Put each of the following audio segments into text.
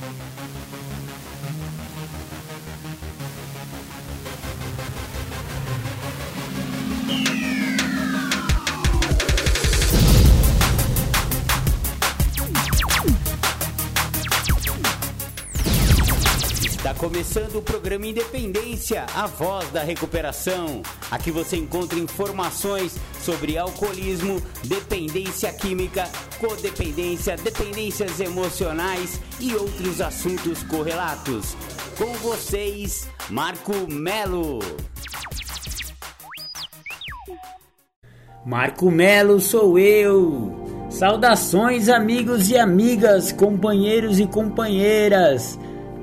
Bye. Começando o programa Independência, a voz da recuperação. Aqui você encontra informações sobre alcoolismo, dependência química, codependência, dependências emocionais e outros assuntos correlatos. Com vocês, Marco Melo. Marco Melo sou eu. Saudações, amigos e amigas, companheiros e companheiras.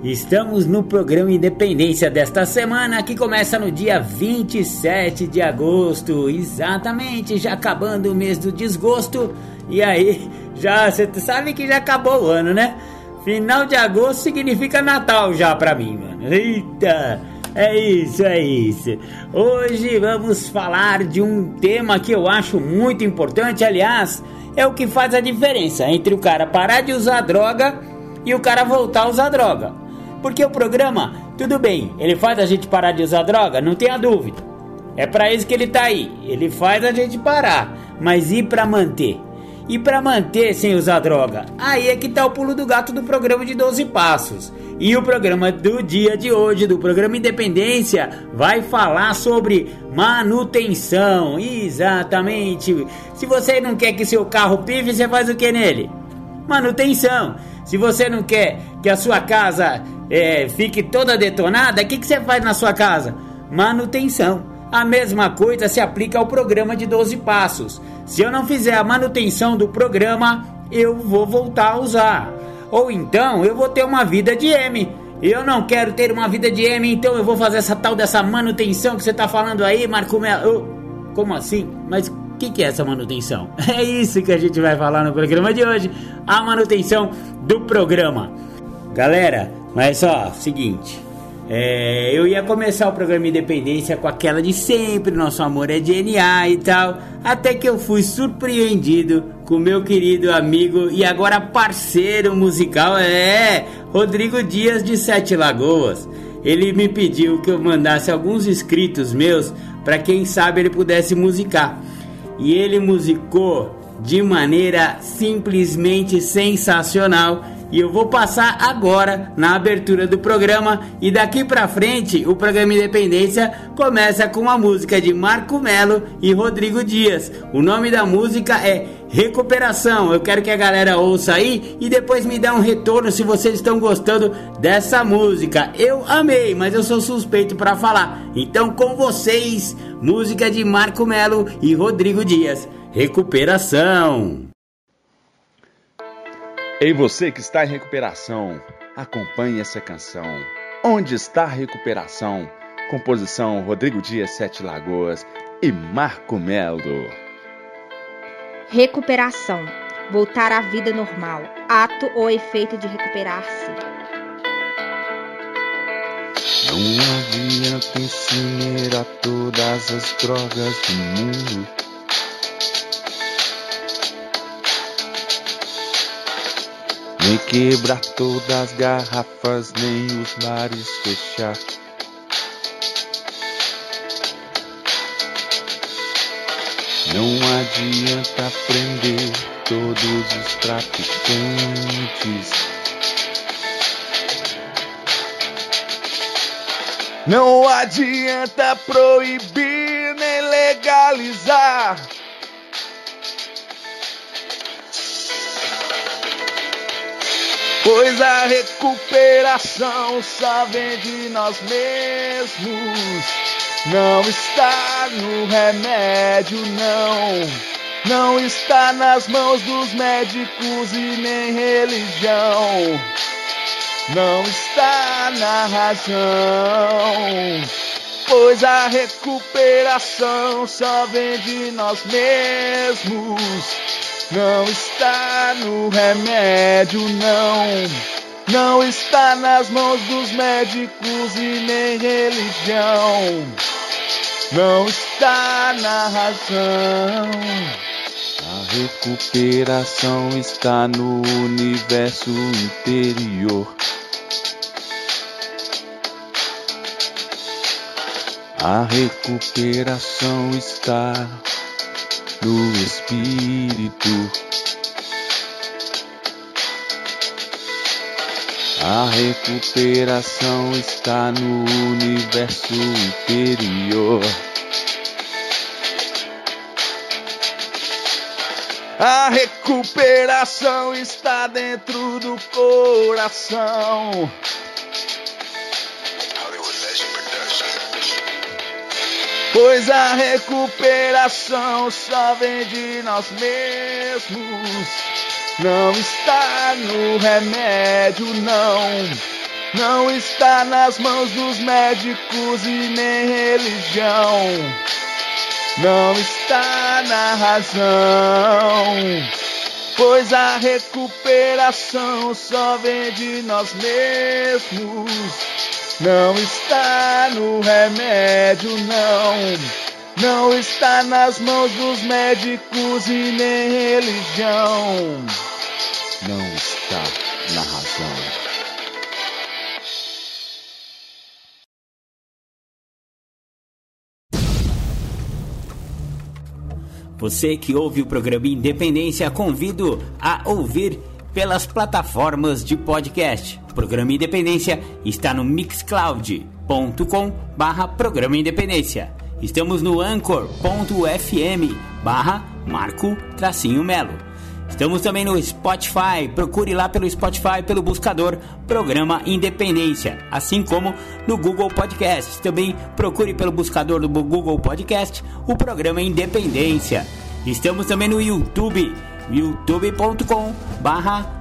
Estamos no programa Independência desta semana que começa no dia 27 de agosto, exatamente, já acabando o mês do desgosto. E aí, já você sabe que já acabou o ano, né? Final de agosto significa Natal já pra mim, mano. Eita! É isso, é isso. Hoje vamos falar de um tema que eu acho muito importante, aliás, é o que faz a diferença entre o cara parar de usar droga e o cara voltar a usar droga. Porque o programa, tudo bem, ele faz a gente parar de usar droga, não tenha dúvida. É para isso que ele tá aí. Ele faz a gente parar, mas e para manter? E para manter sem usar droga? Aí é que tá o pulo do gato do programa de 12 passos. E o programa do dia de hoje, do programa Independência, vai falar sobre manutenção. Exatamente. Se você não quer que seu carro pife, você faz o que nele? Manutenção. Se você não quer que a sua casa é, fique toda detonada, o que, que você faz na sua casa? Manutenção. A mesma coisa se aplica ao programa de 12 passos. Se eu não fizer a manutenção do programa, eu vou voltar a usar. Ou então eu vou ter uma vida de M. Eu não quero ter uma vida de M, então eu vou fazer essa tal dessa manutenção que você está falando aí, Marco Melo. Como assim? Mas que, que é essa manutenção? É isso que a gente vai falar no programa de hoje. A manutenção do programa. Galera, mas ó, seguinte. É, eu ia começar o programa Independência com aquela de sempre, nosso amor é DNA e tal. Até que eu fui surpreendido com meu querido amigo e agora parceiro musical, é Rodrigo Dias de Sete Lagoas. Ele me pediu que eu mandasse alguns inscritos meus para quem sabe ele pudesse musicar. E ele musicou de maneira simplesmente sensacional e eu vou passar agora na abertura do programa e daqui para frente o programa Independência começa com uma música de Marco Melo e Rodrigo Dias. O nome da música é Recuperação. Eu quero que a galera ouça aí e depois me dê um retorno se vocês estão gostando dessa música. Eu amei, mas eu sou suspeito para falar. Então com vocês, música de Marco Melo e Rodrigo Dias. Recuperação. Ei você que está em recuperação, acompanhe essa canção. Onde está a recuperação? Composição Rodrigo Dias Sete Lagoas e Marco Melo. Recuperação. Voltar à vida normal. Ato ou efeito de recuperar-se. Não adianta ensinar a todas as drogas do mundo Nem quebrar todas as garrafas, nem os mares fechar. Não adianta prender todos os traficantes. Não adianta proibir nem legalizar. Pois a recuperação só vem de nós mesmos. Não está no remédio, não. Não está nas mãos dos médicos e nem religião. Não está na razão. Pois a recuperação só vem de nós mesmos. Não está no remédio, não. Não está nas mãos dos médicos e nem religião. Não está na razão. A recuperação está no universo interior. A recuperação está no espírito. A recuperação está no universo interior. A recuperação está dentro do coração. Pois a recuperação só vem de nós mesmos. Não está no remédio, não. Não está nas mãos dos médicos e nem religião. Não está na razão. Pois a recuperação só vem de nós mesmos. Não está no remédio, não. Não está nas mãos dos médicos e nem religião. Não está na razão. Você que ouve o programa Independência, convido a ouvir pelas plataformas de podcast. Programa Independência está no mixcloud.com barra programa Independência. Estamos no anchor.fm barra Marco Tracinho Melo. Estamos também no Spotify, procure lá pelo Spotify, pelo buscador Programa Independência, assim como no Google Podcast. Também procure pelo buscador do Google Podcast o Programa Independência. Estamos também no YouTube, youtube.com barra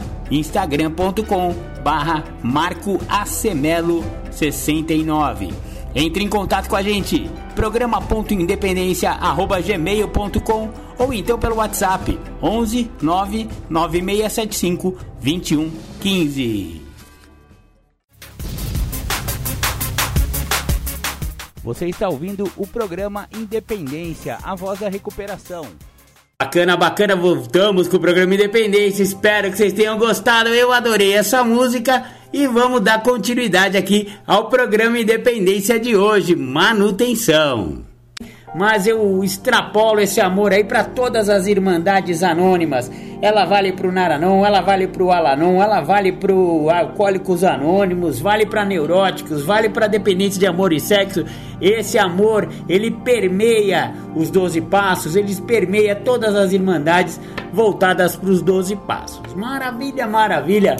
instagram.com barra marcoacemelo69. Entre em contato com a gente, programa.independência.gmail.com ou então pelo WhatsApp 11 99675 2115. Você está ouvindo o programa Independência, a voz da recuperação. Bacana, bacana, voltamos com o programa Independência. Espero que vocês tenham gostado. Eu adorei essa música e vamos dar continuidade aqui ao programa Independência de hoje, manutenção. Mas eu extrapolo esse amor aí para todas as irmandades anônimas. Ela vale pro Naranon, ela vale pro Alanon, ela vale pro Alcoólicos Anônimos, vale para neuróticos, vale para dependentes de amor e sexo. Esse amor, ele permeia os 12 passos, ele permeia todas as irmandades voltadas para os 12 passos. Maravilha, maravilha.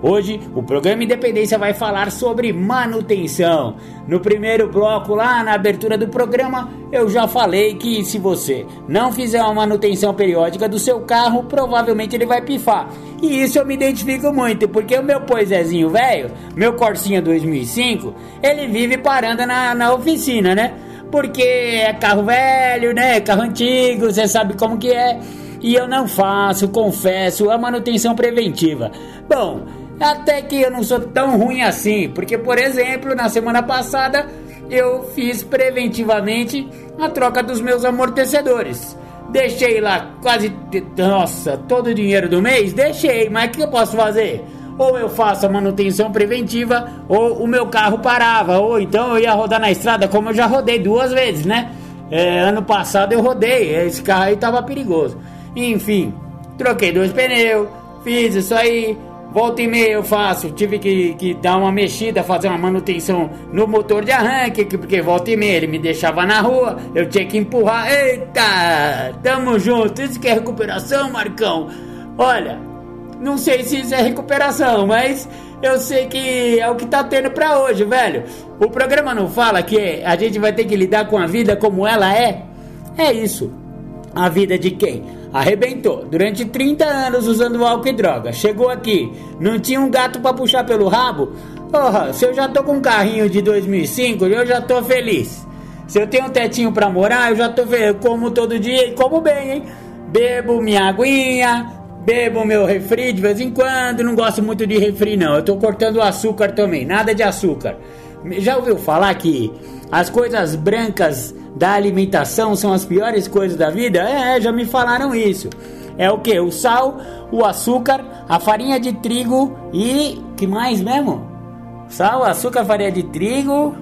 Hoje o programa Independência vai falar sobre manutenção. No primeiro bloco, lá na abertura do programa, eu já falei que se você não fizer uma manutenção periódica do seu carro, provavelmente ele vai pifar. E isso eu me identifico muito, porque o meu poisézinho velho, meu Corsinha 2005, ele vive parando na, na oficina, né? Porque é carro velho, né? Carro antigo, você sabe como que é. E eu não faço, confesso, a manutenção preventiva. Bom, até que eu não sou tão ruim assim, porque, por exemplo, na semana passada eu fiz preventivamente a troca dos meus amortecedores. Deixei lá quase, nossa, todo o dinheiro do mês, deixei, mas o que eu posso fazer? Ou eu faço a manutenção preventiva, ou o meu carro parava, ou então eu ia rodar na estrada, como eu já rodei duas vezes, né? É, ano passado eu rodei, esse carro aí tava perigoso. Enfim, troquei dois pneus, fiz isso aí, Volta e meia eu faço, tive que, que dar uma mexida, fazer uma manutenção no motor de arranque, porque volta e meia ele me deixava na rua, eu tinha que empurrar. Eita, tamo junto, isso que é recuperação, Marcão? Olha, não sei se isso é recuperação, mas eu sei que é o que tá tendo pra hoje, velho. O programa não fala que a gente vai ter que lidar com a vida como ela é? É isso. A vida de quem? Arrebentou. Durante 30 anos usando álcool e droga. Chegou aqui, não tinha um gato para puxar pelo rabo? Porra, se eu já tô com um carrinho de 2005, eu já tô feliz. Se eu tenho um tetinho pra morar, eu já tô. Eu como todo dia e como bem, hein? Bebo minha aguinha, bebo meu refri de vez em quando. Não gosto muito de refri, não. Eu tô cortando o açúcar também, nada de açúcar. Já ouviu falar que as coisas brancas da alimentação são as piores coisas da vida? É, já me falaram isso. É o que? O sal, o açúcar, a farinha de trigo e. que mais mesmo? Sal, açúcar, farinha de trigo.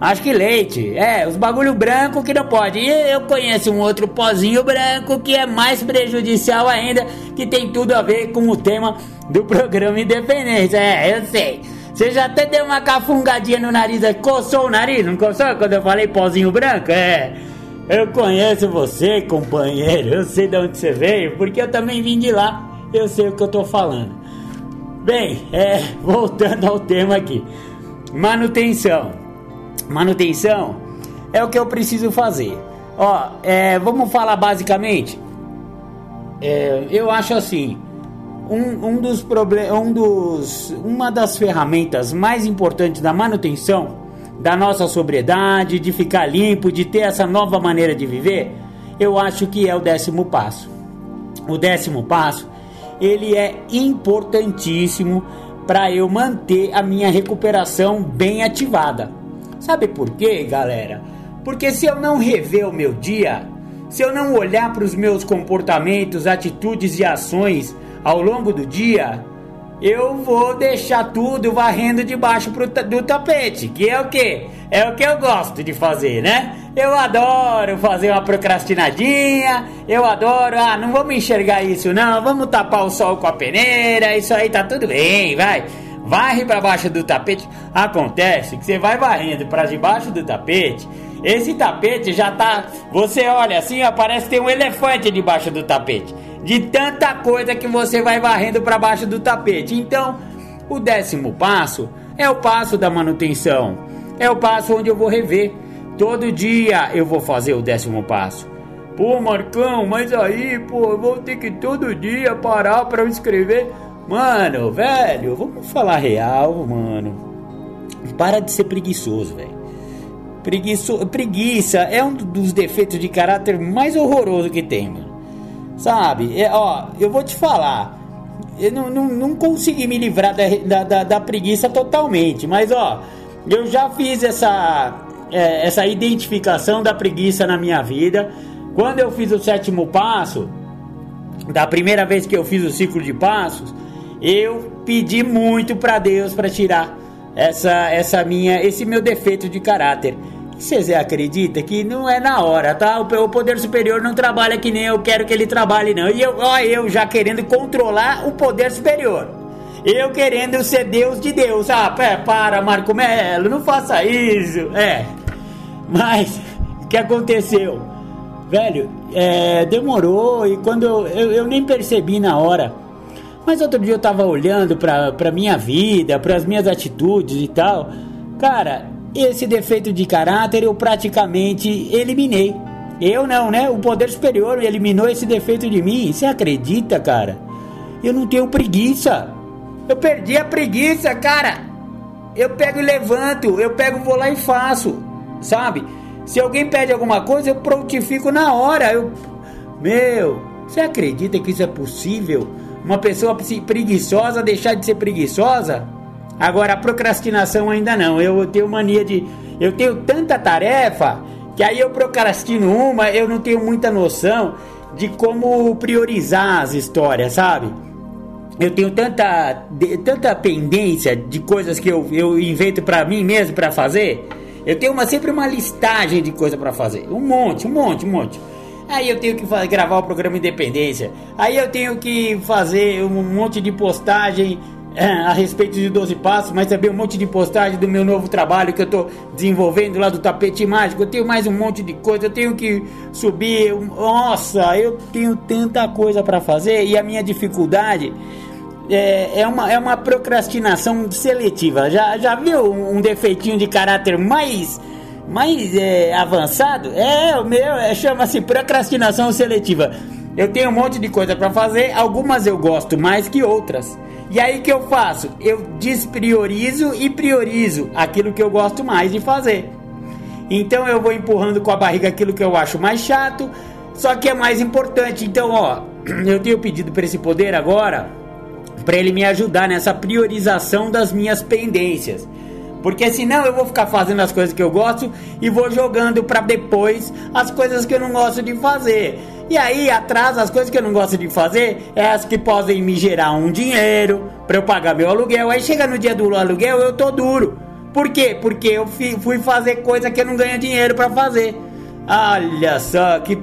Acho que leite. É, os bagulho branco que não pode. E eu conheço um outro pozinho branco que é mais prejudicial ainda, que tem tudo a ver com o tema do programa Independência. É, eu sei. Você já até deu uma cafungadinha no nariz, coçou o nariz, não coçou quando eu falei pozinho branco? É. Eu conheço você, companheiro. Eu sei de onde você veio, porque eu também vim de lá. Eu sei o que eu tô falando. Bem, é, voltando ao tema aqui. Manutenção. Manutenção é o que eu preciso fazer. Ó, é, vamos falar basicamente. É, eu acho assim um, um dos problemas, um dos, uma das ferramentas mais importantes da manutenção da nossa sobriedade, de ficar limpo, de ter essa nova maneira de viver, eu acho que é o décimo passo. O décimo passo, ele é importantíssimo para eu manter a minha recuperação bem ativada. Sabe por quê, galera? Porque se eu não rever o meu dia, se eu não olhar para os meus comportamentos, atitudes e ações ao longo do dia, eu vou deixar tudo varrendo debaixo do tapete, que é o que? É o que eu gosto de fazer, né? Eu adoro fazer uma procrastinadinha, eu adoro, ah, não vamos enxergar isso não, vamos tapar o sol com a peneira, isso aí tá tudo bem, vai. Varre para baixo do tapete. Acontece que você vai varrendo para debaixo do tapete, esse tapete já tá, você olha assim, ó, parece ter um elefante debaixo do tapete de tanta coisa que você vai varrendo para baixo do tapete. Então, o décimo passo é o passo da manutenção. É o passo onde eu vou rever. Todo dia eu vou fazer o décimo passo. Pô, Marcão, mas aí, pô, eu vou ter que todo dia parar para escrever. Mano, velho, vamos falar real, mano. Para de ser preguiçoso, velho. Preguiço... Preguiça é um dos defeitos de caráter mais horroroso que tem, mano. Sabe? É, ó, eu vou te falar. Eu não, não, não consegui me livrar da, da, da, preguiça totalmente. Mas, ó, eu já fiz essa, é, essa identificação da preguiça na minha vida. Quando eu fiz o sétimo passo, da primeira vez que eu fiz o ciclo de passos, eu pedi muito para Deus para tirar essa, essa minha, esse meu defeito de caráter. Vocês acreditam que não é na hora, tá? O poder superior não trabalha que nem eu quero que ele trabalhe, não. E eu, ó, eu já querendo controlar o poder superior. Eu querendo ser Deus de Deus. Ah, é, para, Marco Melo, não faça isso. É. Mas, o que aconteceu? Velho, é, demorou e quando eu, eu, eu, nem percebi na hora. Mas outro dia eu tava olhando pra, pra minha vida, pras minhas atitudes e tal. Cara, esse defeito de caráter eu praticamente eliminei. Eu não, né? O poder superior eliminou esse defeito de mim. Você acredita, cara? Eu não tenho preguiça. Eu perdi a preguiça, cara. Eu pego e levanto, eu pego, vou lá e faço, sabe? Se alguém pede alguma coisa, eu prontifico na hora. Eu, meu, você acredita que isso é possível? Uma pessoa preguiçosa deixar de ser preguiçosa? Agora, a procrastinação ainda não. Eu tenho mania de. Eu tenho tanta tarefa que aí eu procrastino uma, eu não tenho muita noção de como priorizar as histórias, sabe? Eu tenho tanta, de, tanta pendência de coisas que eu, eu invento para mim mesmo para fazer. Eu tenho uma, sempre uma listagem de coisa para fazer. Um monte, um monte, um monte. Aí eu tenho que gravar o programa Independência. Aí eu tenho que fazer um monte de postagem é, a respeito de 12 passos, mas também um monte de postagem do meu novo trabalho que eu estou desenvolvendo lá do tapete mágico. Eu tenho mais um monte de coisa, eu tenho que subir. Nossa, eu tenho tanta coisa para fazer e a minha dificuldade é, é, uma, é uma procrastinação seletiva. Já, já viu um defeitinho de caráter mais mais é, avançado? É, o meu é, chama-se procrastinação seletiva. Eu tenho um monte de coisa para fazer, algumas eu gosto mais que outras. E aí que eu faço? Eu despriorizo e priorizo aquilo que eu gosto mais de fazer. Então eu vou empurrando com a barriga aquilo que eu acho mais chato, só que é mais importante. Então, ó, eu tenho pedido para esse poder agora para ele me ajudar nessa priorização das minhas pendências. Porque senão eu vou ficar fazendo as coisas que eu gosto e vou jogando para depois as coisas que eu não gosto de fazer. E aí atrás as coisas que eu não gosto de fazer é as que podem me gerar um dinheiro para eu pagar meu aluguel. Aí chega no dia do aluguel eu tô duro. Por quê? Porque eu fui fazer coisa que eu não ganho dinheiro para fazer. Olha só que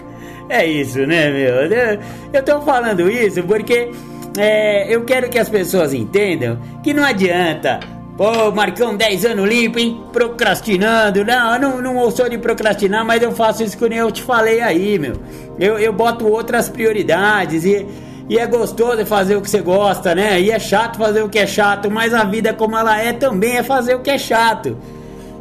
é isso, né, meu? Eu tô falando isso porque é, eu quero que as pessoas entendam que não adianta Pô, Marcão, 10 anos limpo, hein? Procrastinando. Não, eu não, não sou de procrastinar, mas eu faço isso que eu te falei aí, meu. Eu, eu boto outras prioridades e, e é gostoso fazer o que você gosta, né? E é chato fazer o que é chato, mas a vida como ela é também é fazer o que é chato.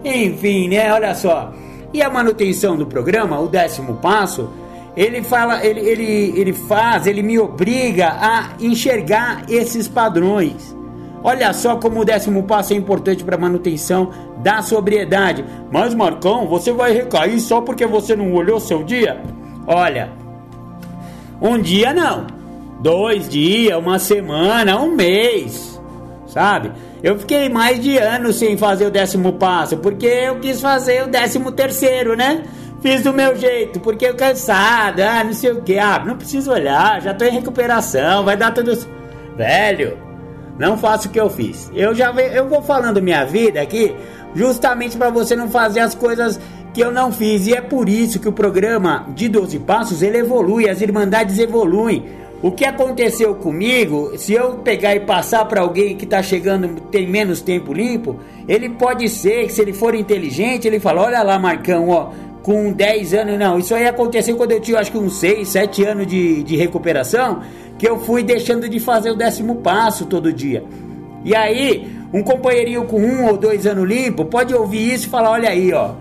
Enfim, né? Olha só. E a manutenção do programa, o décimo passo, ele fala, ele, ele, ele faz, ele me obriga a enxergar esses padrões. Olha só como o décimo passo é importante para a manutenção da sobriedade. Mas Marcão, você vai recair só porque você não olhou seu dia? Olha, um dia não, dois dias, uma semana, um mês, sabe? Eu fiquei mais de anos sem fazer o décimo passo porque eu quis fazer o décimo terceiro, né? Fiz do meu jeito, porque eu cansado, ah, não sei o que, ah, não preciso olhar, já tô em recuperação, vai dar tudo. Velho, não faça o que eu fiz. Eu já eu vou falando minha vida aqui justamente para você não fazer as coisas que eu não fiz. E é por isso que o programa de 12 passos ele evolui, as irmandades evoluem. O que aconteceu comigo, se eu pegar e passar para alguém que está chegando, tem menos tempo limpo, ele pode ser que se ele for inteligente, ele fala: "Olha lá, Marcão, ó, com 10 anos, não, isso aí aconteceu quando eu tinha acho que uns 6, 7 anos de, de recuperação que eu fui deixando de fazer o décimo passo todo dia. E aí, um companheirinho com um ou dois anos limpo pode ouvir isso e falar: olha aí, ó.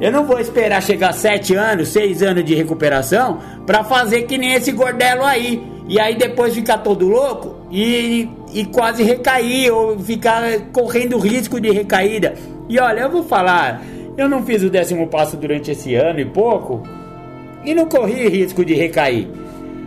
Eu não vou esperar chegar sete anos, seis anos de recuperação para fazer que nem esse gordelo aí. E aí depois ficar todo louco e, e quase recair ou ficar correndo risco de recaída. E olha, eu vou falar, eu não fiz o décimo passo durante esse ano e pouco e não corri risco de recair.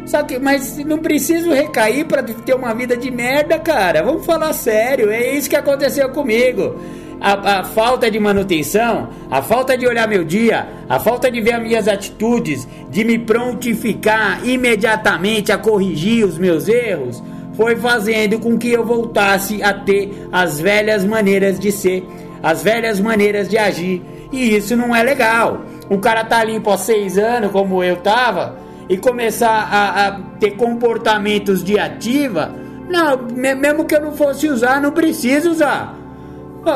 Só que, mas não preciso recair para ter uma vida de merda, cara. Vamos falar sério, é isso que aconteceu comigo. A, a, falta de manutenção, a falta de olhar meu dia, a falta de ver as minhas atitudes, de me prontificar imediatamente a corrigir os meus erros, foi fazendo com que eu voltasse a ter as velhas maneiras de ser, as velhas maneiras de agir. E isso não é legal. O cara tá limpo há seis anos, como eu tava e começar a, a ter comportamentos de ativa, não, mesmo que eu não fosse usar, não preciso usar.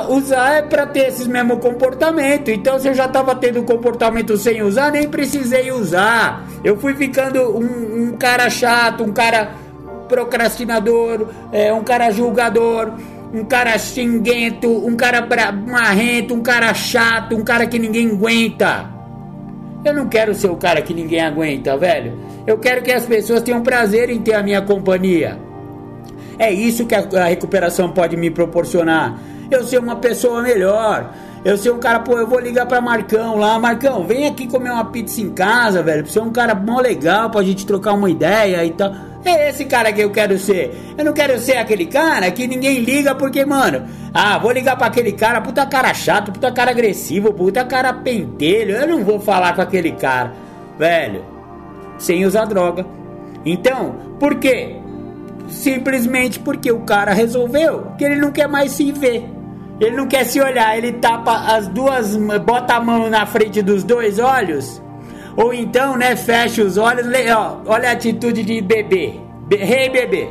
Usar é para ter esses mesmos comportamentos. Então, se eu já estava tendo comportamento sem usar, nem precisei usar. Eu fui ficando um, um cara chato, um cara procrastinador, é, um cara julgador, um cara xinguento, um cara marrento, um cara chato, um cara que ninguém aguenta. Eu não quero ser o cara que ninguém aguenta, velho. Eu quero que as pessoas tenham prazer em ter a minha companhia. É isso que a, recuperação pode me proporcionar. Eu ser uma pessoa melhor. Eu ser um cara, pô, eu vou ligar pra Marcão lá. Marcão, vem aqui comer uma pizza em casa, velho. Pra ser um cara mó legal pra gente trocar uma ideia e tal. É esse cara que eu quero ser. Eu não quero ser aquele cara que ninguém liga porque, mano, ah, vou ligar para aquele cara, puta cara chato, puta cara agressivo, puta cara pentelho. Eu não vou falar com aquele cara, velho, sem usar droga. Então, por quê? Simplesmente porque o cara resolveu que ele não quer mais se ver. Ele não quer se olhar, ele tapa as duas, bota a mão na frente dos dois olhos ou então, né, fecha os olhos, ó, olha a atitude de bebê. Be Rei hey, bebê.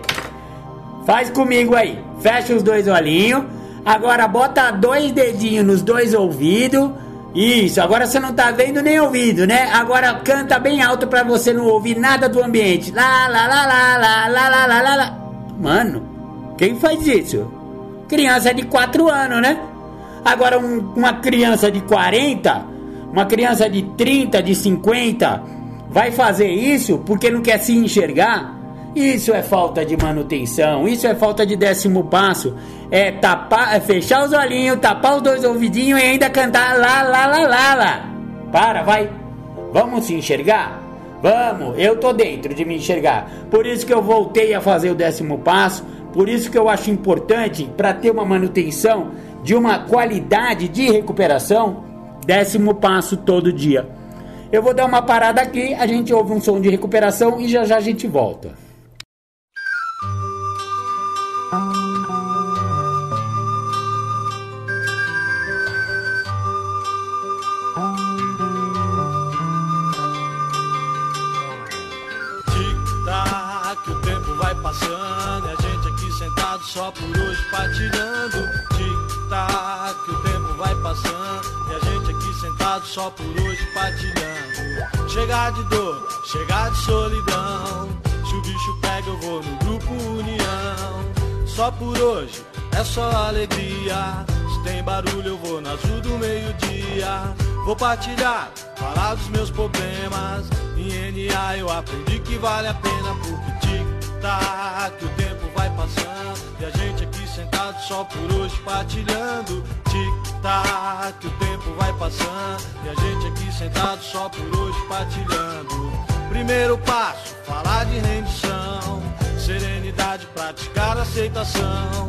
Faz comigo aí. Fecha os dois olhinhos. Agora bota dois dedinhos nos dois ouvidos. Isso, agora você não tá vendo nem ouvido, né? Agora canta bem alto para você não ouvir nada do ambiente. Lá, lá, lá, lá, lá, lá, lá, lá, lá, lá. Mano, quem faz isso? Criança de 4 anos, né? Agora um, uma criança de 40 uma criança de 30, de 50, vai fazer isso porque não quer se enxergar? Isso é falta de manutenção, isso é falta de décimo passo. É tapar, é fechar os olhinhos, tapar os dois ouvidinhos e ainda cantar lá, lá, lá, lá, lá. Para, vai. Vamos se enxergar? Vamos, eu tô dentro de me enxergar. Por isso que eu voltei a fazer o décimo passo. Por isso que eu acho importante para ter uma manutenção de uma qualidade de recuperação, décimo passo todo dia. Eu vou dar uma parada aqui, a gente ouve um som de recuperação e já já a gente volta. Passando e a gente aqui sentado só por hoje partilhando. Tic-tac, o tempo vai passando só por hoje partilhando. Chegar de dor, chegar de solidão. Se o bicho pega, eu vou no grupo União. Só por hoje é só alegria. Se tem barulho, eu vou na azul do meio-dia. Vou partilhar, falar dos meus problemas. Em NA eu aprendi que vale a pena porque tic-tac, o tempo vai passando. E a gente sentado só por hoje partilhando. Tic-tac, o tempo vai passando. E a gente aqui sentado só por hoje partilhando. Primeiro passo, falar de rendição. Serenidade, praticar aceitação.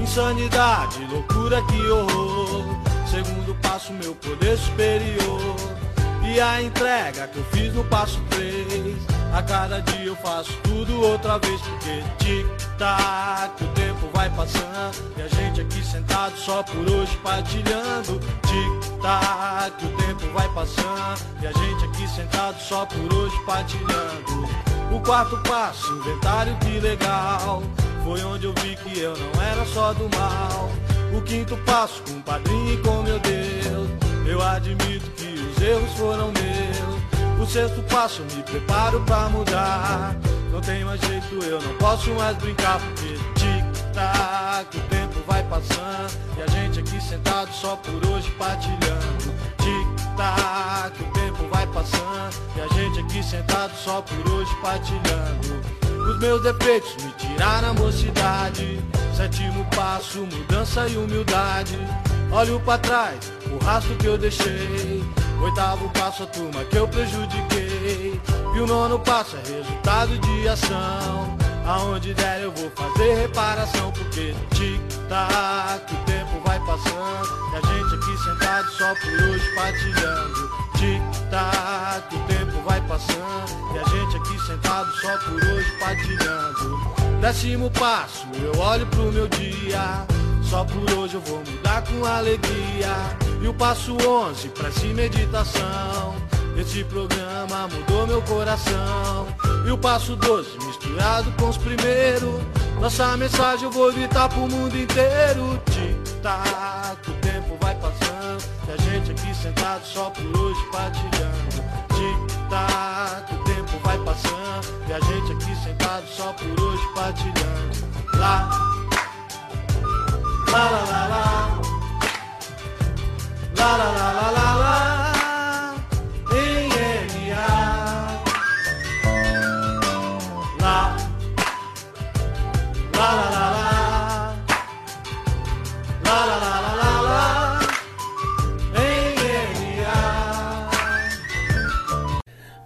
Insanidade, loucura, que horror. Segundo passo, meu poder superior. E a entrega que eu fiz no passo 3. A cada dia eu faço tudo outra vez, porque tic-tac, o tempo vai passando. E a gente aqui sentado só por hoje partilhando. Tic-tac, o tempo vai passando. E a gente aqui sentado só por hoje partilhando. O quarto passo, inventário que legal. Foi onde eu vi que eu não era só do mal. O quinto passo, com o padrinho e com meu Deus. Eu admito que os erros foram meus. O sexto passo, me preparo pra mudar. Não tem mais jeito, eu não posso mais brincar. Porque tic-tac, o tempo vai passando. E a gente aqui sentado só por hoje partilhando. Tic-tac, o tempo vai passando. E a gente aqui sentado só por hoje partilhando. Os meus defeitos me tiraram a mocidade. Sétimo passo, mudança e humildade. Olho pra trás, o rastro que eu deixei. Oitavo passo, a turma que eu prejudiquei. E o nono passo é resultado de ação. Aonde der eu vou fazer reparação. Porque tic-tac, o tempo vai passando. E a gente aqui sentado só por hoje partilhando. Tic-tac, o tempo vai passando. E a gente aqui sentado só por hoje partilhando. Décimo passo, eu olho pro meu dia. Só por hoje eu vou mudar com alegria. E o passo 11, prece e meditação. Esse programa mudou meu coração. E o passo 12, misturado com os primeiros. Nossa mensagem eu vou gritar pro mundo inteiro. Tic-tac, o tempo vai passando. E a gente aqui sentado só por hoje partilhando. Tic-tac, o tempo vai passando. E a gente aqui sentado só por hoje partilhando. Lá, lá, lá, lá, lá. Lá, lá, lá, lá, lá, lá.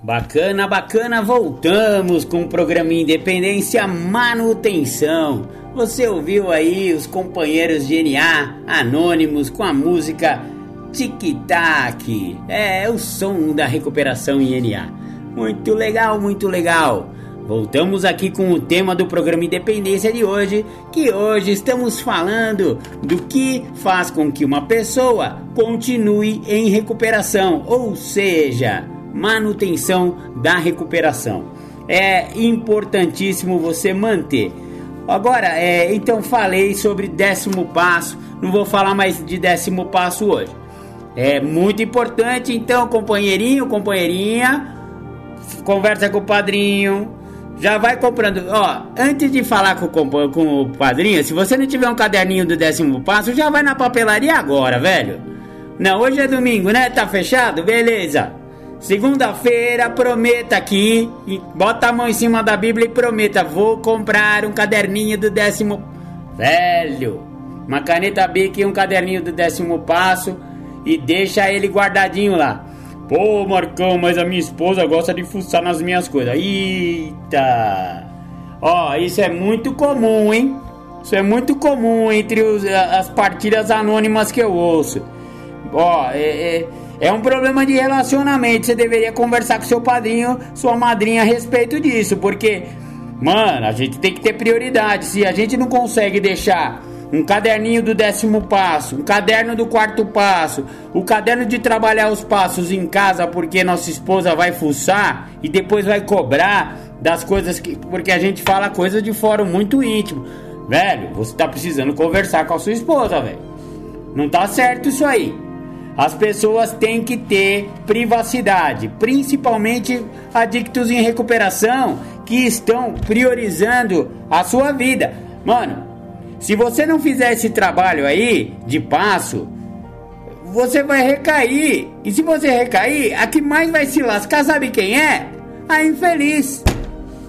Bacana, bacana, voltamos com o programa Independência Manutenção. Você ouviu aí os companheiros de NA anônimos com a música Tic Tac. É o som da recuperação em NA. Muito legal, muito legal. Voltamos aqui com o tema do programa Independência de hoje, que hoje estamos falando do que faz com que uma pessoa continue em recuperação, ou seja, manutenção da recuperação. É importantíssimo você manter. Agora, é, então falei sobre décimo passo, não vou falar mais de décimo passo hoje. É muito importante, então, companheirinho, companheirinha, conversa com o padrinho, já vai comprando. Ó, antes de falar com o, com o padrinho, se você não tiver um caderninho do décimo passo, já vai na papelaria agora, velho. Não, hoje é domingo, né? Tá fechado? Beleza. Segunda-feira, prometa aqui, bota a mão em cima da Bíblia e prometa: vou comprar um caderninho do décimo. Velho, uma caneta Bic e um caderninho do décimo passo e deixa ele guardadinho lá. Pô, Marcão, mas a minha esposa gosta de fuçar nas minhas coisas. Eita! Ó, isso é muito comum, hein? Isso é muito comum entre os, as partidas anônimas que eu ouço. Ó, é, é, é um problema de relacionamento. Você deveria conversar com seu padrinho, sua madrinha a respeito disso, porque, mano, a gente tem que ter prioridade. Se a gente não consegue deixar um caderninho do décimo passo, um caderno do quarto passo, o caderno de trabalhar os passos em casa porque nossa esposa vai fuçar e depois vai cobrar das coisas que. Porque a gente fala coisas de fora muito íntimo. Velho, você tá precisando conversar com a sua esposa, velho. Não tá certo isso aí. As pessoas têm que ter privacidade, principalmente adictos em recuperação que estão priorizando a sua vida. Mano, se você não fizer esse trabalho aí de passo, você vai recair. E se você recair, a que mais vai se lascar, sabe quem é? A infeliz.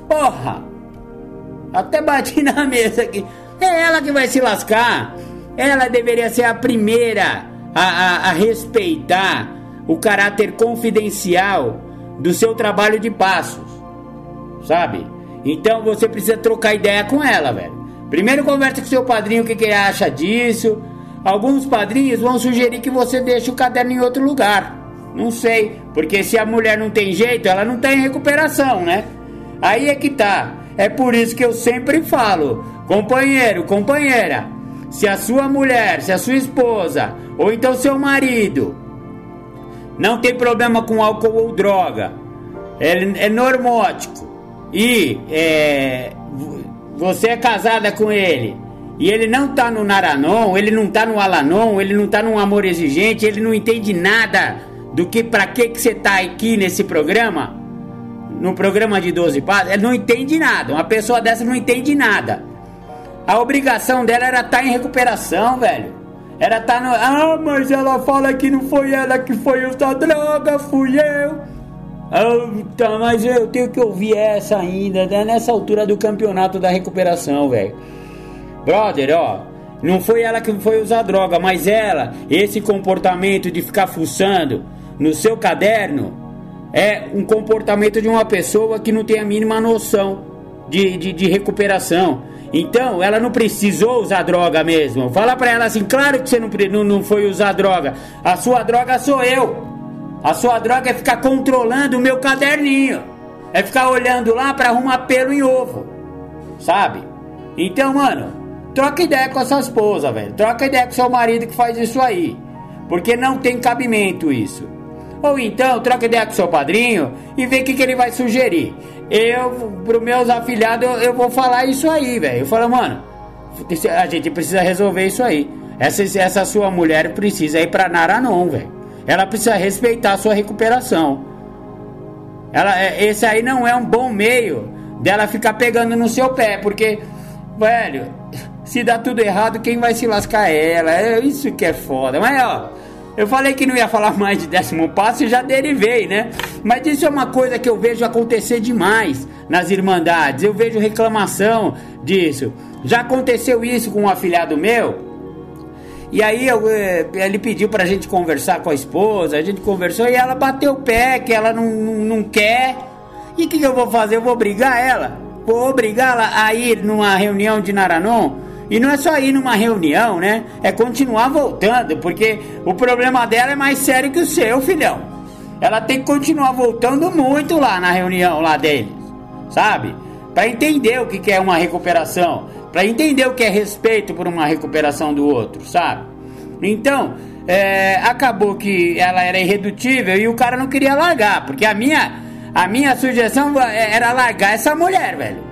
Porra! Até bati na mesa aqui. É ela que vai se lascar. Ela deveria ser a primeira a, a, a respeitar o caráter confidencial do seu trabalho de passos. Sabe? Então você precisa trocar ideia com ela, velho. Primeiro conversa com seu padrinho o que, que ele acha disso. Alguns padrinhos vão sugerir que você deixe o caderno em outro lugar. Não sei, porque se a mulher não tem jeito, ela não tá em recuperação, né? Aí é que tá. É por isso que eu sempre falo, companheiro, companheira, se a sua mulher, se a sua esposa, ou então seu marido, não tem problema com álcool ou droga, ele é normótico e é, você é casada com ele e ele não tá no Naranon, ele não tá no Alanon, ele não tá num amor exigente, ele não entende nada do que para que que você tá aqui nesse programa, no programa de 12 passos, ele não entende nada. Uma pessoa dessa não entende nada. A obrigação dela era estar tá em recuperação, velho. Era estar tá no. Ah, mas ela fala que não foi ela que foi usar droga, fui eu. Ah, tá, mas eu tenho que ouvir essa ainda, né? nessa altura do campeonato da recuperação, velho. Brother, ó, não foi ela que foi usar droga, mas ela, esse comportamento de ficar fuçando no seu caderno, é um comportamento de uma pessoa que não tem a mínima noção de, de, de recuperação. Então, ela não precisou usar droga mesmo. Fala pra ela assim: claro que você não, não, não foi usar droga. A sua droga sou eu. A sua droga é ficar controlando o meu caderninho. É ficar olhando lá para arrumar pelo em ovo. Sabe? Então, mano, troca ideia com a sua esposa, velho. Troca ideia com seu marido que faz isso aí. Porque não tem cabimento isso. Ou então, troca ideia com seu padrinho e vê o que, que ele vai sugerir. Eu, pros meus afilhados, eu, eu vou falar isso aí, velho. Eu falo, mano, a gente precisa resolver isso aí. Essa, essa sua mulher precisa ir pra Naranon, velho. Ela precisa respeitar a sua recuperação. Ela, é, esse aí não é um bom meio dela ficar pegando no seu pé, porque, velho, se dá tudo errado, quem vai se lascar é ela. É isso que é foda. Mas, ó, eu falei que não ia falar mais de décimo passo e já derivei, né? Mas isso é uma coisa que eu vejo acontecer demais nas irmandades. Eu vejo reclamação disso. Já aconteceu isso com um afilhado meu e aí eu, eh, ele pediu pra gente conversar com a esposa, a gente conversou e ela bateu o pé, que ela não, não, não quer. E o que, que, eu vou fazer? Eu vou obrigar ela? Vou obrigá-la a ir numa reunião de Naranon? E não é só ir numa reunião, né? É continuar voltando, porque o problema dela é mais sério que o seu, filhão. Ela tem que continuar voltando muito lá na reunião lá deles, sabe? Para entender o que, é uma recuperação para entender o que é respeito por uma recuperação do outro, sabe? Então, é, acabou que ela era irredutível e o cara não queria largar, porque a minha, a minha sugestão é, era largar essa mulher, velho.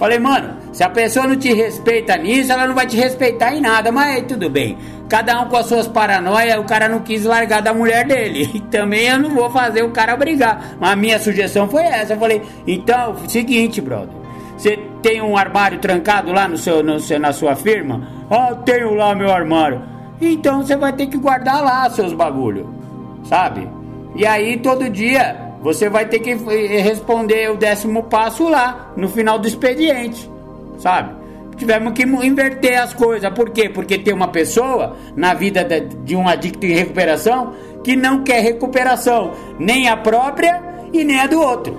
Falei, mano, se a pessoa não te respeita nisso, ela não vai te respeitar em nada, mas tudo bem. Cada um com as suas paranoias, o cara não quis largar da mulher dele. E também eu não vou fazer o cara brigar. Mas a minha sugestão foi essa. Eu falei, então, seguinte, brother. Você tem um armário trancado lá no seu, no seu, na sua firma? Ah, tenho lá meu armário. Então você vai ter que guardar lá seus bagulho, sabe? E aí todo dia você vai ter que responder o décimo passo lá, no final do expediente, sabe? Tivemos que inverter as coisas. Por quê? Porque tem uma pessoa na vida de um adicto em recuperação que não quer recuperação, nem a própria e nem a do outro,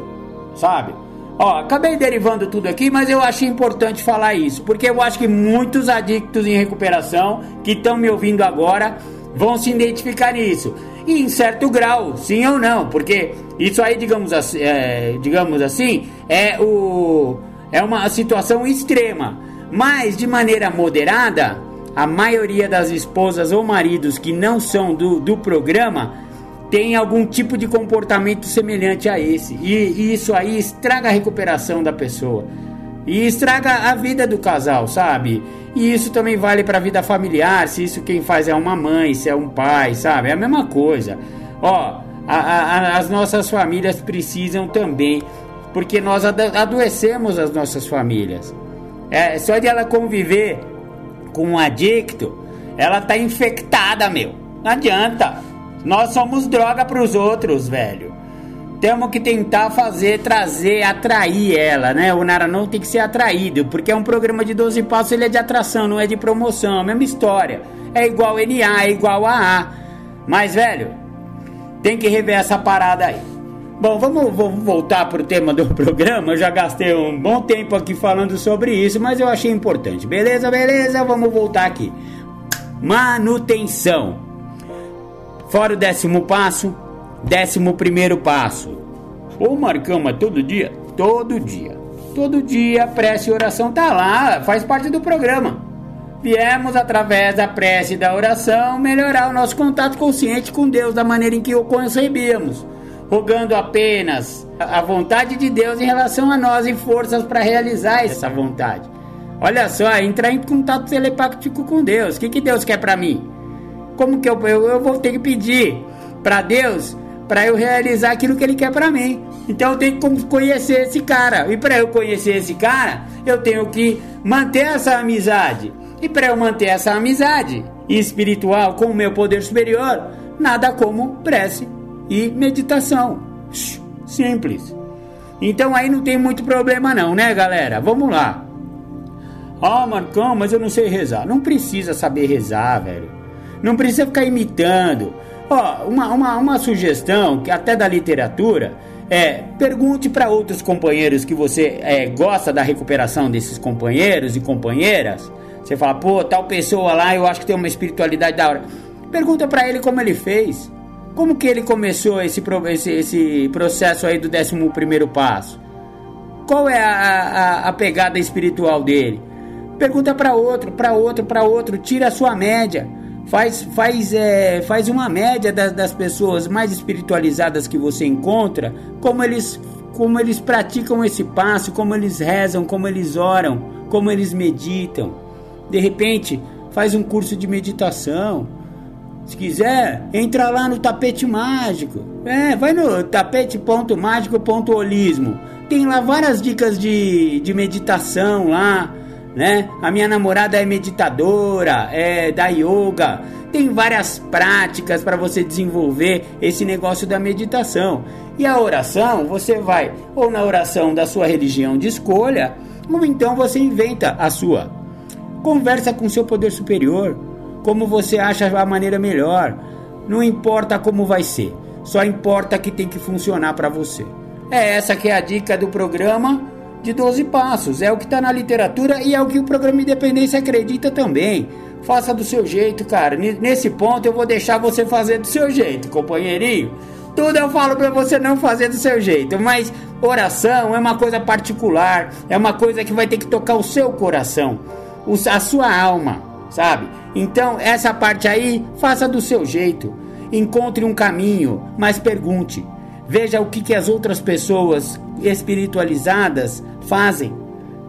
sabe? Ó, acabei derivando tudo aqui, mas eu achei importante falar isso, porque eu acho que muitos adictos em recuperação que estão me ouvindo agora vão se identificar nisso. E em certo grau, sim ou não, porque isso aí, digamos assim, é, digamos assim, é, o, é uma situação extrema. Mas de maneira moderada, a maioria das esposas ou maridos que não são do, do programa tem algum tipo de comportamento semelhante a esse. E, e isso aí estraga a recuperação da pessoa. E estraga a vida do casal, sabe? E isso também vale para a vida familiar, se isso quem faz é uma mãe, se é um pai, sabe? É a mesma coisa. Ó, a, a, as nossas famílias precisam também, porque nós adoecemos as nossas famílias. É, só de ela conviver com um adicto, ela tá infectada, meu. Não adianta. Nós somos droga para os outros, velho. Temos que tentar fazer, trazer, atrair ela, né? O Naranon tem que ser atraído, porque é um programa de 12 passos, ele é de atração, não é de promoção, é a mesma história. É igual NA, é igual AA. Mas, velho, tem que rever essa parada aí. Bom, vamos, vamos voltar pro tema do programa. Eu já gastei um bom tempo aqui falando sobre isso, mas eu achei importante. Beleza, beleza? Vamos voltar aqui. Manutenção. Fora o décimo passo, décimo primeiro passo. Ô Marcão, mas todo dia? Todo dia. Todo dia, prece e oração tá lá, faz parte do programa. Viemos através da prece e da oração melhorar o nosso contato consciente com Deus da maneira em que o concebíamos, rogando apenas a vontade de Deus em relação a nós e forças para realizar essa vontade. Olha só, entrar em contato telepático com Deus. O que, que Deus quer para mim? como que eu, eu, eu vou ter que pedir para Deus para eu realizar aquilo que Ele quer para mim? Então eu tenho que conhecer esse cara. E para eu conhecer esse cara, eu tenho que manter essa amizade. E para eu manter essa amizade espiritual com o meu poder superior, nada como prece e meditação. Simples. Então aí não tem muito problema não, né, galera? Vamos lá. Ah, Marcão, mas eu não sei rezar. Não precisa saber rezar, velho. Não precisa ficar imitando. Ó, uma, uma, uma sugestão, que até da literatura, é pergunte para outros companheiros que você é, gosta da recuperação desses companheiros e companheiras. Você fala, pô, tal pessoa lá, eu acho que tem uma espiritualidade da hora. Pergunta para ele como ele fez. Como que ele começou esse, esse, esse processo aí do 11 primeiro passo? Qual é a, a, a pegada espiritual dele? Pergunta para outro, para outro, para outro, tira a sua média faz, faz, é, faz uma média das, das pessoas mais espiritualizadas que você encontra, como eles, como eles praticam esse passo, como eles rezam, como eles oram, como eles meditam. De repente, faz um curso de meditação. Se quiser, entra lá no tapete mágico. É, vai no tapete.mágico.holismo. Tem lá várias dicas de, de meditação lá né? A minha namorada é meditadora, é da yoga. Tem várias práticas para você desenvolver esse negócio da meditação. E a oração, você vai ou na oração da sua religião de escolha, ou então você inventa a sua. Conversa com seu poder superior, como você acha a maneira melhor. Não importa como vai ser, só importa que tem que funcionar para você. É essa que é a dica do programa de 12 passos. É o que está na literatura e é o que o programa Independência acredita também. Faça do seu jeito, cara. Nesse ponto eu vou deixar você fazer do seu jeito, companheirinho. Tudo eu falo para você não fazer do seu jeito, mas oração é uma coisa particular, é uma coisa que vai ter que tocar o seu coração, a sua alma, sabe? Então, essa parte aí, faça do seu jeito. Encontre um caminho, mas pergunte. Veja o que, que as outras pessoas espiritualizadas fazem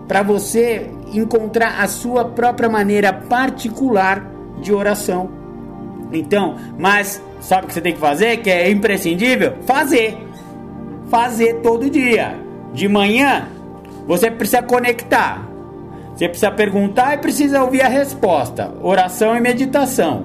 para você encontrar a sua própria maneira particular de oração. Então, mas sabe o que você tem que fazer? Que é imprescindível? Fazer. Fazer todo dia. De manhã, você precisa conectar. Você precisa perguntar e precisa ouvir a resposta. Oração e meditação.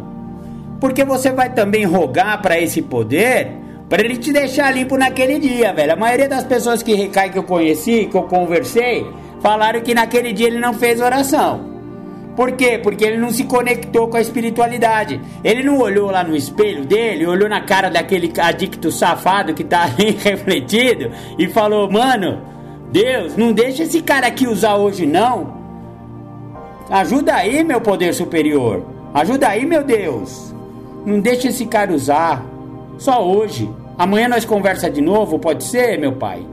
Porque você vai também rogar para esse poder Pra ele te deixar limpo naquele dia, velho. A maioria das pessoas que recaem que eu conheci, que eu conversei, falaram que naquele dia ele não fez oração. Por quê? Porque ele não se conectou com a espiritualidade. Ele não olhou lá no espelho dele, olhou na cara daquele adicto safado que tá ali refletido e falou: Mano, Deus, não deixa esse cara aqui usar hoje não. Ajuda aí, meu poder superior. Ajuda aí, meu Deus. Não deixa esse cara usar. Só hoje. Amanhã nós conversa de novo, pode ser, meu pai?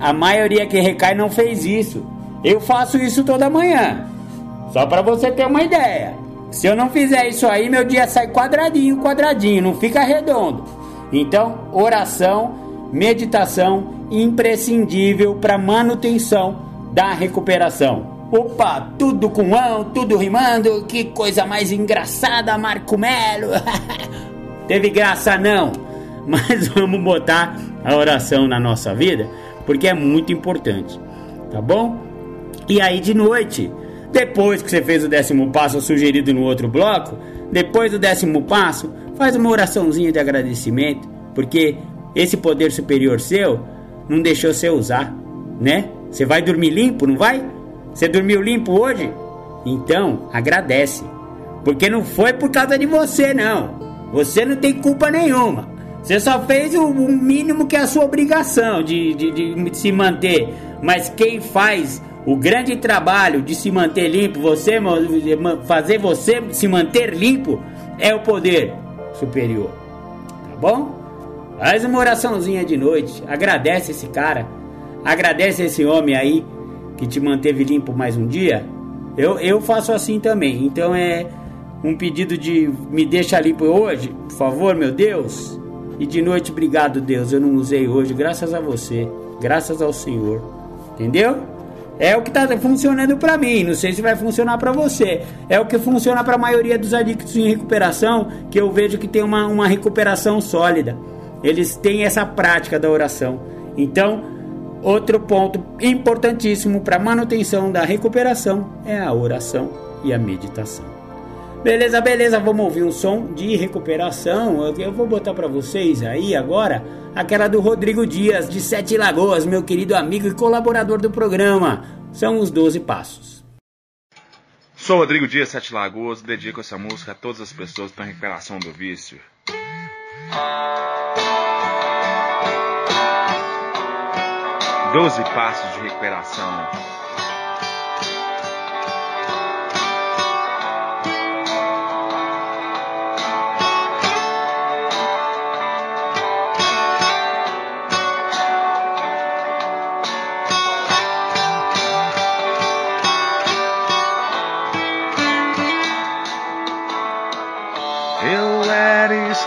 A maioria que recai não fez isso. Eu faço isso toda manhã. Só para você ter uma ideia. Se eu não fizer isso aí, meu dia sai quadradinho, quadradinho, não fica redondo. Então, oração, meditação imprescindível para manutenção da recuperação. Opa, tudo com mão, tudo rimando, que coisa mais engraçada, Marco Melo. Teve graça não, mas vamos botar a oração na nossa vida, porque é muito importante, tá bom? E aí de noite, depois que você fez o décimo passo sugerido no outro bloco, depois do décimo passo, faz uma oraçãozinha de agradecimento, porque esse poder superior seu não deixou você usar, né? Você vai dormir limpo, não vai? Você dormiu limpo hoje? Então, agradece. Porque não foi por causa de você, não. Você não tem culpa nenhuma. Você só fez o, mínimo que é a sua obrigação de, de, de se manter. Mas quem faz o grande trabalho de se manter limpo, você fazer você se manter limpo, é o poder superior. Tá bom? Faz uma oraçãozinha de noite. Agradece esse cara. Agradece esse homem aí que te manteve limpo mais um dia, eu, eu faço assim também. Então é um pedido de me deixa limpo hoje, por favor, meu Deus. E de noite, obrigado, Deus. Eu não usei hoje, graças a você, graças ao Senhor. Entendeu? É o que está funcionando para mim. Não sei se vai funcionar para você. É o que funciona para a maioria dos adictos em recuperação, que eu vejo que tem uma, uma recuperação sólida. Eles têm essa prática da oração. Então, Outro ponto importantíssimo para manutenção da recuperação é a oração e a meditação. Beleza, beleza, vamos ouvir um som de recuperação. Eu vou botar para vocês aí agora aquela do Rodrigo Dias de Sete Lagoas, meu querido amigo e colaborador do programa. São os 12 passos. Sou Rodrigo Dias Sete Lagoas, dedico essa música a todas as pessoas que estão em recuperação do vício. Doze passos de recuperação.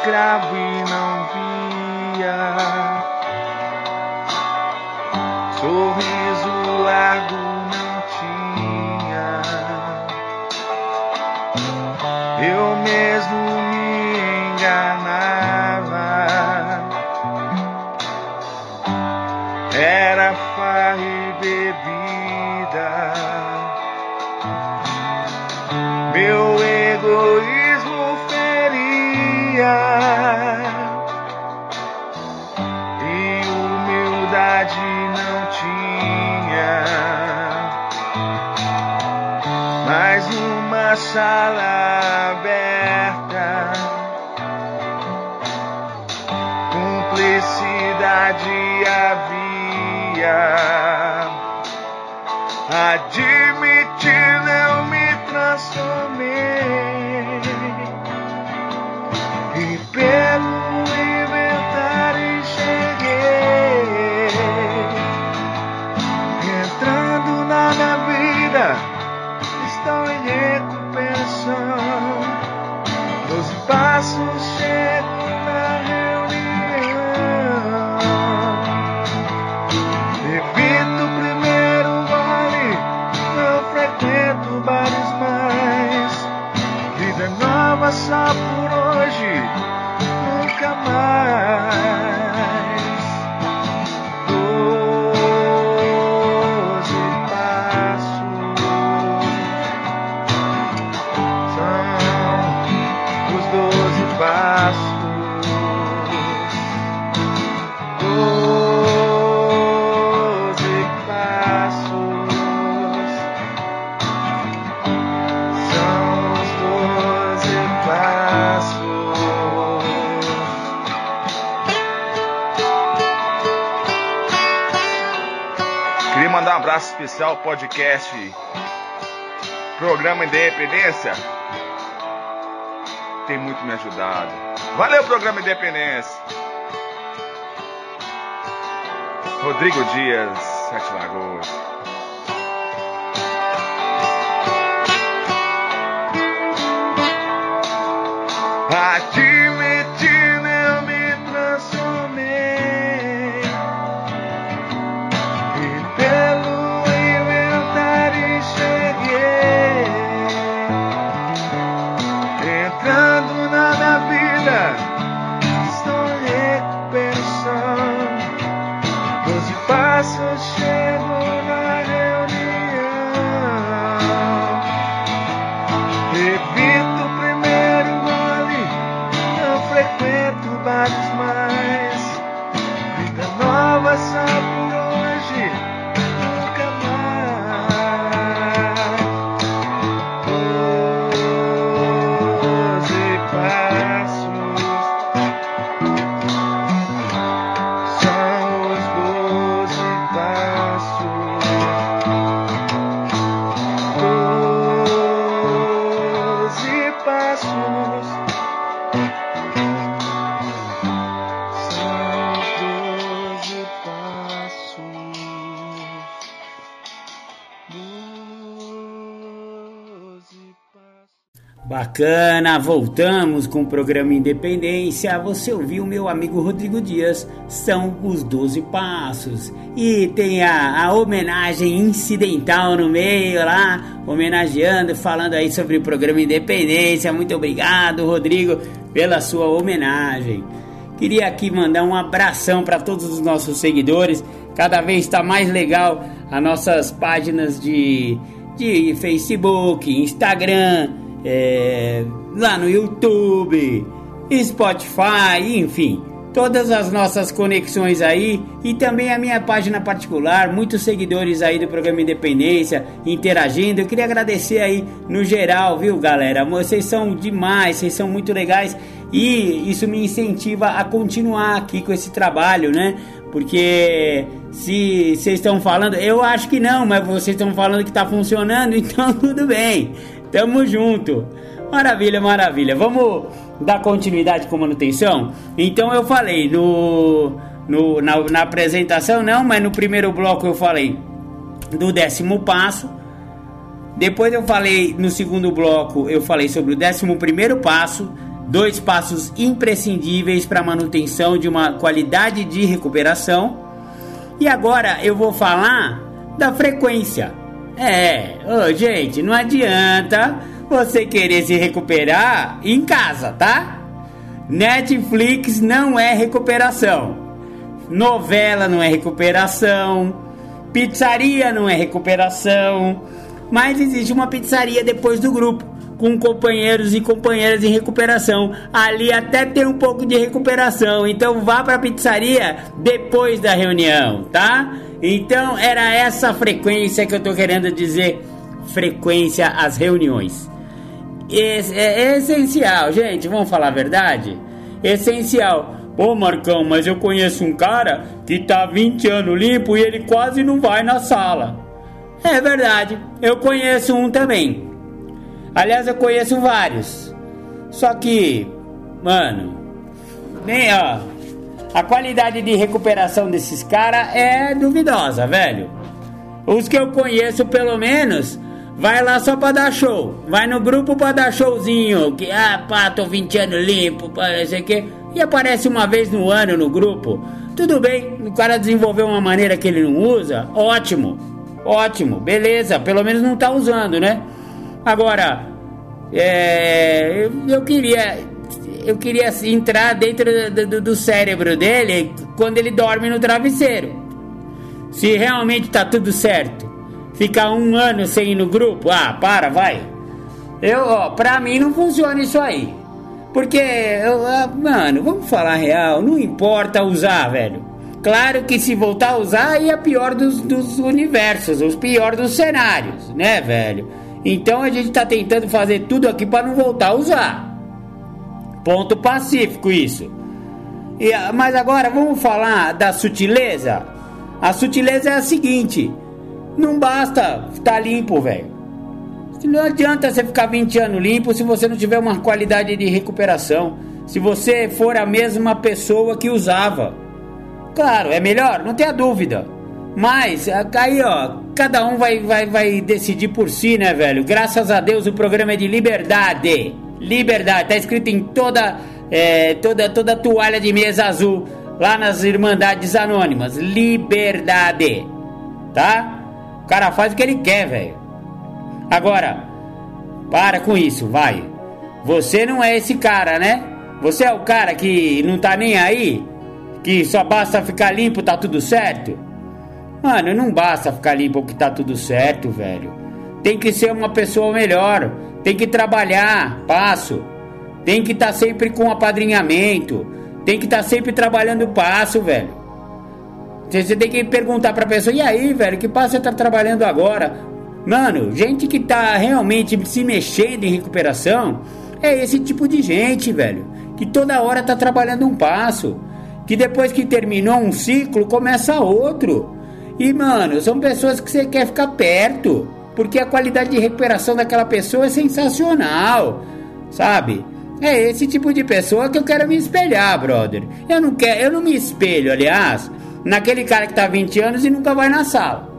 Escravo especial ao podcast Programa Independência. Tem muito me ajudado. Valeu, Programa Independência. Rodrigo Dias, Sete Lagoas. Admitindo Bacana, voltamos com o programa Independência. Você ouviu meu amigo Rodrigo Dias, são os 12 passos. E tem a, a homenagem incidental no meio lá, homenageando, falando aí sobre o programa Independência. Muito obrigado, Rodrigo, pela sua homenagem. Queria aqui mandar um abração para todos os nossos seguidores. Cada vez está mais legal as nossas páginas de, de Facebook, Instagram, é, lá no YouTube, Spotify, enfim, todas as nossas conexões aí e também a minha página particular, muitos seguidores aí do programa Independência interagindo. Eu queria agradecer aí no geral, viu, galera? Vocês são demais, vocês são muito legais e isso me incentiva a continuar aqui com esse trabalho, né? Porque se vocês estão falando, eu acho que não, mas vocês estão falando que tá funcionando, então tudo bem. Tamo junto. Maravilha, maravilha. Vamos dar continuidade com manutenção? Então eu falei no, no na, na apresentação, não, mas no primeiro bloco eu falei do décimo passo. Depois eu falei no segundo bloco, eu falei sobre o décimo primeiro passo, dois passos imprescindíveis para a manutenção de uma qualidade de recuperação. E agora eu vou falar da frequência. É, ô, gente, não adianta você querer se recuperar em casa, tá? Netflix não é recuperação. Novela não é recuperação. Pizzaria não é recuperação. Mas existe uma pizzaria depois do grupo, com companheiros e companheiras em recuperação. Ali até tem um pouco de recuperação. Então vá pra pizzaria depois da reunião, tá? Então era essa frequência que eu tô querendo dizer. Frequência às reuniões. Esse- é essencial, gente. Vamos falar a verdade? Essencial. Pô, Marcão, mas eu conheço um cara que tá há 20 anos limpo e ele quase não vai na sala. É verdade, eu conheço um também. Aliás, eu conheço vários. Só que, mano, nem ó, a qualidade de recuperação desses caras é duvidosa, velho. Os que eu conheço, pelo menos, vai lá só pra dar show. Vai no grupo pra dar showzinho. Que, ah, pá, tô 20 anos limpo, pá, não sei. E aparece uma vez no ano no grupo. Tudo bem, o cara desenvolveu uma maneira que ele não usa, ótimo. Ótimo, beleza, pelo menos não tá usando, né? Agora, é, eu queria eu queria entrar dentro do, do- do cérebro dele quando ele dorme no travesseiro. Se realmente tá tudo certo, ficar um ano sem ir no grupo, ah, para, vai. Eu, ó, pra mim não funciona isso aí. Porque, eu, ah, mano, vamos falar real, não importa usar, velho. Claro que se voltar a usar, aí é pior dos, dos universos, os pior dos cenários, né, velho? Então a gente tá tentando fazer tudo aqui pra não voltar a usar. Ponto pacífico isso. E, mas agora vamos falar da sutileza? A sutileza é a seguinte: Não basta estar tá limpo, velho. Não adianta você ficar 20 anos limpo se você não tiver uma qualidade de recuperação. Se você for a mesma pessoa que usava. Claro, é melhor, não tenha dúvida. Mas, aí ó, cada um vai, vai, vai decidir por si, né, velho? Graças a Deus o programa é de liberdade. Liberdade, tá escrito em toda, é, toda, toda toalha de mesa azul lá nas Irmandades Anônimas. Liberdade, tá? O cara faz o que ele quer, velho. Agora, para com isso, vai. Você não é esse cara, né? Você é o cara que não tá nem aí? Que só basta ficar limpo, tá tudo certo? Mano, não basta ficar limpo que tá tudo certo, velho. Tem que ser uma pessoa melhor. Tem que trabalhar, passo. Tem que estar tá sempre com apadrinhamento. Tem que estar tá sempre trabalhando passo, velho. Você tem que perguntar pra pessoa, e aí, velho, que passo você tá trabalhando agora? Mano, gente que tá realmente se mexendo em recuperação é esse tipo de gente, velho. Que toda hora tá trabalhando um passo. Que depois que terminou um ciclo, começa outro. E, mano, são pessoas que você quer ficar perto, porque a qualidade de recuperação daquela pessoa é sensacional, sabe? É esse tipo de pessoa que eu quero me espelhar, brother. Eu não quero, eu não me espelho, aliás, naquele cara que tá 20 anos e nunca vai na sala.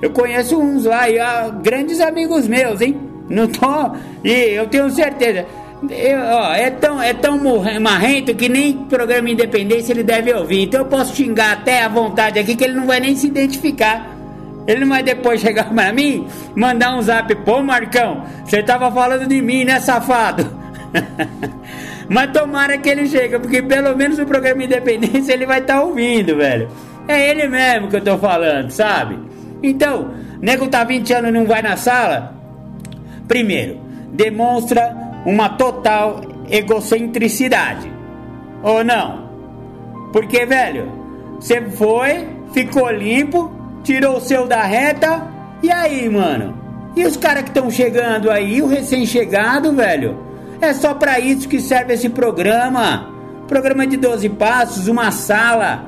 Eu conheço uns lá, e, ah, grandes amigos meus, hein? Não tô. E eu tenho certeza. Eu, ó, é tão, é tão marrento que nem programa Independência ele deve ouvir. Então eu posso xingar até à vontade aqui que ele não vai nem se identificar. Ele não vai depois chegar para mim, mandar um zap, pô Marcão, você tava falando de mim, né, safado? Mas tomara que ele chegue, porque pelo menos o programa Independência ele vai estar tá ouvindo, velho. É ele mesmo que eu tô falando, sabe? Então, nego tá 20 anos e não vai na sala? Primeiro, demonstra uma total egocentricidade. Ou não? Porque, velho, você foi, ficou limpo, tirou o seu da reta, e aí, mano? E os caras que estão chegando aí, o recém-chegado, velho? É só para isso que serve esse programa. Programa de 12 passos, uma sala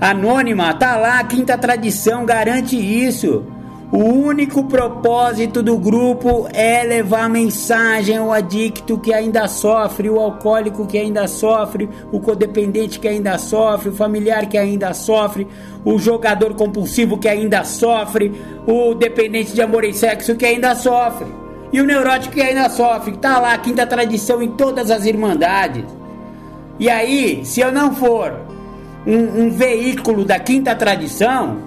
anônima, tá lá, quinta tradição garante isso. O único propósito do grupo é levar mensagem ao adicto que ainda sofre, o alcoólico que ainda sofre, o codependente que ainda sofre, o familiar que ainda sofre, o jogador compulsivo que ainda sofre, o dependente de amor e sexo que ainda sofre, e o neurótico que ainda sofre. Tá lá, quinta tradição em todas as irmandades. E aí, se eu não for um, um veículo da quinta tradição,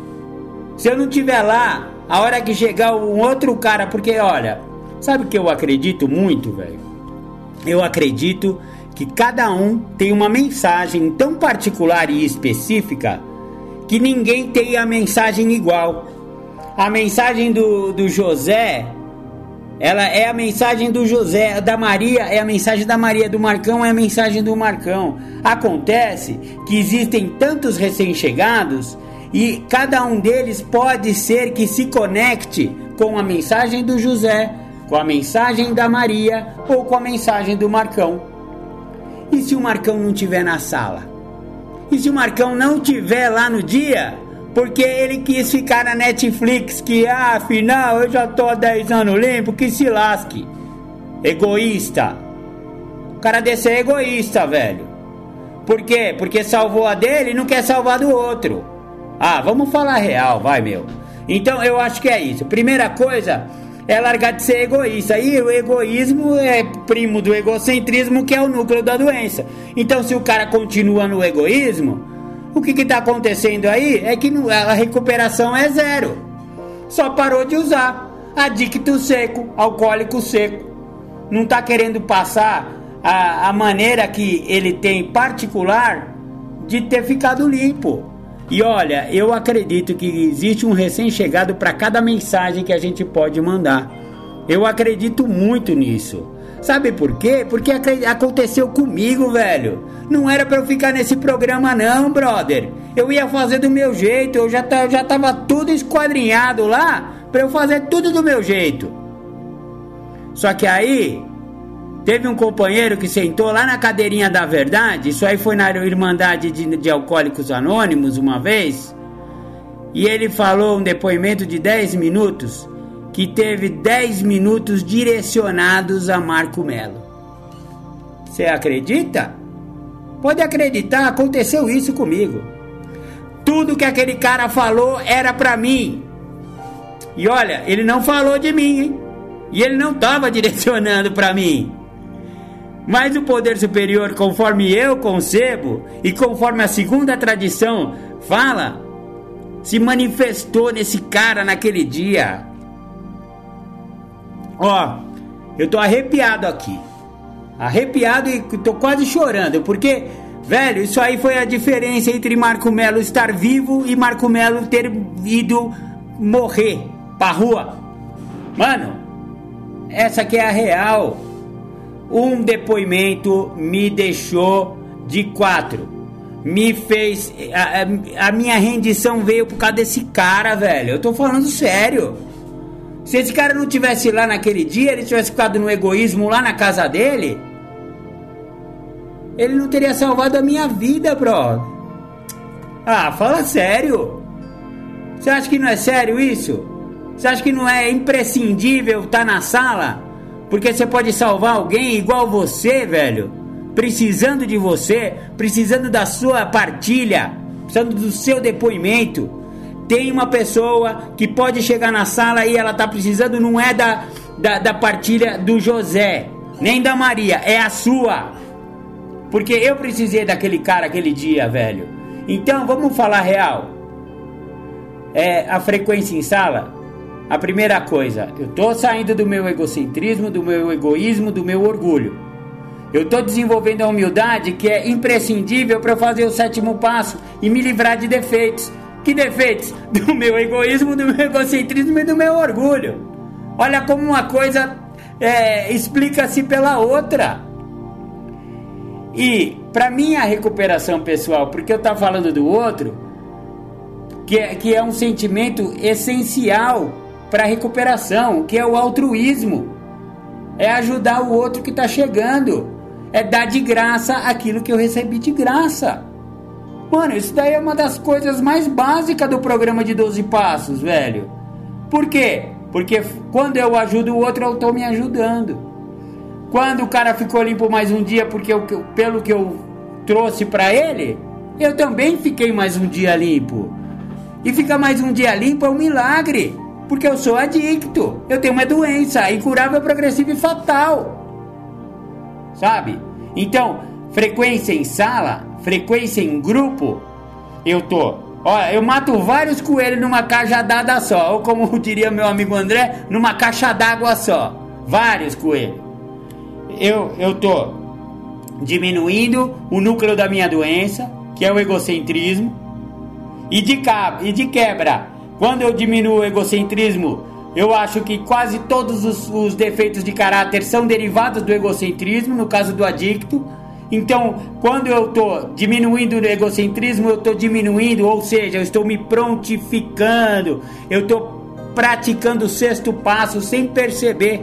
se eu não tiver lá a hora que chegar um outro cara, porque olha, sabe o que eu acredito muito, velho? Eu acredito que cada um tem uma mensagem tão particular e específica que ninguém tem a mensagem igual. A mensagem do, do José, ela é a mensagem do José, da Maria é a mensagem da Maria, do Marcão é a mensagem do Marcão. Acontece que existem tantos recém-chegados e cada um deles pode ser que se conecte com a mensagem do José, com a mensagem da Maria ou com a mensagem do Marcão. E se o Marcão não estiver na sala? E se o Marcão não estiver lá no dia? Porque ele quis ficar na Netflix, que ah, afinal eu já tô há 10 anos limpo, que se lasque. Egoísta. O cara desse é egoísta, velho. Por quê? Porque salvou a dele e não quer salvar do outro. Ah, vamos falar real, vai meu. Então eu acho que é isso. Primeira coisa é largar de ser egoísta. E o egoísmo é primo do egocentrismo, que é o núcleo da doença. Então, se o cara continua no egoísmo, o que está acontecendo aí é que a recuperação é zero. Só parou de usar. Adicto seco, alcoólico seco. Não está querendo passar a, a maneira que ele tem particular de ter ficado limpo. E olha, eu acredito que existe um recém-chegado para cada mensagem que a gente pode mandar. Eu acredito muito nisso. Sabe por quê? Porque aconteceu comigo, velho. Não era para eu ficar nesse programa não, brother. Eu ia fazer do meu jeito, eu já, eu já tava tudo esquadrinhado lá para eu fazer tudo do meu jeito. Só que aí Teve um companheiro que sentou lá na cadeirinha da verdade, isso aí foi na Irmandade de, de Alcoólicos Anônimos uma vez, e ele falou um depoimento de 10 minutos que teve 10 minutos direcionados a Marco Melo. Você acredita? Pode acreditar, aconteceu isso comigo. Tudo que aquele cara falou era para mim. E olha, ele não falou de mim, hein? E ele não estava direcionando para mim. Mas o poder superior, conforme eu concebo e conforme a segunda tradição fala, se manifestou nesse cara naquele dia. Ó, eu tô arrepiado aqui. Arrepiado e tô quase chorando, porque, velho, isso aí foi a diferença entre Marco Melo estar vivo e Marco Melo ter ido morrer pra rua. Mano, essa aqui é a real. Um depoimento me deixou de quatro. Me fez. A, a, minha rendição veio por causa desse cara, velho. Eu tô falando sério. Se esse cara não tivesse lá naquele dia, ele tivesse ficado no egoísmo lá na casa dele, ele não teria salvado a minha vida, bro. Ah, fala sério. Você acha que não é sério isso? Você acha que não é imprescindível estar tá na sala? Porque você pode salvar alguém igual você, velho. Precisando de você, precisando da sua partilha, precisando do seu depoimento tem uma pessoa que pode chegar na sala e ela tá precisando, não é da, da, da partilha do José, nem da Maria, é a sua. Porque eu precisei daquele cara aquele dia, velho. Então vamos falar real. É a frequência em sala. A primeira coisa, eu tô saindo do meu egocentrismo, do meu egoísmo, do meu orgulho. Eu tô desenvolvendo a humildade que é imprescindível para fazer o sétimo passo e me livrar de defeitos. Que defeitos? Do meu egoísmo, do meu egocentrismo e do meu orgulho. Olha como uma coisa é, explica-se pela outra. E para minha recuperação pessoal, porque eu estava falando do outro, que é, que é um sentimento essencial para a recuperação, que é o altruísmo. É ajudar o outro que está chegando. É dar de graça aquilo que eu recebi de graça. Mano, isso daí é uma das coisas mais básicas do programa de 12 passos, velho. Por quê? Porque quando eu ajudo o outro, eu tô me ajudando. Quando o cara ficou limpo mais um dia, porque eu, pelo que eu trouxe para ele, eu também fiquei mais um dia limpo. E ficar mais um dia limpo é um milagre, porque eu sou adicto. Eu tenho uma doença incurável, progressiva e fatal. Sabe? Então, frequência em sala frequência em grupo, eu tô. Olha, eu mato vários coelhos numa cajadada só, ou como diria meu amigo André, numa caixa d'água só. Vários coelhos. Eu, eu tô diminuindo o núcleo da minha doença, que é o egocentrismo, e de, e de quebra, quando eu diminuo o egocentrismo, eu acho que quase todos os, os defeitos de caráter são derivados do egocentrismo, no caso do adicto. Então, quando eu estou diminuindo o egocentrismo, eu estou diminuindo, ou seja, eu estou me prontificando, eu estou praticando o sexto passo sem perceber.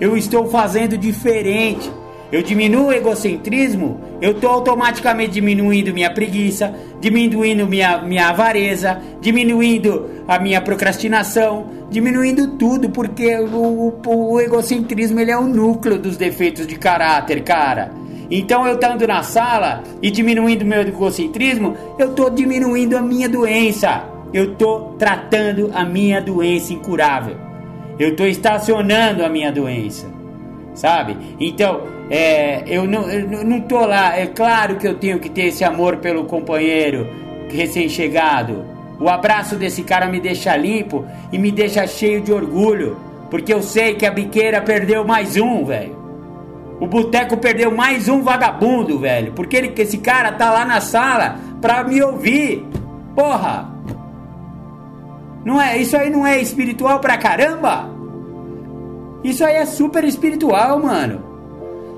Eu estou fazendo diferente. Eu diminuo o egocentrismo, eu estou automaticamente diminuindo minha preguiça, diminuindo minha, minha avareza, diminuindo a minha procrastinação, diminuindo tudo, porque o, o, o egocentrismo ele é o núcleo dos defeitos de caráter, cara. Então eu estando na sala e diminuindo meu egocentrismo, eu estou diminuindo a minha doença. Eu estou tratando a minha doença incurável. Eu estou estacionando a minha doença. Sabe? Então, é, eu não, eu não tô lá. É claro que eu tenho que ter esse amor pelo companheiro recém-chegado. O abraço desse cara me deixa limpo e me deixa cheio de orgulho. Porque eu sei que a biqueira perdeu mais um, velho. O boteco perdeu mais um vagabundo, velho. Porque ele, esse cara tá lá na sala pra me ouvir. Porra! Não é, isso aí não é espiritual pra caramba? Isso aí é super espiritual, mano.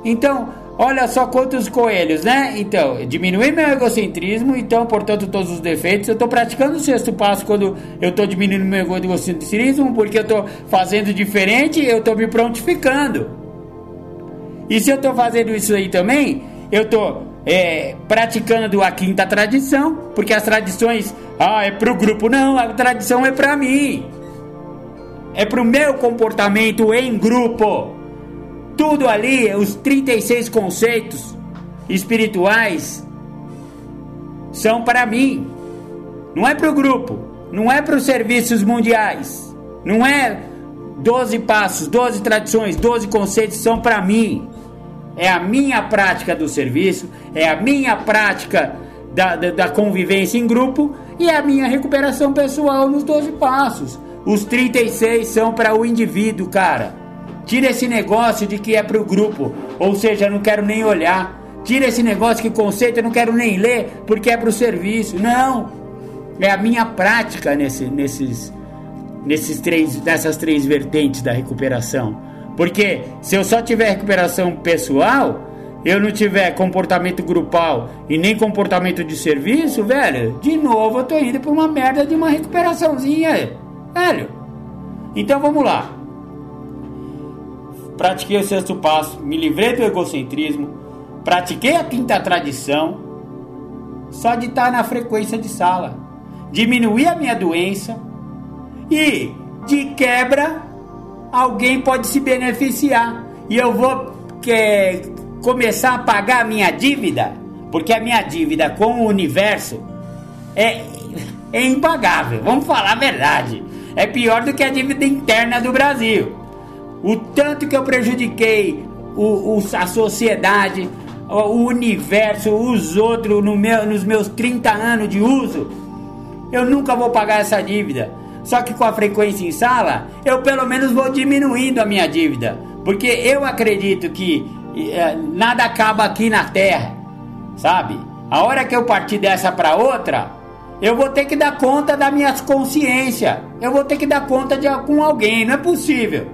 Então, olha só quantos coelhos, né? Então, diminuir meu egocentrismo, então, portanto, todos os defeitos. Eu tô praticando o sexto passo quando eu tô diminuindo meu egocentrismo, porque eu tô fazendo diferente, eu tô me prontificando. E se eu estou fazendo isso aí também, eu estou é, praticando a quinta tradição, porque as tradições, ah, é pro grupo, não, a tradição é para mim, é pro meu comportamento em grupo. Tudo ali, os 36 conceitos espirituais são para mim, não é pro grupo, não é para os serviços mundiais, não é 12 passos, 12 tradições, 12 conceitos são para mim é a minha prática do serviço, é a minha prática da, da, da, convivência em grupo e a minha recuperação pessoal nos 12 passos. Os 36 são para o indivíduo, cara. Tira esse negócio de que é para o grupo, ou seja, não quero nem olhar. Tira esse negócio que conceito eu não quero nem ler porque é para o serviço. Não! É a minha prática nesse, nesses, nesses três, nessas três vertentes da recuperação. Porque se eu só tiver recuperação pessoal, eu não tiver comportamento grupal e nem comportamento de serviço, velho, de novo eu tô indo pra uma merda de uma recuperaçãozinha, Então vamos lá. Pratiquei o sexto passo, me livrei do egocentrismo, pratiquei a quinta tradição, só de estar na frequência de sala, diminuí a minha doença e de quebra alguém pode se beneficiar e eu vou começar a pagar a minha dívida, porque a minha dívida com o universo é, é impagável. Vamos falar a verdade. É pior do que a dívida interna do Brasil. O tanto que eu prejudiquei o, o a sociedade, o universo, os outros no meu, nos meus 30 anos de uso, eu nunca vou pagar essa dívida. Só que com a frequência em sala, eu pelo menos vou diminuindo a minha dívida. Porque eu acredito que é, nada acaba aqui na Terra, sabe? A hora que eu partir dessa para outra, eu vou ter que dar conta da minha consciência. Eu vou ter que dar conta de com alguém, não é possível.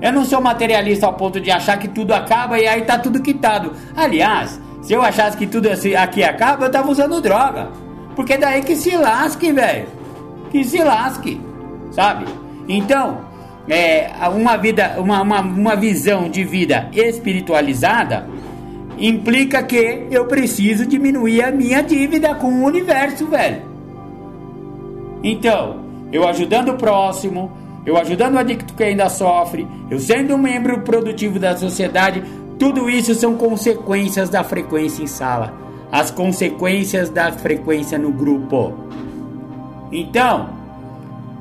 Eu não sou materialista ao ponto de achar que tudo acaba e aí tá tudo quitado. Aliás, se eu achasse que tudo aqui acaba, eu tava usando droga. Porque daí que se lasque, velho. Que se lasque sabe? Então, é, uma vida, uma, uma, uma visão de vida espiritualizada implica que eu preciso diminuir a minha dívida com o universo, velho. Então, eu ajudando o próximo, eu ajudando o adicto que ainda sofre, eu sendo um membro produtivo da sociedade, tudo isso são consequências da frequência em sala, as consequências da frequência no grupo. Então,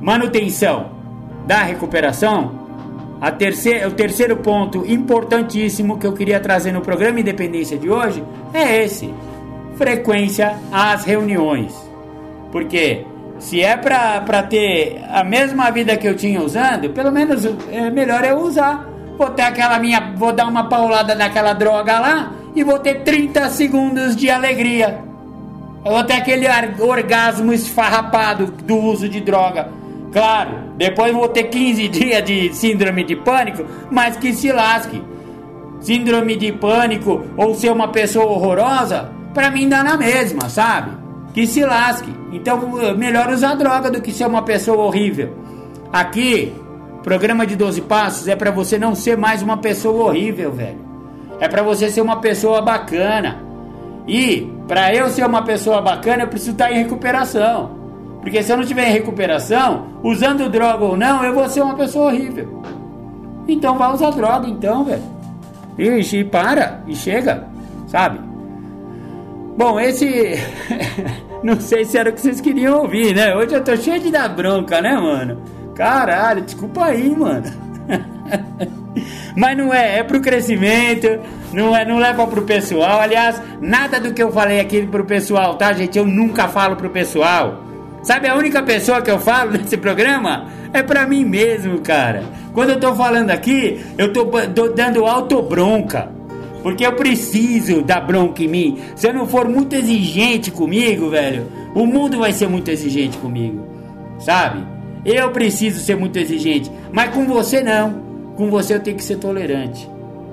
manutenção da recuperação, a terceira, o terceiro ponto importantíssimo que eu queria trazer no programa Independência de hoje é esse: frequência às reuniões. Porque se é para ter a mesma vida que eu tinha usando, pelo menos é melhor eu usar. Vou ter aquela minha, vou dar uma paulada naquela droga lá e vou ter 30 segundos de alegria. Eu vou ter aquele orgasmo esfarrapado do uso de droga Claro, depois vou ter 15 dias de síndrome de pânico, mas que se lasque. Síndrome de pânico ou ser uma pessoa horrorosa, pra mim dá na mesma, sabe? Que se lasque. Então, melhor usar droga do que ser uma pessoa horrível. Aqui, programa de 12 passos é para você não ser mais uma pessoa horrível, velho. É para você ser uma pessoa bacana. E para eu ser uma pessoa bacana, eu preciso estar em recuperação. Porque se eu não estiver em recuperação, usando droga ou não, eu vou ser uma pessoa horrível. Então vai usar droga então, velho. E para, e chega, sabe? Bom, esse. não sei se era o que vocês queriam ouvir, né? Hoje eu tô cheio de dar bronca, né, mano? Caralho, desculpa aí, mano. Mas não é, é pro crescimento, não é, não leva pro pessoal. Aliás, nada do que eu falei aqui pro pessoal, tá, gente? Eu nunca falo pro pessoal. Sabe a única pessoa que eu falo nesse programa? É pra mim mesmo, cara. Quando eu tô falando aqui, eu tô, tô dando autobronca. Porque eu preciso dar bronca em mim. Se eu não for muito exigente comigo, velho, o mundo vai ser muito exigente comigo. Sabe? Eu preciso ser muito exigente. Mas com você não. Com você eu tenho que ser tolerante.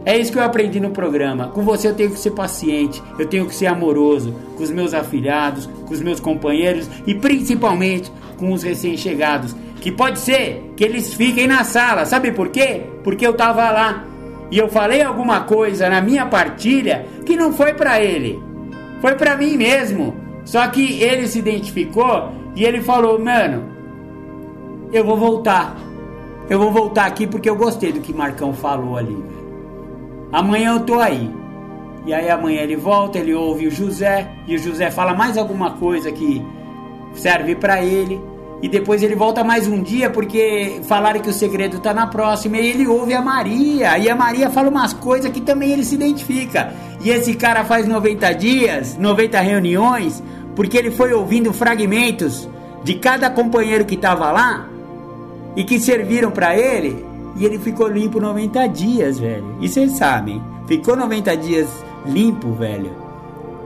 É isso que eu aprendi no programa. Com você eu tenho que ser paciente, eu tenho que ser amoroso com os meus afilhados, com os meus companheiros e principalmente com os recém-chegados. Que pode ser que eles fiquem na sala, sabe por quê? Porque eu tava lá e eu falei alguma coisa na minha partilha que não foi para ele. foi pra mim mesmo. Só que ele se identificou e ele falou, mano, eu vou voltar. Eu vou voltar aqui porque eu gostei do que Marcão falou ali. Amanhã eu tô aí. E aí amanhã ele volta, ele ouve o José e o José fala mais alguma coisa que serve para ele. E depois ele volta mais um dia porque falaram que o segredo tá na próxima. E ele ouve a Maria. E a Maria fala umas coisas que também ele se identifica. E esse cara faz 90 dias, 90 reuniões, porque ele foi ouvindo fragmentos de cada companheiro que tava lá e que serviram para ele. E ele ficou limpo 90 dias, velho. E vocês sabem, ficou 90 dias limpo, velho.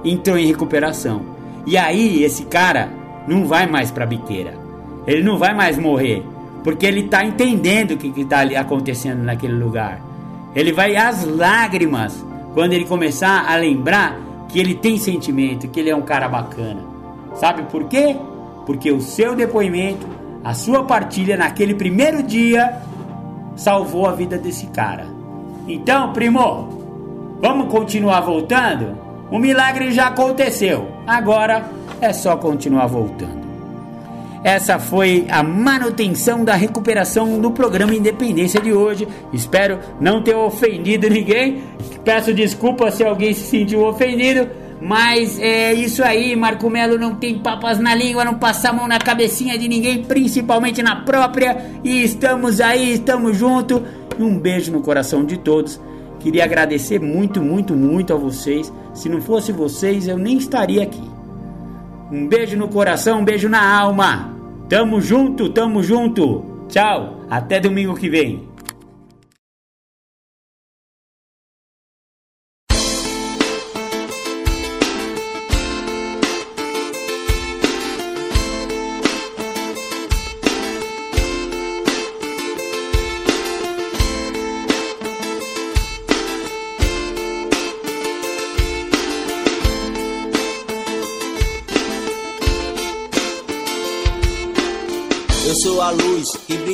Entrou em recuperação. E aí esse cara não vai mais pra biqueira ele não vai mais morrer, porque ele está entendendo o que está acontecendo naquele lugar. Ele vai às lágrimas quando ele começar a lembrar que ele tem sentimento, que ele é um cara bacana. Sabe por quê? Porque o seu depoimento, a sua partilha naquele primeiro dia salvou a vida desse cara. Então, primo, vamos continuar voltando? O milagre já aconteceu. Agora é só continuar voltando. Essa foi a manutenção da recuperação do programa Independência de hoje. Espero não ter ofendido ninguém. Peço desculpa se alguém se sentiu ofendido. Mas é isso aí, Marco Melo não tem papas na língua, não passa a mão na cabecinha de ninguém, principalmente na própria. E estamos aí, estamos juntos. Um beijo no coração de todos. Queria agradecer muito, muito, muito a vocês. Se não fosse vocês, eu nem estaria aqui. Um beijo no coração, um beijo na alma. Tamo junto, tamo junto. Tchau, até domingo que vem.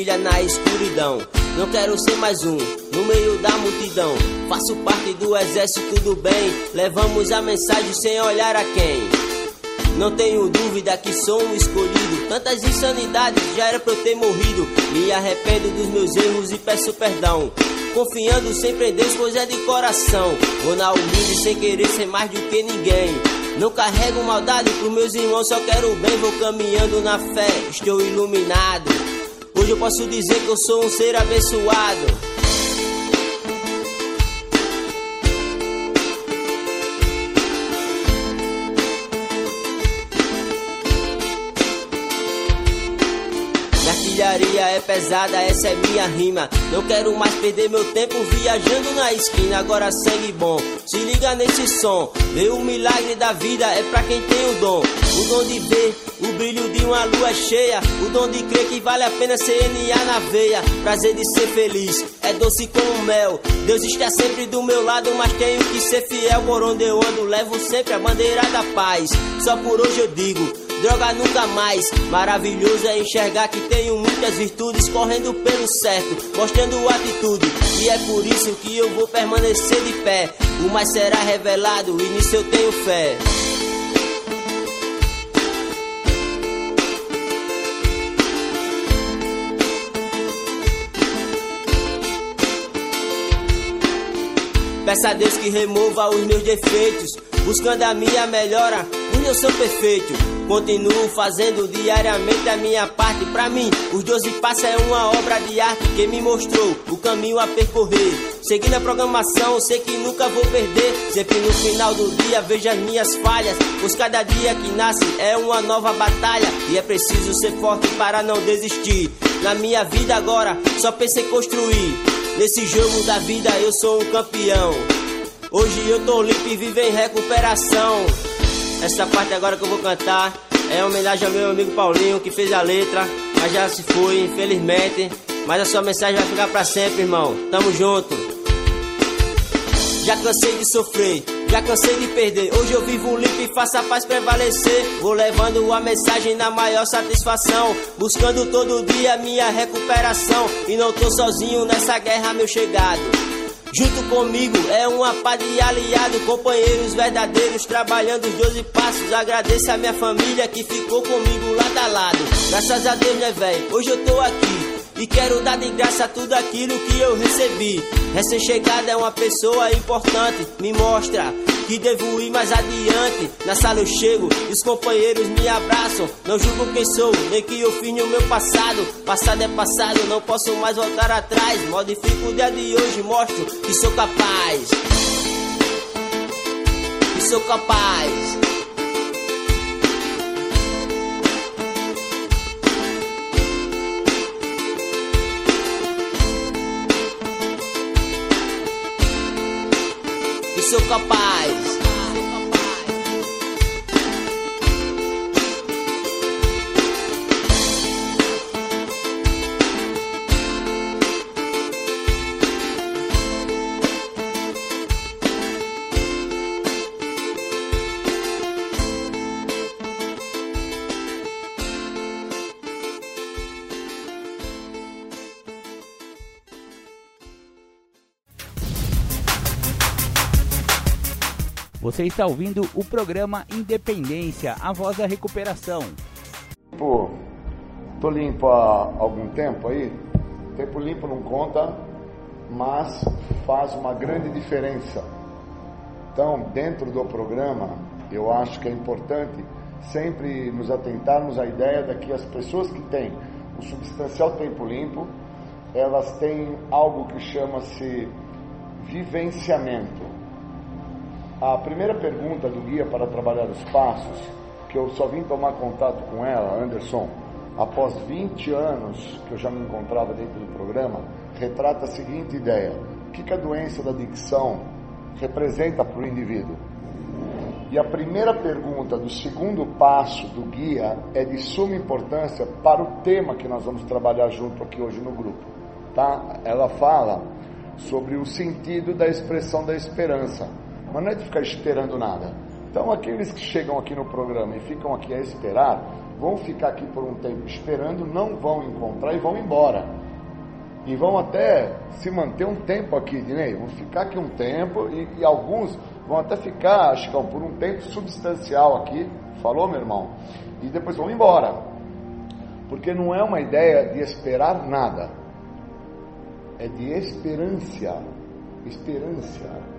Brilha na escuridão. Não quero ser mais um no meio da multidão. Faço parte do exército do bem. Levamos a mensagem sem olhar a quem. Não tenho dúvida que sou um escolhido. Tantas insanidades já era pra eu ter morrido. Me arrependo dos meus erros e peço perdão. Confiando sempre em Deus, pois é de coração. Vou na humilde sem querer ser mais do que ninguém. Não carrego maldade pros meus irmãos, só quero o bem, vou caminhando na fé, estou iluminado. Hoje eu posso dizer que eu sou um ser abençoado. É pesada, essa é minha rima. Não quero mais perder meu tempo viajando na esquina. Agora sangue bom, se liga nesse som. Ver o milagre da vida é pra quem tem o dom. O dom de ver o brilho de uma lua cheia. O dom de crer que vale a pena CNA na veia. Prazer de ser feliz, é doce como mel. Deus está sempre do meu lado, mas tenho que ser fiel. Por onde eu ando, levo sempre a bandeira da paz. Só por hoje eu digo droga nunca mais. Maravilhoso é enxergar que tenho muitas virtudes correndo pelo certo, mostrando atitude. E é por isso que eu vou permanecer de pé. O mais será revelado e nisso eu tenho fé. Peça a Deus que remova os meus defeitos, buscando a minha melhora, pois eu sou perfeito. Continuo fazendo diariamente a minha parte. Pra mim, os 12 passos é uma obra de arte que me mostrou o caminho a percorrer. Seguindo a programação, sei que nunca vou perder. Sempre no final do dia vejo as minhas falhas. Pois cada dia que nasce é uma nova batalha. E é preciso ser forte para não desistir. Na minha vida agora, só pensei construir. Nesse jogo da vida eu sou um campeão. Hoje eu tô limpo e vivo em recuperação. Essa parte agora que eu vou cantar é homenagem ao meu amigo Paulinho que fez a letra, mas já se foi, infelizmente. Mas a sua mensagem vai ficar pra sempre, irmão. Tamo junto. Já cansei de sofrer, já cansei de perder. Hoje eu vivo limpo e faço a paz prevalecer. Vou levando a mensagem na maior satisfação. Buscando todo dia minha recuperação. E não tô sozinho nessa guerra, meu chegado. Junto comigo é uma pá de aliado, companheiros verdadeiros, trabalhando os 12 passos. Agradeço a minha família que ficou comigo lado a lado. Graças a Deus, né, velho? Hoje eu tô aqui. E quero dar de graça tudo aquilo que eu recebi. Recém-chegada é uma pessoa importante, me mostra que devo ir mais adiante. Na sala eu chego, os companheiros me abraçam. Não julgo quem sou, nem que eu fiz no meu passado. Passado é passado, não posso mais voltar atrás. Modifico o dia de hoje, mostro que sou capaz. Que sou capaz. Sou capaz. Você está ouvindo o programa Independência, a voz da recuperação. Pô, tô limpo há algum tempo aí. Tempo limpo não conta, mas faz uma grande diferença. Então, dentro do programa, eu acho que é importante sempre nos atentarmos à ideia de que as pessoas que têm o substancial tempo limpo, elas têm algo que chama-se vivenciamento. A primeira pergunta do Guia para Trabalhar os Passos, que eu só vim tomar contato com ela, Anderson, após 20 anos que eu já me encontrava dentro do programa, retrata a seguinte ideia: o que, que a doença da adicção representa para o indivíduo? E a primeira pergunta do segundo passo do guia é de suma importância para o tema que nós vamos trabalhar junto aqui hoje no grupo. Tá? Ela fala sobre o sentido da expressão da esperança mas não é de ficar esperando nada. Então, aqueles que chegam aqui no programa e ficam aqui a esperar, vão ficar aqui por um tempo esperando, não vão encontrar e vão embora. E vão até se manter um tempo aqui, Dinei. Vão ficar aqui um tempo e, e alguns vão até ficar, acho que por um tempo substancial aqui. Falou, meu irmão? E depois vão embora. Porque não é uma ideia de esperar nada. É de esperança. Esperança.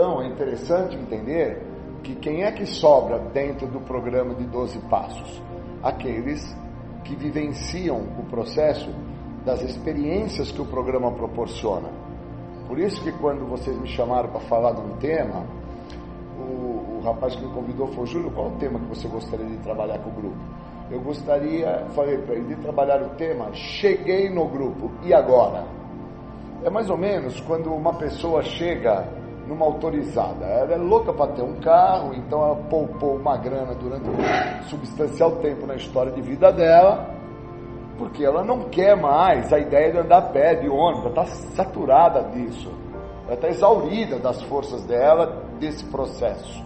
Então é interessante entender que quem é que sobra dentro do programa de 12 passos? Aqueles que vivenciam o processo das experiências que o programa proporciona. Por isso que quando vocês me chamaram para falar de um tema, o, o rapaz que me convidou falou, Júlio, qual é o tema que você gostaria de trabalhar com o grupo? Eu gostaria, falei para ele, de trabalhar o tema Cheguei no grupo, e agora? É mais ou menos quando uma pessoa chega numa autorizada. Ela é louca para ter um carro, então ela poupou uma grana durante um substancial tempo na história de vida dela, porque ela não quer mais a ideia de andar a pé, de ônibus, ela está saturada disso. Ela está exaurida das forças dela, desse processo.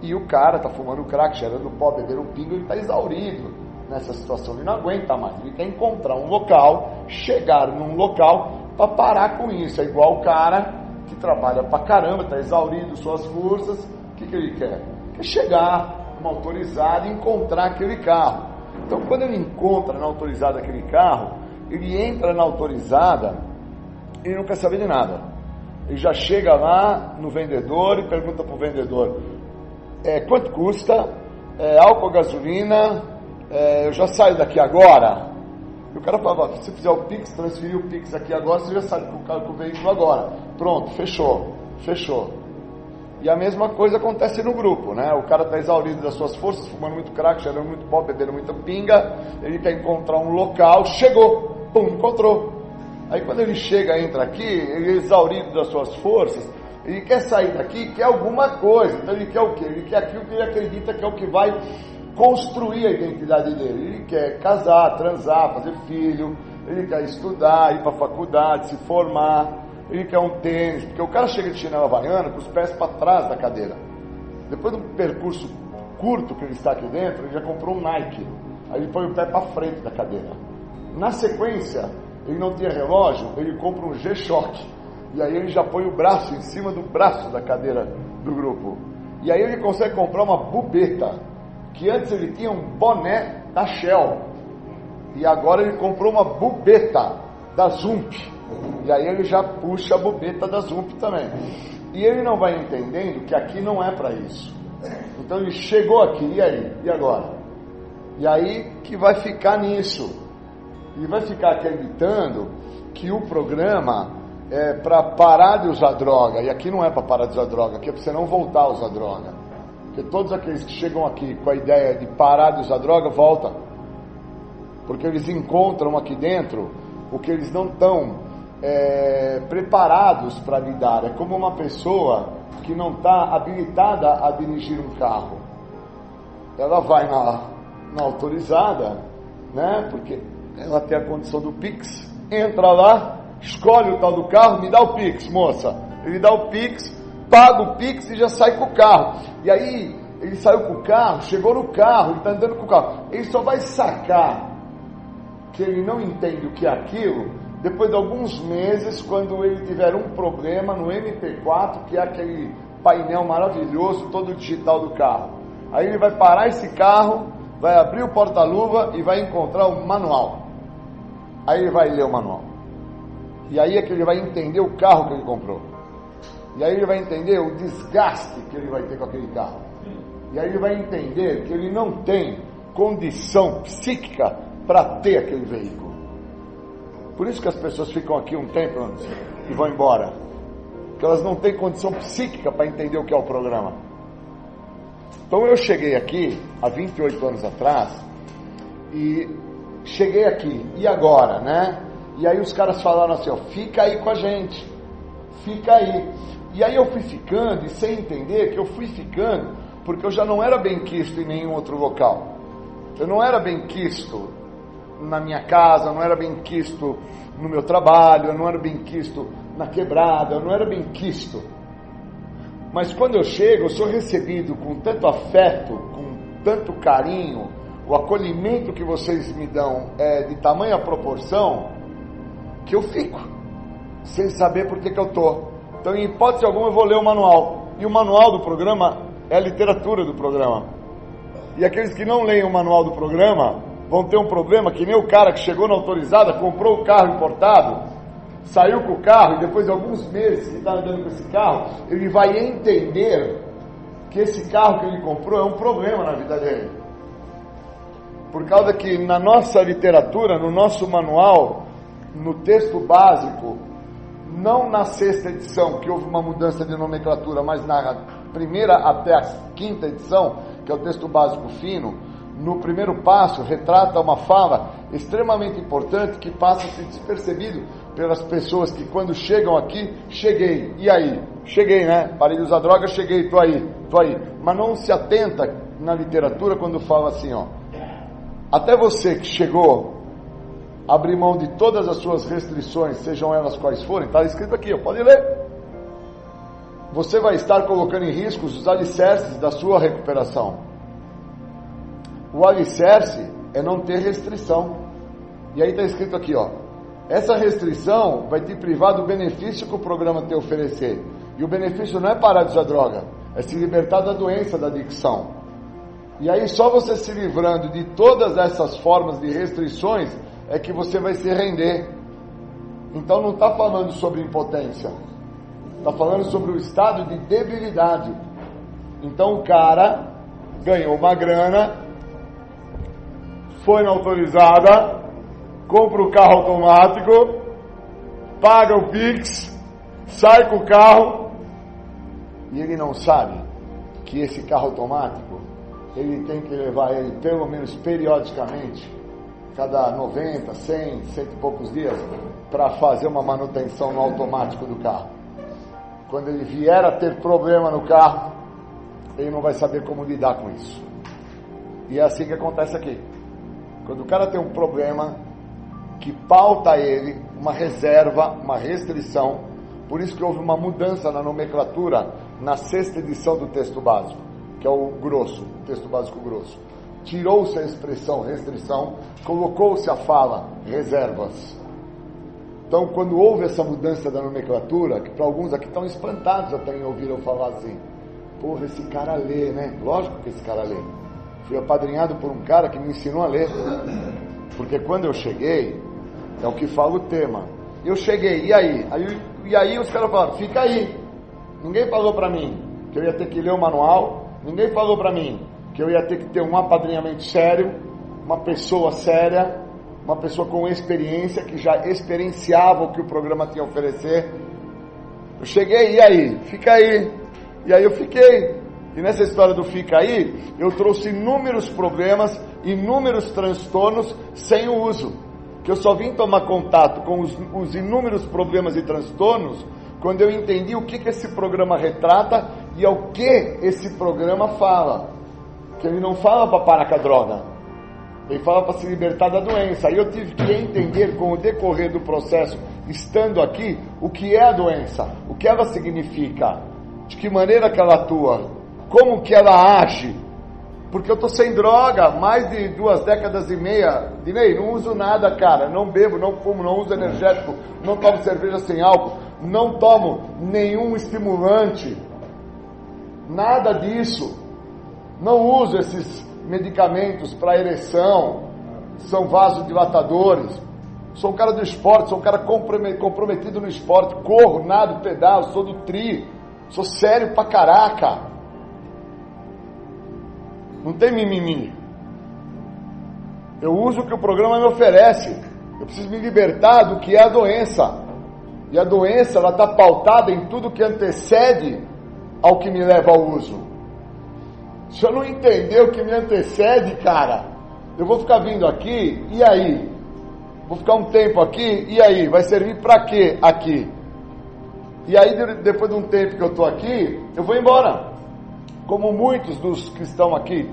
E o cara está fumando crack, cheirando pó, bebendo pingo, ele está exaurido nessa situação. Ele não aguenta mais. Ele quer encontrar um local, chegar num local para parar com isso. É igual o cara que trabalha pra caramba, está exaurindo suas forças, o que, que ele quer? Quer chegar numa autorizada e encontrar aquele carro. Então, quando ele encontra na autorizada aquele carro, ele entra na autorizada e não quer saber de nada. Ele já chega lá no vendedor e pergunta para o vendedor: é, quanto custa? É, álcool, gasolina? É, eu já saio daqui agora? E o cara falava, se fizer o Pix, transferir o Pix aqui agora, você já sabe com o carro com o veículo agora. Pronto, fechou, fechou. E a mesma coisa acontece no grupo, né? O cara está exaurido das suas forças, fumando muito crack, cheirando muito pó, bebendo muita pinga, ele quer encontrar um local, chegou, pum, encontrou. Aí quando ele chega, entra aqui, ele é exaurido das suas forças, ele quer sair daqui, quer alguma coisa. Então ele quer o quê? Ele quer aquilo que ele acredita que é o que vai construir a identidade dele. Ele quer casar, transar, fazer filho, ele quer estudar, ir para a faculdade, se formar, ele quer um tênis, porque o cara chega de chinela havaiana com os pés para trás da cadeira. Depois do percurso curto que ele está aqui dentro, ele já comprou um Nike. Aí ele põe o pé para frente da cadeira. Na sequência, ele não tinha relógio, ele compra um G-Shock. E aí ele já põe o braço em cima do braço da cadeira do grupo. E aí ele consegue comprar uma bubeta, que antes ele tinha um boné da Shell. E agora ele comprou uma bubeta da Zump. E aí ele já puxa a bubeta da Zump também. E ele não vai entendendo que aqui não é para isso. Então ele chegou aqui, e aí? E agora? E aí que vai ficar nisso. Ele vai ficar acreditando que o programa é para parar de usar droga. E aqui não é para parar de usar droga, aqui é para você não voltar a usar droga. Porque todos aqueles que chegam aqui com a ideia de parar de usar droga, voltam. Porque eles encontram aqui dentro o que eles não estão é, preparados para lidar. É como uma pessoa que não está habilitada a dirigir um carro. Ela vai na, na autorizada, né? Porque ela tem a condição do Pix, entra lá, escolhe o tal do carro, me dá o Pix, moça. Ele dá o Pix, paga o Pix e já sai com o carro. E aí, ele saiu com o carro, chegou no carro, ele está andando com o carro. Ele só vai sacar que ele não entende o que é aquilo depois de alguns meses, quando ele tiver um problema no MP4, que é aquele painel maravilhoso, todo digital do carro. Aí ele vai parar esse carro, vai abrir o porta-luva e vai encontrar o manual. Aí ele vai ler o manual. E aí é que ele vai entender o carro que ele comprou. E aí ele vai entender o desgaste que ele vai ter com aquele carro. E aí ele vai entender que ele não tem condição psíquica para ter aquele veículo. Por isso que as pessoas ficam aqui um tempo e vão embora. Porque elas não têm condição psíquica para entender o que é o programa. Então eu cheguei aqui há 28 anos atrás e cheguei aqui, e agora, né? E aí os caras falaram assim, ó, fica aí com a gente, fica aí. E aí eu fui ficando, e sem entender que eu fui ficando, porque eu já não era bem quisto em nenhum outro local. Eu não era bem quisto na minha casa, não era bem quisto no meu trabalho, eu não era bem quisto na quebrada, eu não era bem quisto. Mas quando eu chego, eu sou recebido com tanto afeto, com tanto carinho, o acolhimento que vocês me dão é de tamanha proporção que eu fico, sem saber por que, que eu estou. Então, em hipótese alguma, eu vou ler o manual. E o manual do programa é a literatura do programa. E aqueles que não leem o manual do programa vão ter um problema, que nem o cara que chegou na autorizada, comprou o carro importado, saiu com o carro e depois de alguns meses que está andando com esse carro, ele vai entender que esse carro que ele comprou é um problema na vida dele. Por causa que na nossa literatura, no nosso manual, no texto básico, não na sexta edição, que houve uma mudança de nomenclatura, mas na primeira até a quinta edição, que é o texto básico fino, no primeiro passo, retrata uma fala extremamente importante que passa a ser despercebido pelas pessoas que quando chegam aqui, cheguei, e aí? Cheguei, né? Parei de usar droga, cheguei, tô aí, tô aí. Mas não se atenta na literatura quando fala assim, ó. Até você que chegou, abrir mão de todas as suas restrições, sejam elas quais forem, está escrito aqui, pode ler. Você vai estar colocando em risco os alicerces da sua recuperação. O alicerce é não ter restrição. E aí está escrito aqui, ó. Essa restrição vai te privar do benefício que o programa te oferecer. E o benefício não é parar de usar droga, é se libertar da doença da adicção. E aí só você se livrando de todas essas formas de restrições é que você vai se render. Então não está falando sobre impotência, está falando sobre o estado de debilidade. Então o cara ganhou uma grana, foi na autorizada, compra o carro automático, paga o Pix, sai com o carro e ele não sabe que esse carro automático ele tem que levar ele pelo menos periodicamente, cada 90, 100, cento e poucos dias, para fazer uma manutenção no automático do carro. Quando ele vier a ter problema no carro, ele não vai saber como lidar com isso. E é assim que acontece aqui. Quando o cara tem um problema que pauta ele uma reserva, uma restrição, por isso que houve uma mudança na nomenclatura na sexta edição do texto básico, que é o grosso, o texto básico grosso. Tirou-se a expressão restrição, colocou-se a fala reservas. Então, quando houve essa mudança da nomenclatura, que para alguns aqui estão espantados até em ouvir eu falar assim, porra, esse cara lê, né? Lógico que esse cara lê. Fui apadrinhado por um cara que me ensinou a ler. Porque quando eu cheguei, é o que fala o tema. Eu cheguei, e aí? aí e aí os caras falaram, fica aí. Ninguém falou para mim que eu ia ter que ler o manual, ninguém falou para mim que eu ia ter que ter um apadrinhamento sério, uma pessoa séria, uma pessoa com experiência, que já experienciava o que o programa tinha a oferecer. Eu cheguei, e aí? Fica aí. E aí eu fiquei. E nessa história do fica aí, eu trouxe inúmeros problemas, inúmeros transtornos sem o uso. Que eu só vim tomar contato com os, os inúmeros problemas e transtornos quando eu entendi o que, que esse programa retrata e ao que esse programa fala. Que ele não fala para parar com a droga, ele fala para se libertar da doença. Aí eu tive que entender com o decorrer do processo, estando aqui, o que é a doença, o que ela significa, de que maneira que ela atua, como que ela age. Porque eu estou sem droga, mais de duas décadas e meia. Dinei, não uso nada, cara. Não bebo, não fumo, não uso energético, não tomo cerveja sem álcool, não tomo nenhum estimulante. Nada disso. Não uso esses medicamentos para ereção, são vasodilatadores. Sou um cara do esporte, sou um cara comprometido no esporte, corro, nado, pedalo, sou do tri, sou sério pra caraca. Não tem mimimi. Eu uso o que o programa me oferece. Eu preciso me libertar do que é a doença. E a doença, ela está pautada em tudo que antecede ao que me leva ao uso. Se eu não entender o que me antecede, cara, eu vou ficar vindo aqui, e aí? Vou ficar um tempo aqui, e aí? Vai servir para quê aqui? E aí, depois de um tempo que eu estou aqui, eu vou embora. Como muitos dos que estão aqui,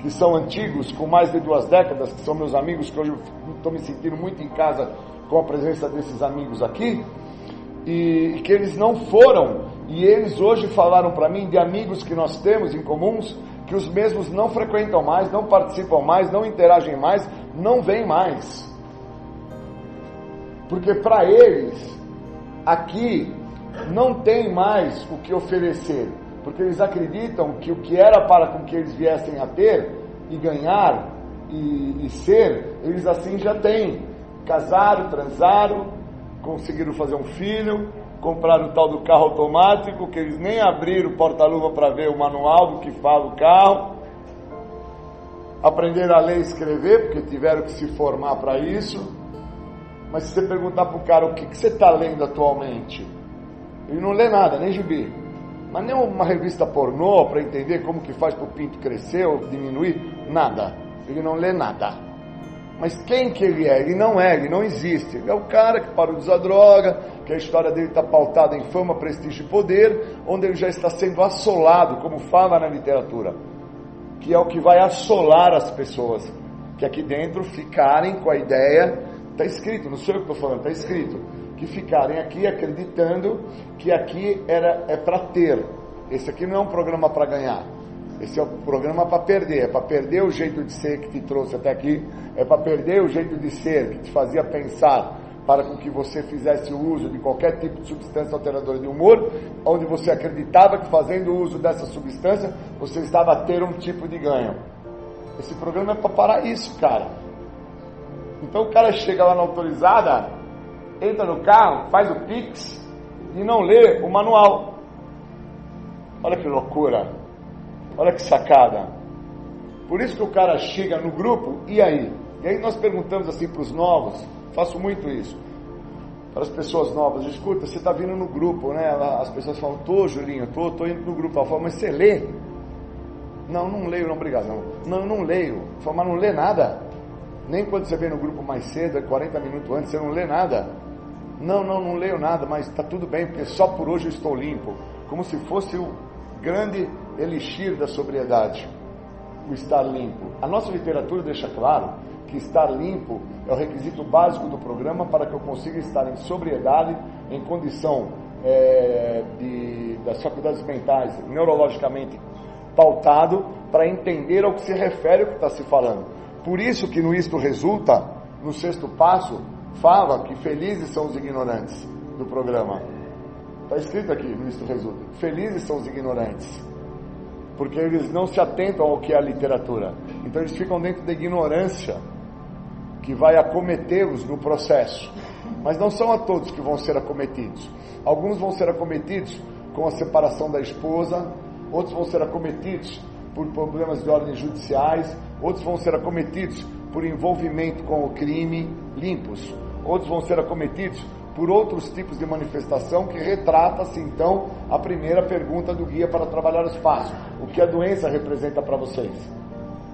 que são antigos, com mais de duas décadas, que são meus amigos, que hoje estou me sentindo muito em casa com a presença desses amigos aqui, e, que eles não foram, e eles hoje falaram para mim de amigos que nós temos em comuns, que os mesmos não frequentam mais, não participam mais, não interagem mais, não vêm mais. Porque para eles, aqui, não tem mais o que oferecer. Porque eles acreditam que o que era para com que eles viessem a ter e ganhar e, e ser, eles assim já têm. Casaram, transaram, conseguiram fazer um filho, compraram o tal do carro automático, que eles nem abriram o porta-luva para ver o manual do que fala o carro. Aprenderam a ler e escrever, porque tiveram que se formar para isso. Mas se você perguntar para o cara o que, que você está lendo atualmente, ele não lê nada, nem gibi. Mas nem uma revista pornô para entender como que faz para o pinto crescer ou diminuir, nada. Ele não lê nada. Mas quem que ele é? Ele não é, ele não existe. Ele é o cara que parou de usar droga, que a história dele está pautada em fama, prestígio e poder, onde ele já está sendo assolado, como fala na literatura, que é o que vai assolar as pessoas, que aqui dentro ficarem com a ideia, está escrito, não sou eu que estou falando, está escrito, que ficarem aqui acreditando que aqui era, é para ter. Esse aqui não é um programa para ganhar. Esse é o programa para perder, é para perder o jeito de ser que te trouxe até aqui, é para perder o jeito de ser que te fazia pensar para com que você fizesse uso de qualquer tipo de substância alteradora de humor, onde você acreditava que fazendo uso dessa substância você estava a ter um tipo de ganho. Esse programa é para parar isso, cara. Então o cara chega lá na autorizada, entra no carro, faz o Pix e não lê o manual. Olha que loucura. Olha que sacada. Por isso que o cara chega no grupo, e aí? E aí nós perguntamos assim para os novos, faço muito isso, para as pessoas novas, escuta, você está vindo no grupo, né? As pessoas falam, tô Julinho, tô, tô indo no grupo. Ela fala, mas você lê? Não, não leio, não, obrigado. Não, não, não leio. Fala, mas não lê nada. Nem quando você vem no grupo mais cedo, 40 minutos antes, você não lê nada. Não, não, não leio nada, mas está tudo bem, porque só por hoje eu estou limpo. Como se fosse o grande elixir da sobriedade, o estar limpo. A nossa literatura deixa claro que estar limpo é o requisito básico do programa para que eu consiga estar em sobriedade, em condição é, de, das faculdades mentais, neurologicamente pautado, para entender ao que se refere o que está se falando. Por isso que no isto resulta, no sexto passo, fala que felizes são os ignorantes do programa. Está escrito aqui no Isto Resulta. Felizes são os ignorantes. Porque eles não se atentam ao que é a literatura. Então eles ficam dentro da ignorância que vai acometê-los no processo. Mas não são a todos que vão ser acometidos. Alguns vão ser acometidos com a separação da esposa, outros vão ser acometidos por problemas de ordem judiciais, outros vão ser acometidos por envolvimento com o crime, limpos, outros vão ser acometidos por outros tipos de manifestação que retrata-se então a primeira pergunta do guia para trabalhar o espaço, o que a doença representa para vocês.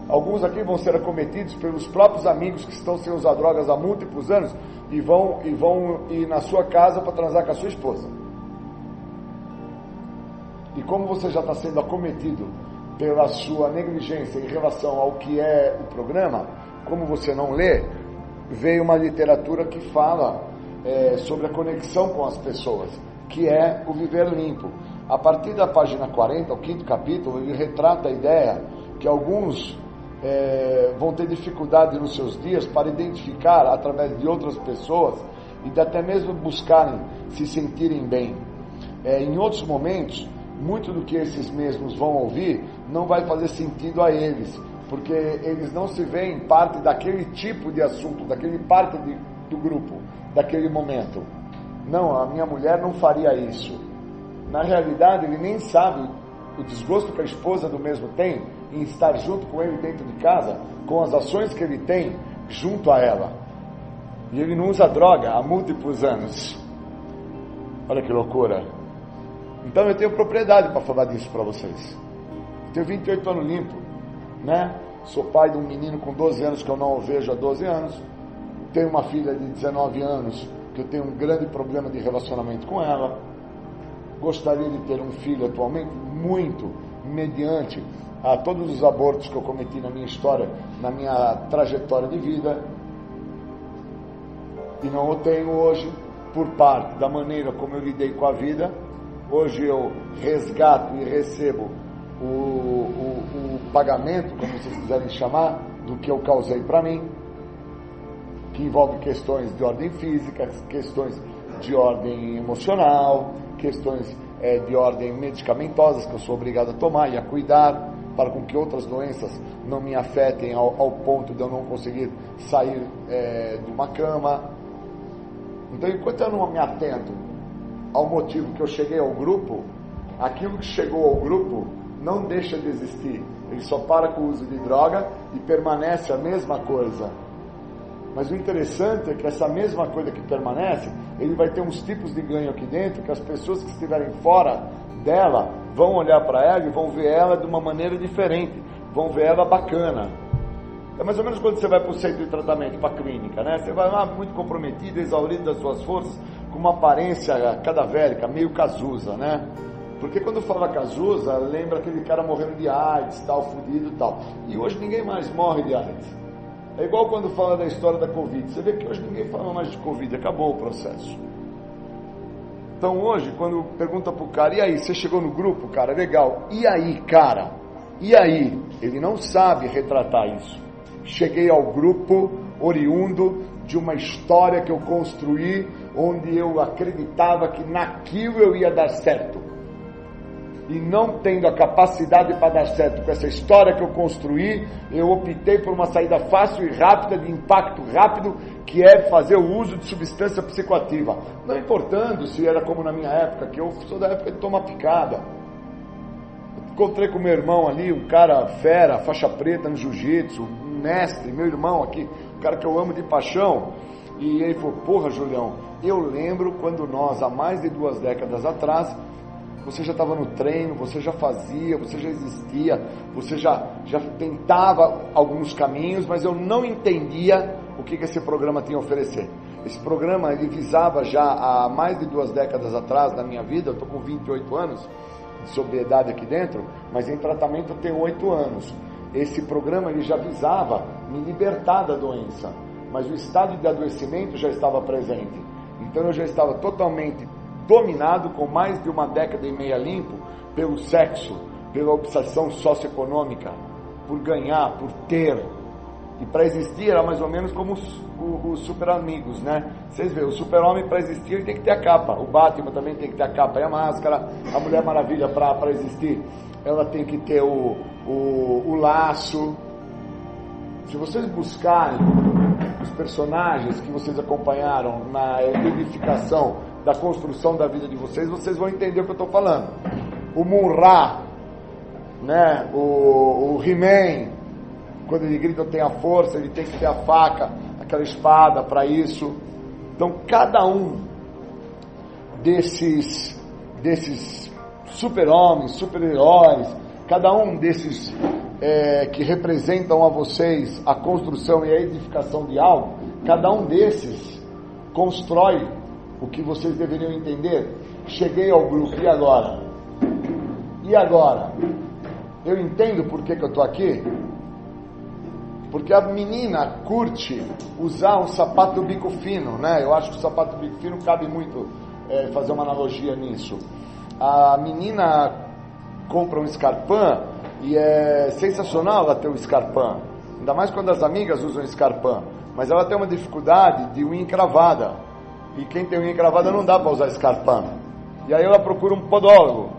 Alguns aqui vão ser acometidos pelos próprios amigos que estão sem usar drogas há múltiplos anos e vão, e vão ir na sua casa para transar com a sua esposa. E como você já está sendo acometido pela sua negligência em relação ao que é o programa, como você não lê, veio uma literatura que fala é, sobre a conexão com as pessoas, que é o viver limpo. A partir da página 40, o quinto capítulo, ele retrata a ideia que alguns é, vão ter dificuldade nos seus dias para identificar através de outras pessoas e até mesmo buscarem se sentirem bem. É, em outros momentos, muito do que esses mesmos vão ouvir não vai fazer sentido a eles, porque eles não se veem parte daquele tipo de assunto, daquele parte de, do grupo, daquele momento. Não, a minha mulher não faria isso. Na realidade, ele nem sabe o desgosto que a esposa do mesmo tem em estar junto com ele dentro de casa, com as ações que ele tem junto a ela. E ele não usa droga há múltiplos anos. Olha que loucura. Então eu tenho propriedade para falar disso para vocês. tenho 28 anos limpo, né? Sou pai de um menino com 12 anos que eu não vejo há 12 anos. Tenho uma filha de 19 anos que eu tenho um grande problema de relacionamento com ela. Gostaria de ter um filho atualmente, muito, mediante a todos os abortos que eu cometi na minha história, na minha trajetória de vida. E não o tenho hoje por parte da maneira como eu lidei com a vida Hoje eu resgato e recebo o, o, o pagamento, como vocês quiserem chamar, do que eu causei para mim, que envolve questões de ordem física, questões de ordem emocional, questões é, de ordem medicamentosas que eu sou obrigado a tomar e a cuidar para com que outras doenças não me afetem ao, ao ponto de eu não conseguir sair é, de uma cama. Então, enquanto eu não me atento ao motivo que eu cheguei ao grupo, aquilo que chegou ao grupo não deixa de existir. Ele só para com o uso de droga e permanece a mesma coisa. Mas o interessante é que essa mesma coisa que permanece, ele vai ter uns tipos de ganho aqui dentro que as pessoas que estiverem fora dela vão olhar para ela e vão ver ela de uma maneira diferente, vão ver ela bacana. É mais ou menos quando você vai para o centro de tratamento, para a clínica, né? Você vai lá muito comprometido, exaurido das suas forças, com uma aparência cadavérica, meio Cazuza, né? Porque quando fala Cazuza, lembra aquele cara morrendo de AIDS, tal, fudido tal. E hoje ninguém mais morre de AIDS. É igual quando fala da história da Covid. Você vê que hoje ninguém fala mais de Covid, acabou o processo. Então hoje, quando pergunta pro cara, e aí, você chegou no grupo, cara, legal. E aí, cara? E aí? Ele não sabe retratar isso. Cheguei ao grupo oriundo de uma história que eu construí onde eu acreditava que naquilo eu ia dar certo. E não tendo a capacidade para dar certo com essa história que eu construí, eu optei por uma saída fácil e rápida, de impacto rápido, que é fazer o uso de substância psicoativa. Não importando se era como na minha época, que eu sou da época de tomar picada. Encontrei com meu irmão ali, um cara fera, faixa preta no jiu-jitsu, um mestre, meu irmão aqui, um cara que eu amo de paixão. E ele falou: Porra, Julião, eu lembro quando nós, há mais de duas décadas atrás, você já estava no treino, você já fazia, você já existia, você já, já tentava alguns caminhos, mas eu não entendia o que, que esse programa tinha a oferecer. Esse programa ele visava já há mais de duas décadas atrás da minha vida, eu estou com 28 anos de sobriedade aqui dentro, mas em tratamento eu tenho 8 anos. Esse programa ele já visava me libertar da doença mas o estado de adoecimento já estava presente. Então eu já estava totalmente dominado com mais de uma década e meia limpo pelo sexo, pela obsessão socioeconômica, por ganhar, por ter. E para existir era mais ou menos como os, os, super amigos, né? Vocês veem, o super-homem para existir ele tem que ter a capa. O Batman também tem que ter a capa e a máscara. A Mulher Maravilha para existir ela tem que ter o, o, o laço. Se vocês buscarem os personagens que vocês acompanharam na edificação da construção da vida de vocês, vocês vão entender o que eu estou falando. O Munra, né? o, o He-Man, quando ele grita tem a força, ele tem que ter a faca, aquela espada para isso. Então cada um desses, desses super-homens, super-heróis, cada um desses é, que representam a vocês a construção e a edificação de algo, cada um desses constrói o que vocês deveriam entender. Cheguei ao grupo, e agora? E agora? Eu entendo por que, que eu estou aqui? Porque a menina curte usar um sapato bico fino, né? Eu acho que o sapato bico fino cabe muito é, fazer uma analogia nisso. A menina compra um escarpão e é sensacional ela ter um escarpão. Ainda mais quando as amigas usam escarpão. Mas ela tem uma dificuldade de unha encravada. E quem tem unha encravada não dá para usar escarpão. E aí ela procura um podólogo.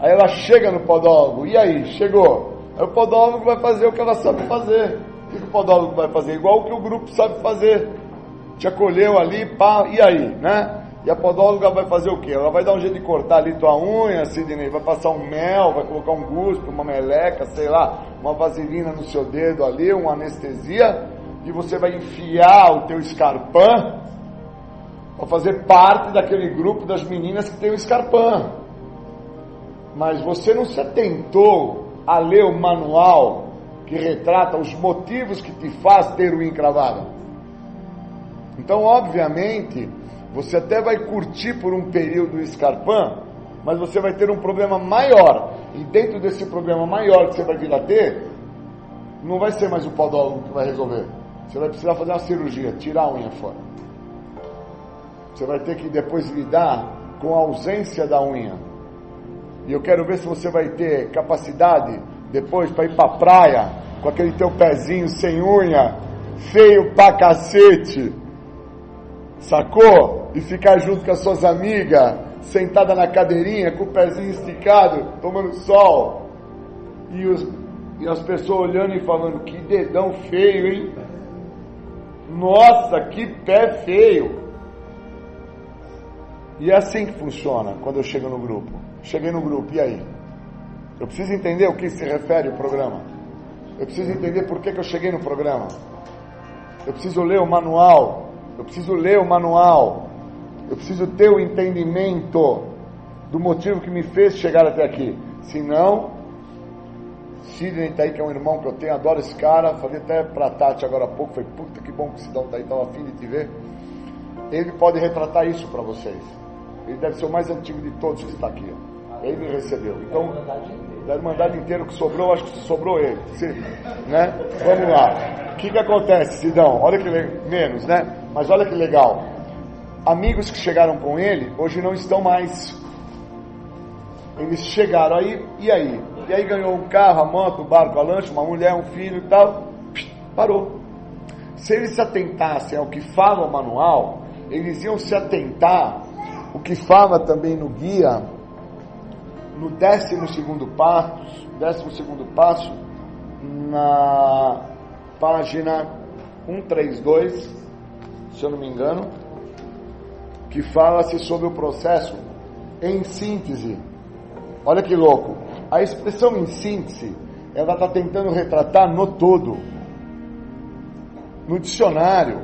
Aí ela chega no podólogo. E aí, chegou. Aí o podólogo vai fazer o que ela sabe fazer. O que o podólogo vai fazer? Igual o que o grupo sabe fazer. Te acolheu ali, pá, e aí, né? E a podóloga vai fazer o quê? Ela vai dar um jeito de cortar ali tua unha, Sidney, vai passar um mel, vai colocar um guspe, uma meleca, sei lá, uma vaselina no seu dedo ali, uma anestesia, e você vai enfiar o teu escarpão para fazer parte daquele grupo das meninas que tem o escarpão. Mas você não se atentou a ler o manual que retrata os motivos que te faz ter o encravado. Então, obviamente, você até vai curtir por um período o escarpão, mas você vai ter um problema maior. E dentro desse problema maior que você vai vir a ter, não vai ser mais o podólogo que vai resolver. Você vai precisar fazer uma cirurgia, tirar a unha fora. Você vai ter que depois lidar com a ausência da unha. E eu quero ver se você vai ter capacidade depois para ir para a praia com aquele teu pezinho sem unha, feio pra cacete. Sacou? e ficar junto com as suas amigas, sentada na cadeirinha, com o pezinho esticado, tomando sol. E, os, e as pessoas olhando e falando, que dedão feio, hein? Nossa, que pé feio! E é assim que funciona quando eu chego no grupo. Cheguei no grupo, e aí? Eu preciso entender o que se refere o programa. Eu preciso entender por que, que eu cheguei no programa. Eu preciso ler o manual. Eu preciso ler o manual. Eu preciso ter o entendimento do motivo que me fez chegar até aqui. Senão, Sidney tá aí, que é um irmão que eu tenho, adoro esse cara. Falei até pra Tati agora há pouco, foi puta que bom que o Sidão tá aí, tava afim de te ver. Ele pode retratar isso para vocês. Ele deve ser o mais antigo de todos que está aqui. Ele me recebeu. Então, da Irmandade inteira que sobrou, acho que sobrou ele. Né? Vamos lá. O que, que acontece, Sidão? Olha que menos, né? Mas olha que legal amigos que chegaram com ele, hoje não estão mais. Eles chegaram aí, e aí? E aí ganhou um carro, a moto, o barco, a lancha, uma mulher, um filho e tal. Parou. Se eles se atentassem ao que fala o manual, eles iam se atentar o que fala também no guia, no décimo segundo passo, décimo segundo passo, na página 132, se eu não me engano, que fala-se sobre o processo em síntese. Olha que louco. A expressão em síntese, ela está tentando retratar no todo. No dicionário,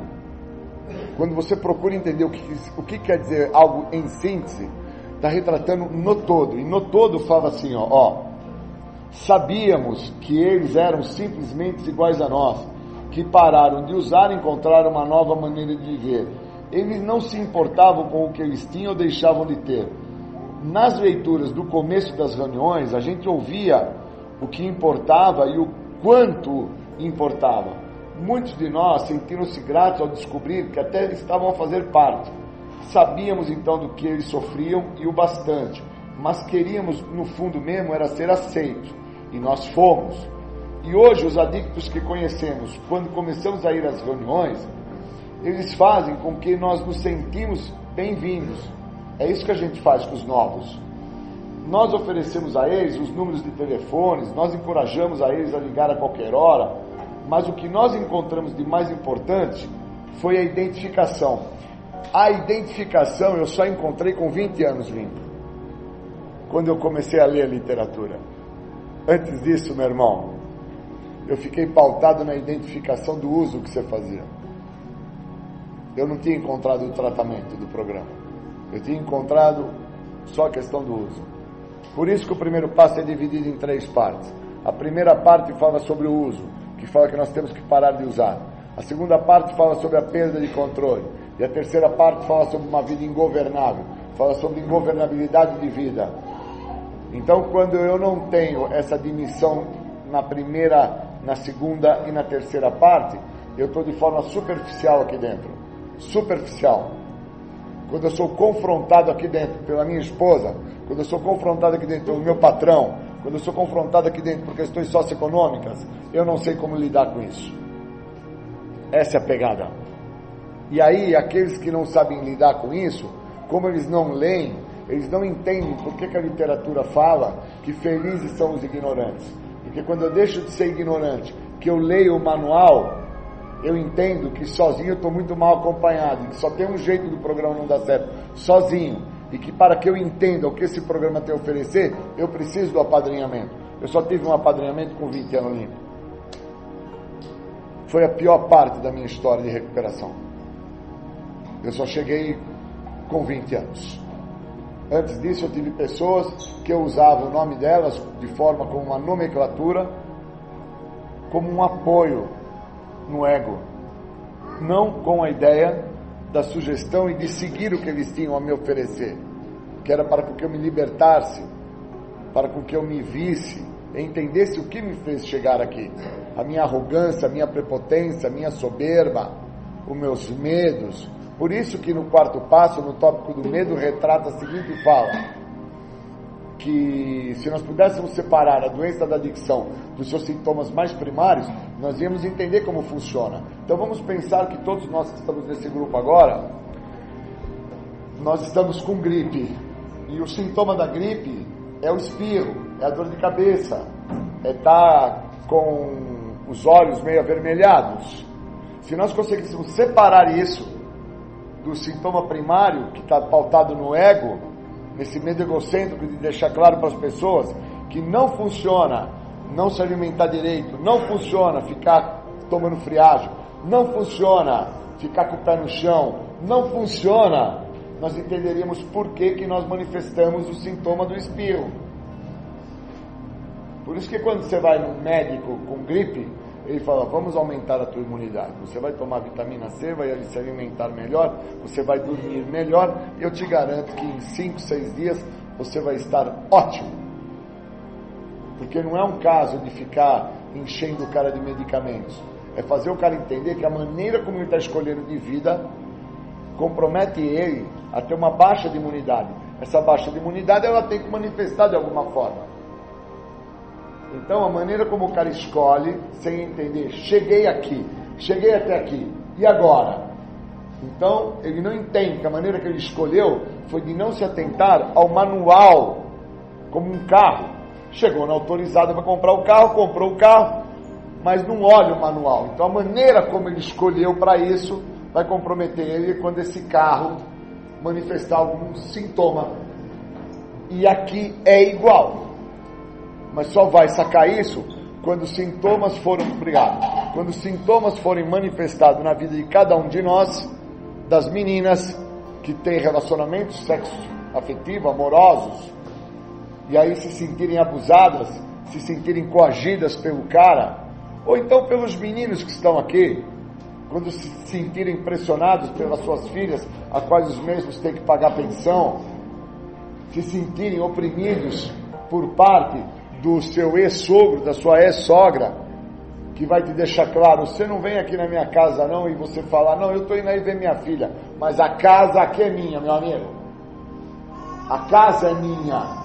quando você procura entender o que, o que quer dizer algo em síntese, está retratando no todo. E no todo fala assim, ó, ó, sabíamos que eles eram simplesmente iguais a nós, que pararam de usar e encontraram uma nova maneira de viver eles não se importavam com o que eles tinham ou deixavam de ter. Nas leituras do começo das reuniões, a gente ouvia o que importava e o quanto importava. Muitos de nós sentiram-se gratos ao descobrir que até estavam a fazer parte. Sabíamos então do que eles sofriam e o bastante, mas queríamos, no fundo mesmo, era ser aceitos. E nós fomos. E hoje os adictos que conhecemos, quando começamos a ir às reuniões, eles fazem com que nós nos sentimos bem-vindos. É isso que a gente faz com os novos. Nós oferecemos a eles os números de telefones, nós encorajamos a eles a ligar a qualquer hora, mas o que nós encontramos de mais importante foi a identificação. A identificação eu só encontrei com 20 anos vindo, quando eu comecei a ler a literatura. Antes disso, meu irmão, eu fiquei pautado na identificação do uso que você fazia. Eu não tinha encontrado o tratamento do programa. Eu tinha encontrado só a questão do uso. Por isso que o primeiro passo é dividido em três partes. A primeira parte fala sobre o uso, que fala que nós temos que parar de usar. A segunda parte fala sobre a perda de controle. E a terceira parte fala sobre uma vida ingovernável, fala sobre ingovernabilidade de vida. Então, quando eu não tenho essa dimissão na primeira, na segunda e na terceira parte, eu estou de forma superficial aqui dentro. Superficial. Quando eu sou confrontado aqui dentro pela minha esposa, quando eu sou confrontado aqui dentro pelo meu patrão, quando eu sou confrontado aqui dentro por questões socioeconômicas, eu não sei como lidar com isso. Essa é a pegada. E aí, aqueles que não sabem lidar com isso, como eles não leem, eles não entendem por que, que a literatura fala que felizes são os ignorantes. Porque quando eu deixo de ser ignorante, que eu leio o manual, eu entendo que sozinho eu estou muito mal acompanhado, que só tem um jeito do programa não dar certo, sozinho. E que para que eu entenda o que esse programa tem a oferecer, eu preciso do apadrinhamento. Eu só tive um apadrinhamento com 20 anos limpo. Foi a pior parte da minha história de recuperação. Eu só cheguei com 20 anos. Antes disso, eu tive pessoas que eu usava o nome delas de forma como uma nomenclatura, como um apoio no ego, não com a ideia da sugestão e de seguir o que eles tinham a me oferecer, que era para que eu me libertasse, para que eu me visse, entendesse o que me fez chegar aqui, a minha arrogância, a minha prepotência, a minha soberba, os meus medos, por isso que no quarto passo, no tópico do medo, retrata a seguinte fala: que se nós pudéssemos separar a doença da adicção dos seus sintomas mais primários, nós íamos entender como funciona. Então vamos pensar que todos nós que estamos nesse grupo agora, nós estamos com gripe. E o sintoma da gripe é o espirro, é a dor de cabeça, é estar tá com os olhos meio avermelhados. Se nós conseguíssemos separar isso, do sintoma primário, que está pautado no ego, nesse medo egocêntrico de deixar claro para as pessoas que não funciona não se alimentar direito, não funciona ficar tomando friagem, não funciona ficar com o pé no chão, não funciona, nós entenderíamos por que, que nós manifestamos o sintoma do espirro. Por isso que quando você vai no médico com gripe, ele fala: vamos aumentar a tua imunidade. Você vai tomar vitamina C, vai se alimentar melhor, você vai dormir melhor. Eu te garanto que em 5, 6 dias você vai estar ótimo. Porque não é um caso de ficar enchendo o cara de medicamentos. É fazer o cara entender que a maneira como ele está escolhendo de vida compromete ele a ter uma baixa de imunidade. Essa baixa de imunidade ela tem que manifestar de alguma forma. Então, a maneira como o cara escolhe, sem entender, cheguei aqui, cheguei até aqui, e agora? Então, ele não entende que a maneira que ele escolheu foi de não se atentar ao manual, como um carro. Chegou na autorizada para comprar o carro, comprou o carro, mas não olha o manual. Então, a maneira como ele escolheu para isso vai comprometer ele quando esse carro manifestar algum sintoma. E aqui é igual mas só vai sacar isso quando os sintomas forem, obrigado, quando os sintomas forem manifestados na vida de cada um de nós, das meninas que têm relacionamentos sexo afetivo, amorosos, e aí se sentirem abusadas, se sentirem coagidas pelo cara, ou então pelos meninos que estão aqui, quando se sentirem pressionados pelas suas filhas, a quais os mesmos têm que pagar pensão, se sentirem oprimidos por parte do seu ex-sogro, da sua ex-sogra, que vai te deixar claro, você não vem aqui na minha casa não e você falar, não, eu estou indo aí ver minha filha, mas a casa aqui é minha, meu amigo. A casa é minha.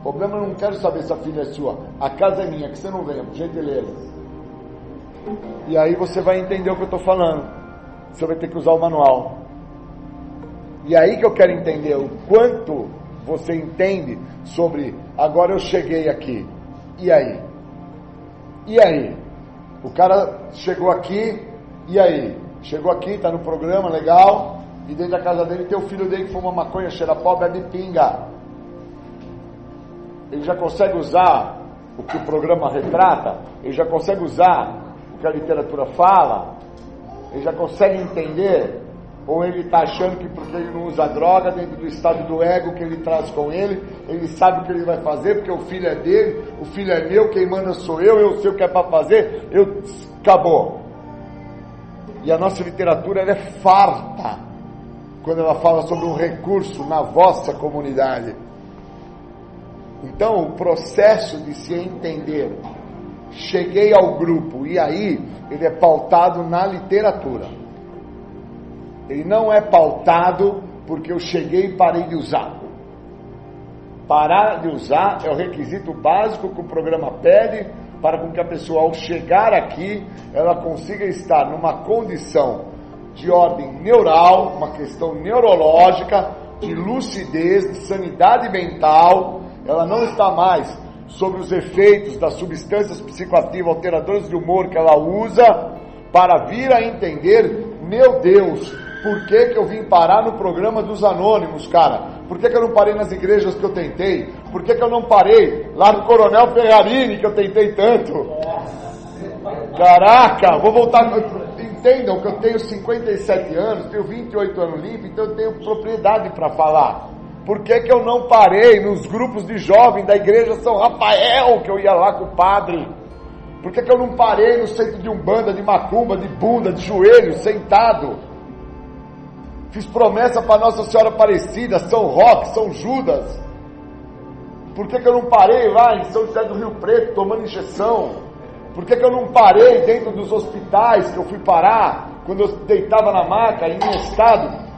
O problema eu não quero saber se a filha é sua. A casa é minha, que você não venha, por gentileza. E aí você vai entender o que eu estou falando. Você vai ter que usar o manual. E aí que eu quero entender o quanto você entende sobre agora eu cheguei aqui. E aí? E aí? O cara chegou aqui, e aí? Chegou aqui, está no programa, legal, e dentro da casa dele tem o filho dele que fuma maconha, cheira pó, bebe pinga. Ele já consegue usar o que o programa retrata, ele já consegue usar o que a literatura fala, ele já consegue entender, ou ele está achando que porque ele não usa droga, dentro do estado do ego que ele traz com ele, ele sabe o que ele vai fazer, porque o filho é dele, o filho é meu, quem manda sou eu, eu sei o que é para fazer, eu acabou. E a nossa literatura é farta quando ela fala sobre um recurso na vossa comunidade. Então, o processo de se entender, cheguei ao grupo, e aí, ele é pautado na literatura. Ele não é pautado porque eu cheguei e parei de usar. Parar de usar é o requisito básico que o programa pede para com que a pessoa, ao chegar aqui, ela consiga estar numa condição de ordem neural, uma questão neurológica, de lucidez, de sanidade mental, ela não está mais sobre os efeitos das substâncias psicoativas alteradoras de humor que ela usa para vir a entender, meu Deus, por que, que eu vim parar no programa dos anônimos, cara? Por que, que eu não parei nas igrejas que eu tentei? Por que, que eu não parei lá no Coronel Ferrarini que eu tentei tanto? Caraca, vou voltar. Entendam que eu tenho 57 anos, tenho 28 anos livre, então eu tenho propriedade para falar. Por que, que eu não parei nos grupos de jovens da igreja São Rafael, que eu ia lá com o padre? Por que, que eu não parei no centro de umbanda, de macumba, de bunda, de joelho, sentado? Fiz promessa para Nossa Senhora Aparecida, São Roque, São Judas. Por que, que eu não parei lá em São José do Rio Preto tomando injeção? Por que, que eu não parei dentro dos hospitais que eu fui parar quando eu deitava na maca em um estado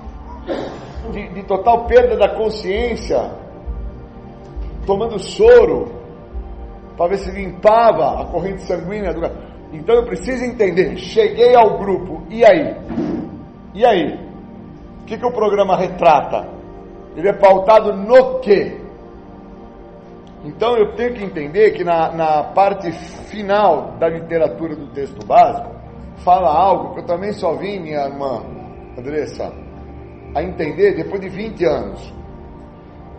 de, de total perda da consciência, tomando soro para ver se limpava a corrente sanguínea do Então eu preciso entender. Cheguei ao grupo, e aí? E aí? Que, que o programa retrata? Ele é pautado no quê? Então eu tenho que entender que na, na parte final da literatura do texto básico, fala algo que eu também só vim, minha irmã Andressa, a entender depois de 20 anos.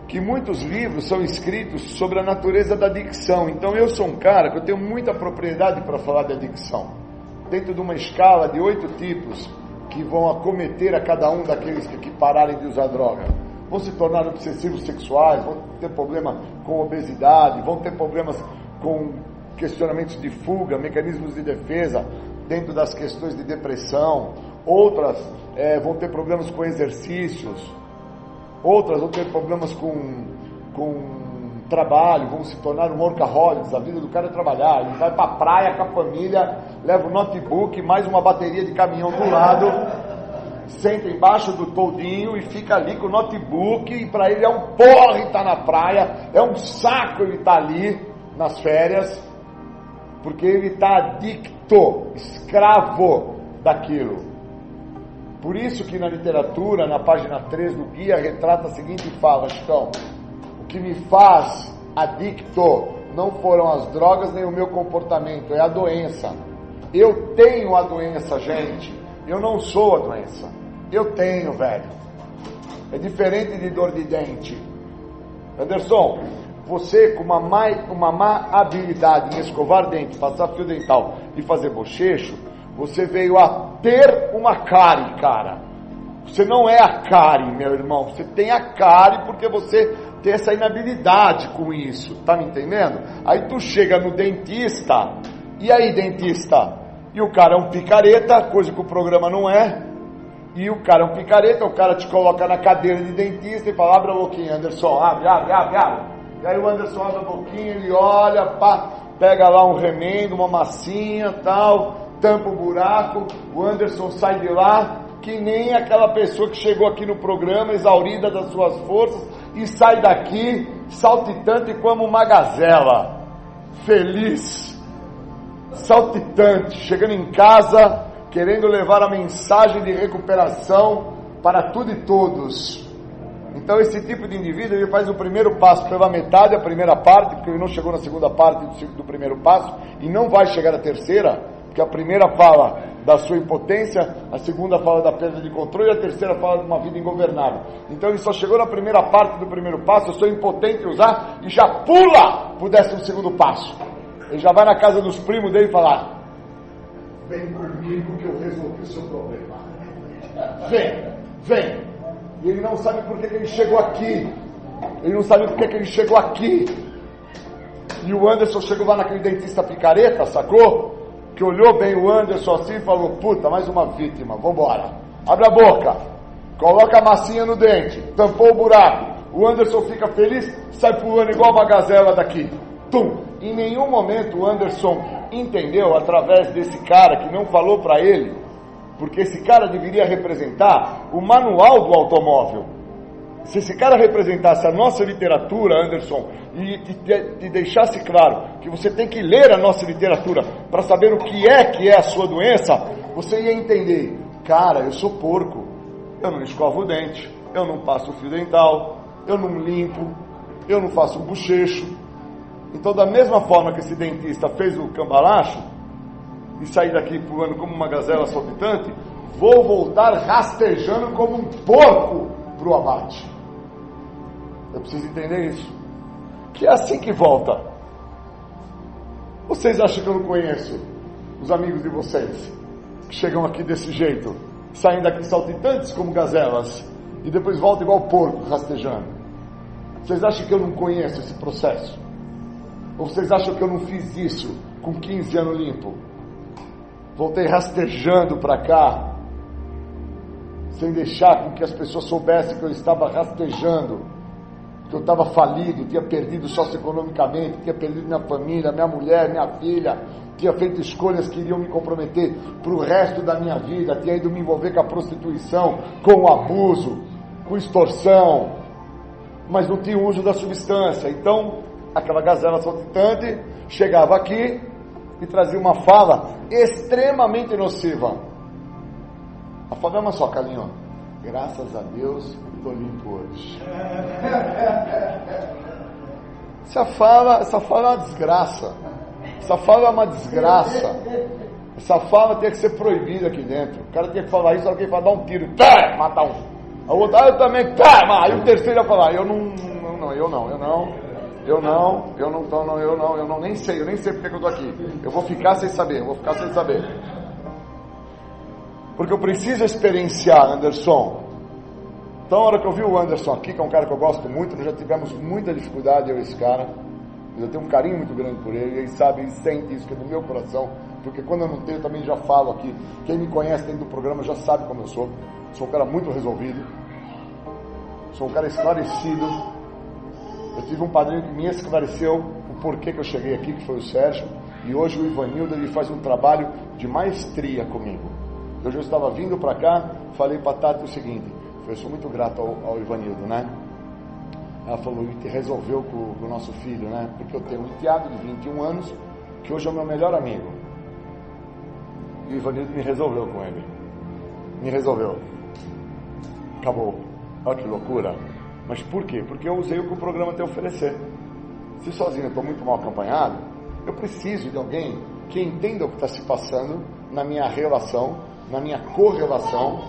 Que muitos livros são escritos sobre a natureza da dicção. Então eu sou um cara que eu tenho muita propriedade para falar de adicção. Dentro de uma escala de oito tipos que vão acometer a cada um daqueles que, pararem de usar droga. Vão se tornar obsessivos sexuais, vão ter problema com obesidade, vão ter problemas com questionamentos de fuga, mecanismos de defesa dentro das questões de depressão, outras é, vão ter problemas com exercícios, outras vão ter problemas com, com trabalho, vão se tornar um workaholics, a vida do cara é trabalhar, ele vai para a praia com a família, leva o notebook, mais uma bateria de caminhão do lado, senta embaixo do toldinho e fica ali com o notebook, e para ele é um porre estar tá na praia, é um saco ele estar tá ali nas férias, porque ele está adicto, escravo daquilo. Por isso que na literatura, na página 3 do guia, retrata a seguinte fala, então, o que me faz adicto não foram as drogas nem o meu comportamento, é a doença. Eu tenho a doença, gente. Eu não sou a doença. Eu tenho, velho. É diferente de dor de dente. Anderson, você com uma má, uma má habilidade em escovar dente, passar fio dental e fazer bochecho, você veio a ter uma cárie, cara. Você não é a cárie, meu irmão. Você tem a cárie porque você tem essa inabilidade com isso. Tá me entendendo? Aí tu chega no dentista. E aí, dentista? E o cara é um picareta, coisa que o programa não é. E o cara é um picareta, o cara te coloca na cadeira de dentista e fala, abre a boquinha, Anderson, abre, abre, abre, abre. E aí o Anderson abre a boquinha, ele olha, pá, pega lá um remendo, uma massinha, tal, tampa o buraco, o Anderson sai de lá, que nem aquela pessoa que chegou aqui no programa, exaurida das suas forças, e sai daqui saltitante como uma gazela, feliz saltitante, chegando em casa, querendo levar a mensagem de recuperação para tudo e todos. Então esse tipo de indivíduo ele faz o primeiro passo pela metade, a primeira parte, porque ele não chegou na segunda parte do, primeiro passo e não vai chegar à terceira, porque a primeira fala da sua impotência, a segunda fala da perda de controle e a terceira fala de uma vida ingovernável. Então ele só chegou na primeira parte do primeiro passo, eu sou impotente usar e já pula para o décimo segundo passo. Ele já vai na casa dos primos dele e falar: Vem comigo que eu resolvi o seu problema. Vem, vem. E ele não sabe por que, que ele chegou aqui. Ele não sabe por que, que ele chegou aqui. E o Anderson chegou lá naquele dentista picareta, sacou? Que olhou bem o Anderson assim e falou: Puta, mais uma vítima, vambora. Abre a boca, coloca a massinha no dente, tampou o buraco. O Anderson fica feliz, sai pulando igual uma gazela daqui. Tum! Em nenhum momento o Anderson entendeu, através desse cara que não falou para ele, porque esse cara deveria representar o manual do automóvel. Se esse cara representasse a nossa literatura, Anderson, e te, te deixasse claro que você tem que ler a nossa literatura para saber o que é que é a sua doença, você ia entender. Cara, eu sou porco, eu não escovo o dente, eu não passo fio dental, eu não limpo, eu não faço bochecho. Então, da mesma forma que esse dentista fez o cambalacho e sair daqui pulando como uma gazela saltitante, vou voltar rastejando como um porco para o abate. Eu preciso entender isso. Que é assim que volta. Vocês acham que eu não conheço os amigos de vocês que chegam aqui desse jeito, saem daqui saltitantes como gazelas e depois voltam igual porco rastejando? Vocês acham que eu não conheço esse processo? Ou vocês acham que eu não fiz isso com 15 anos limpo? Voltei rastejando para cá, sem deixar com que as pessoas soubessem que eu estava rastejando que eu estava falido, tinha perdido socioeconomicamente, tinha perdido minha família, minha mulher, minha filha, tinha feito escolhas que iriam me comprometer para o resto da minha vida, tinha ido me envolver com a prostituição, com o abuso, com extorsão, mas não tinha uso da substância. Então, aquela gazela saltitante chegava aqui e trazia uma fala extremamente nociva. A fala é uma só, Calinho. Graças a Deus, estou limpo hoje. Essa fala, essa fala é uma desgraça. Essa fala é uma desgraça. Essa fala tem que ser proibida aqui dentro. O cara tem que falar isso, alguém fala, dar um tiro, tá, matar um. A outra, ah, eu também, tá, aí o terceiro ia falar, eu não, não, não, eu não, eu não, eu não, eu não tô, não, eu não, eu não, nem sei, eu nem sei porque que eu tô aqui. Eu vou ficar sem saber, eu vou ficar sem saber. Porque eu preciso experienciar, Anderson. Então, a hora que eu vi o Anderson aqui, que é um cara que eu gosto muito, nós já tivemos muita dificuldade, eu e esse cara. Eu tenho um carinho muito grande por ele, ele sabe, ele sente isso que é do meu coração, porque quando eu não tenho, eu também já falo aqui. Quem me conhece dentro do programa já sabe como eu sou. Sou um cara muito resolvido, sou um cara esclarecido. Eu tive um padrinho que me esclareceu o porquê que eu cheguei aqui, que foi o Sérgio, e hoje o Ivanildo ele faz um trabalho de maestria comigo. Hoje eu estava vindo para cá, falei para a Tati o seguinte: eu sou muito grato ao, ao Ivanildo, né? Ela falou, e resolveu com, com, o nosso filho, né? Porque eu tenho um enteado de 21 anos, que hoje é o meu melhor amigo. E o Ivanildo me resolveu com ele. Me resolveu. Acabou. Olha que loucura. Mas por quê? Porque eu usei o que o programa tem a oferecer. Se sozinho eu estou muito mal acompanhado, eu preciso de alguém que entenda o que está se passando na minha relação, na minha correlação,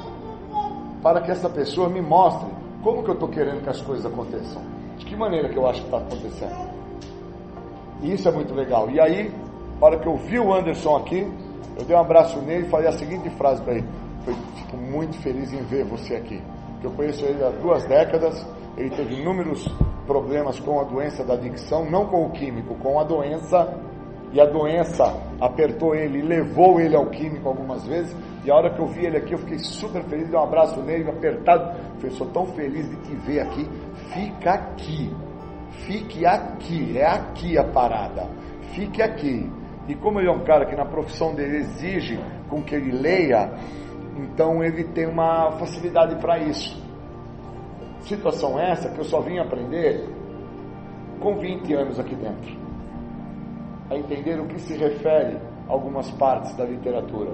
para que essa pessoa me mostre como que eu estou querendo que as coisas aconteçam. De que maneira que eu acho que está acontecendo. E isso é muito legal. E aí, na hora que eu vi o Anderson aqui, eu dei um abraço nele e falei a seguinte frase para ele. Foi, fico muito feliz em ver você aqui. Eu conheço ele há duas décadas, ele teve inúmeros problemas com a doença da adicção, não com o químico, com a doença, e a doença apertou ele, levou ele ao químico algumas vezes, e a hora que eu vi ele aqui, eu fiquei super feliz, dei um abraço nele, apertado, falei, sou tão feliz de te ver aqui, fica aqui, fique aqui, é aqui a parada, fique aqui. E como ele é um cara que na profissão dele exige com que ele leia, então ele tem uma facilidade para isso. Situação essa que eu só vim aprender com 20 anos aqui dentro. A entender o que se refere algumas partes da literatura.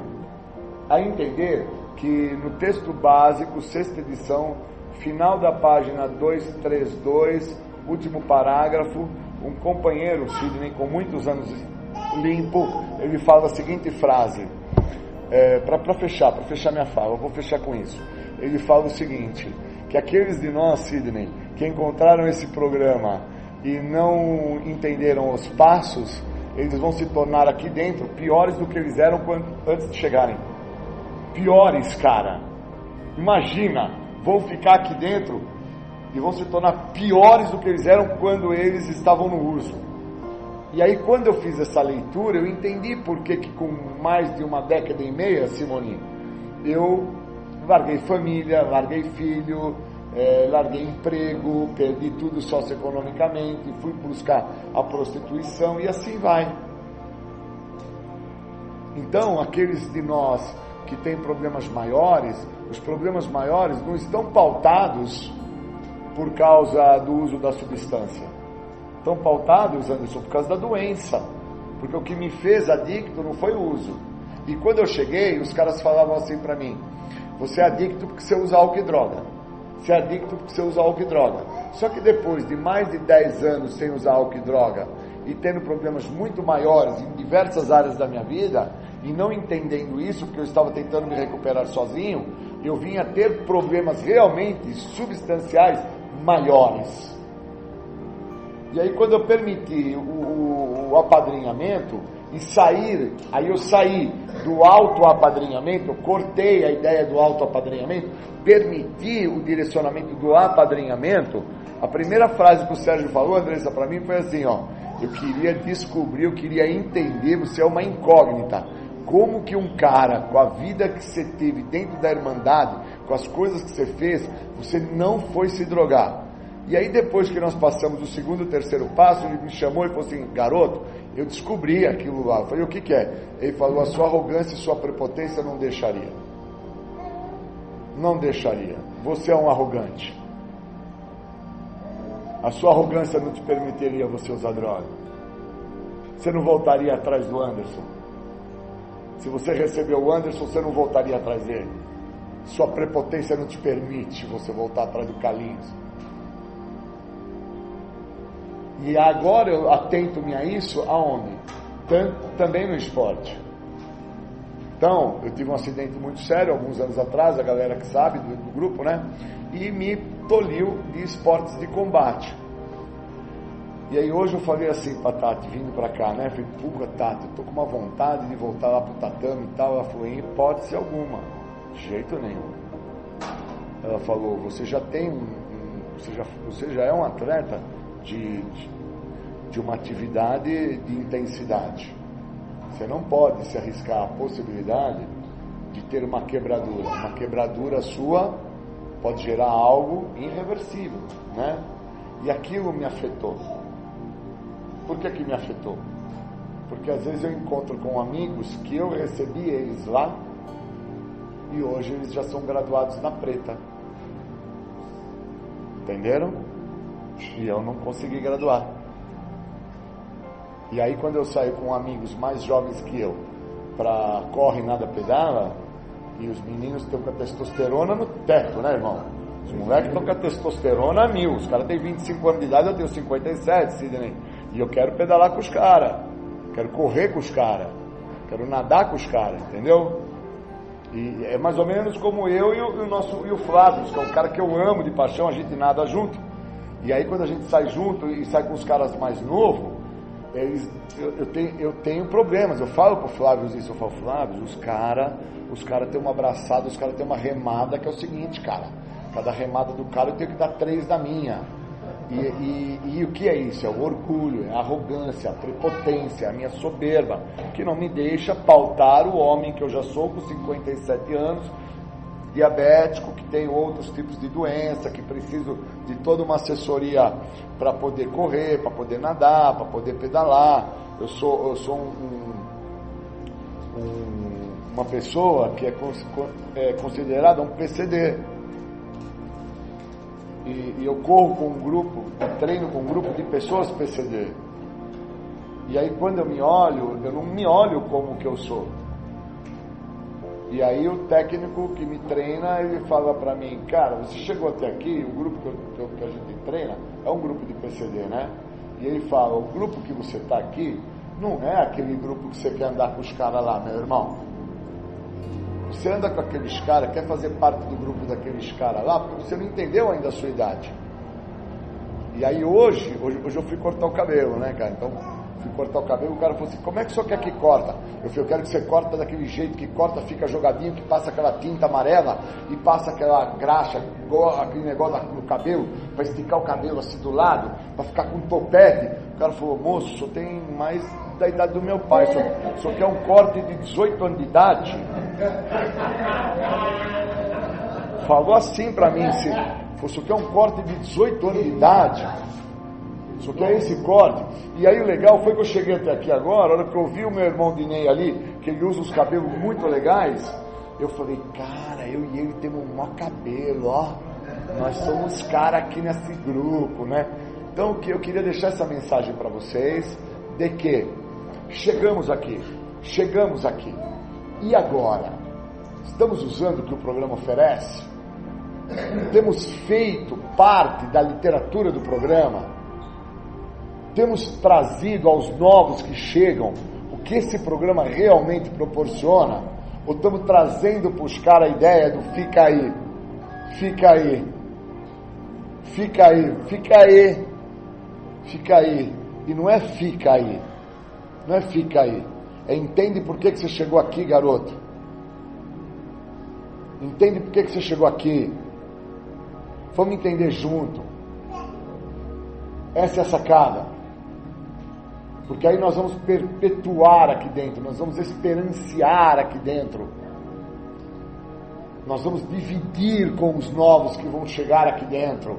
A entender que no texto básico, sexta edição, final da página 232, último parágrafo, um companheiro, Sidney, com muitos anos limpo, ele fala a seguinte frase, é, para fechar, para fechar minha fala, eu vou fechar com isso. Ele fala o seguinte, que aqueles de nós, Sidney, que encontraram esse programa e não entenderam os passos, eles vão se tornar aqui dentro piores do que eles eram quando, antes de chegarem. Piores, cara. Imagina, vão ficar aqui dentro e vão se tornar piores do que eles eram quando eles estavam no uso. E aí, quando eu fiz essa leitura, eu entendi por que, que com mais de uma década e meia, Simone, eu larguei família, larguei filho, é, larguei emprego, perdi tudo socioeconomicamente, fui buscar a prostituição e assim vai. Então, aqueles de nós que têm problemas maiores, os problemas maiores não estão pautados por causa do uso da substância. Estão pautados, Anderson, por causa da doença. Porque o que me fez adicto não foi o uso. E quando eu cheguei, os caras falavam assim para mim: você é adicto porque você usa álcool e droga. Você é adicto porque você usa álcool e droga. Só que depois de mais de 10 anos sem usar álcool e droga e tendo problemas muito maiores em diversas áreas da minha vida e não entendendo isso, porque eu estava tentando me recuperar sozinho, eu vim a ter problemas realmente substanciais maiores. E aí quando eu permiti o, o, o apadrinhamento e sair, aí eu saí do auto-apadrinhamento, cortei a ideia do auto-apadrinhamento, permiti o direcionamento do apadrinhamento, a primeira frase que o Sérgio falou, Andressa, para mim foi assim, ó, eu queria descobrir, eu queria entender, você é uma incógnita, como que um cara, com a vida que você teve dentro da Irmandade, com as coisas que você fez, você não foi se drogar. E aí depois que nós passamos o segundo e terceiro passo, ele me chamou e falou assim, garoto, eu descobri aquilo lá. Eu falei, o que, que é? Ele falou, a sua arrogância e sua prepotência não deixaria. Não deixaria. Você é um arrogante. A sua arrogância não te permitiria você usar droga. Você não voltaria atrás do Anderson. Se você recebeu o Anderson, você não voltaria atrás dele. Sua prepotência não te permite você voltar atrás do Carlinhos. E agora eu atento-me a isso aonde? Também no esporte. Então, eu tive um acidente muito sério alguns anos atrás, a galera que sabe do, do grupo, né? E me tolhiu de esportes de combate. E aí hoje eu falei assim pra Tati, vindo pra cá, né? Falei, puta Tati, eu tô com uma vontade de voltar lá pro tatame e tal. Ela falou, em hipótese alguma. De jeito nenhum. Ela falou, você já tem um, um você, já, você já é um atleta de, de, uma atividade de intensidade. Você não pode se arriscar a possibilidade de ter uma quebradura. Uma quebradura sua pode gerar algo irreversível, né? E aquilo me afetou. Por que que me afetou? Porque às vezes eu encontro com amigos que eu recebi eles lá e hoje eles já são graduados na preta. Entenderam? E eu não consegui graduar. E aí quando eu saio com amigos mais jovens que eu para corre nada pedala, e os meninos estão com a testosterona no teto, né, irmão? Os moleques estão com a testosterona a mil. Os caras têm 25 anos de idade, eu tenho 57, Sidney. E eu quero pedalar com os caras. Quero correr com os caras. Quero nadar com os caras, entendeu? E é mais ou menos como eu e o, e o nosso e o Flávio, que é um cara que eu amo de paixão, a gente nada junto. E aí quando a gente sai junto e sai com os caras mais novos, eles, eu, eu, tenho, eu tenho problemas. Eu falo pro Flávio isso, eu falo, Flávio, os caras os cara têm uma abraçada, os caras têm uma remada que é o seguinte, cara. Cada remada do cara eu tenho que dar três da minha. E, e, e, o que é isso? É o orgulho, é a arrogância, a prepotência, a minha soberba, que não me deixa pautar o homem que eu já sou com 57 anos, diabético, que tem outros tipos de doença, que preciso de toda uma assessoria para poder correr, para poder nadar, para poder pedalar. Eu sou, eu sou um, um, uma pessoa que é, é considerada um PCD. E, e, eu corro com um grupo, treino com um grupo de pessoas PCD. E aí quando eu me olho, eu não me olho como que eu sou. E aí o técnico que me treina, ele fala para mim, cara, você chegou até aqui, o grupo que, eu, que a gente treina é um grupo de PCD, né? E ele fala, o grupo que você está aqui não é aquele grupo que você quer andar com os caras lá, meu irmão. Você anda com aqueles caras, quer fazer parte do grupo daqueles caras lá, porque você não entendeu ainda a sua idade. E aí hoje, hoje, hoje eu fui cortar o cabelo, né, cara? Então fui cortar o cabelo, o cara falou assim, como é que o senhor quer que corta? Eu falei, eu quero que você corta daquele jeito que corta, fica jogadinho, que passa aquela tinta amarela e passa aquela graxa, aquele negócio no cabelo, para esticar o cabelo assim do lado, para ficar com um topete. O cara falou, moço, o senhor tem mais da idade do meu pai, o senhor, o senhor quer um corte de 18 anos de idade? Falou assim para mim, se, o senhor quer um corte de 18 anos de idade? Só que é esse corte. E aí o legal foi que eu cheguei até aqui agora, a hora que eu vi o meu irmão Dinei ali, que ele usa os cabelos muito legais, eu falei, cara, eu e ele temos um maior cabelo, ó. Nós somos cara aqui nesse grupo, né? Então que eu queria deixar essa mensagem para vocês de que chegamos aqui, chegamos aqui. E agora? Estamos usando o que o programa oferece? Temos feito parte da literatura do programa? Temos trazido aos novos que chegam o que esse programa realmente proporciona? Ou estamos trazendo para os caras a ideia do fica aí, fica aí, fica aí, fica aí, fica aí. E não é fica aí, não é fica aí. É entende por que, que você chegou aqui, garoto. Entende por que, que você chegou aqui. Vamos entender junto. Essa é a sacada. Porque aí nós vamos perpetuar aqui dentro, nós vamos esperanciar aqui dentro. Nós vamos dividir com os novos que vão chegar aqui dentro.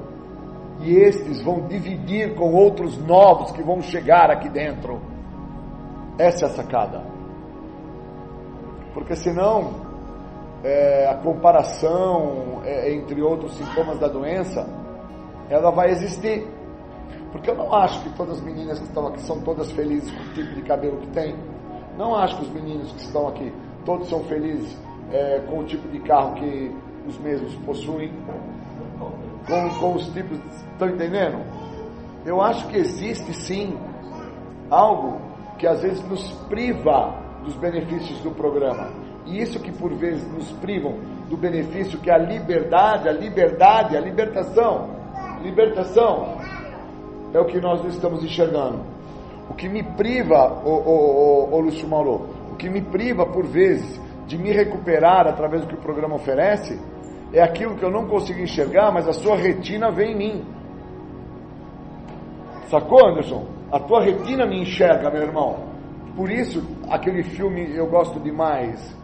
E estes vão dividir com outros novos que vão chegar aqui dentro. Essa é a sacada. Porque senão é, a comparação é, entre outros sintomas da doença, ela vai existir. Porque eu não acho que todas as meninas que estão aqui são todas felizes com o tipo de cabelo que tem. Não acho que os meninos que estão aqui todos são felizes é, com o tipo de carro que os mesmos possuem. Com, com os tipos. Estão entendendo? Eu acho que existe sim algo que às vezes nos priva dos benefícios do programa. E isso que por vezes nos privam do benefício que é a liberdade, a liberdade, a libertação. Libertação é o que nós estamos enxergando. O que me priva, ô, ô, ô, ô Lúcio Mauro, o que me priva por vezes de me recuperar através do que o programa oferece, é aquilo que eu não consigo enxergar, mas a sua retina vê em mim. Sacou, Anderson? A tua retina me enxerga, meu irmão. Por isso, aquele filme eu gosto demais,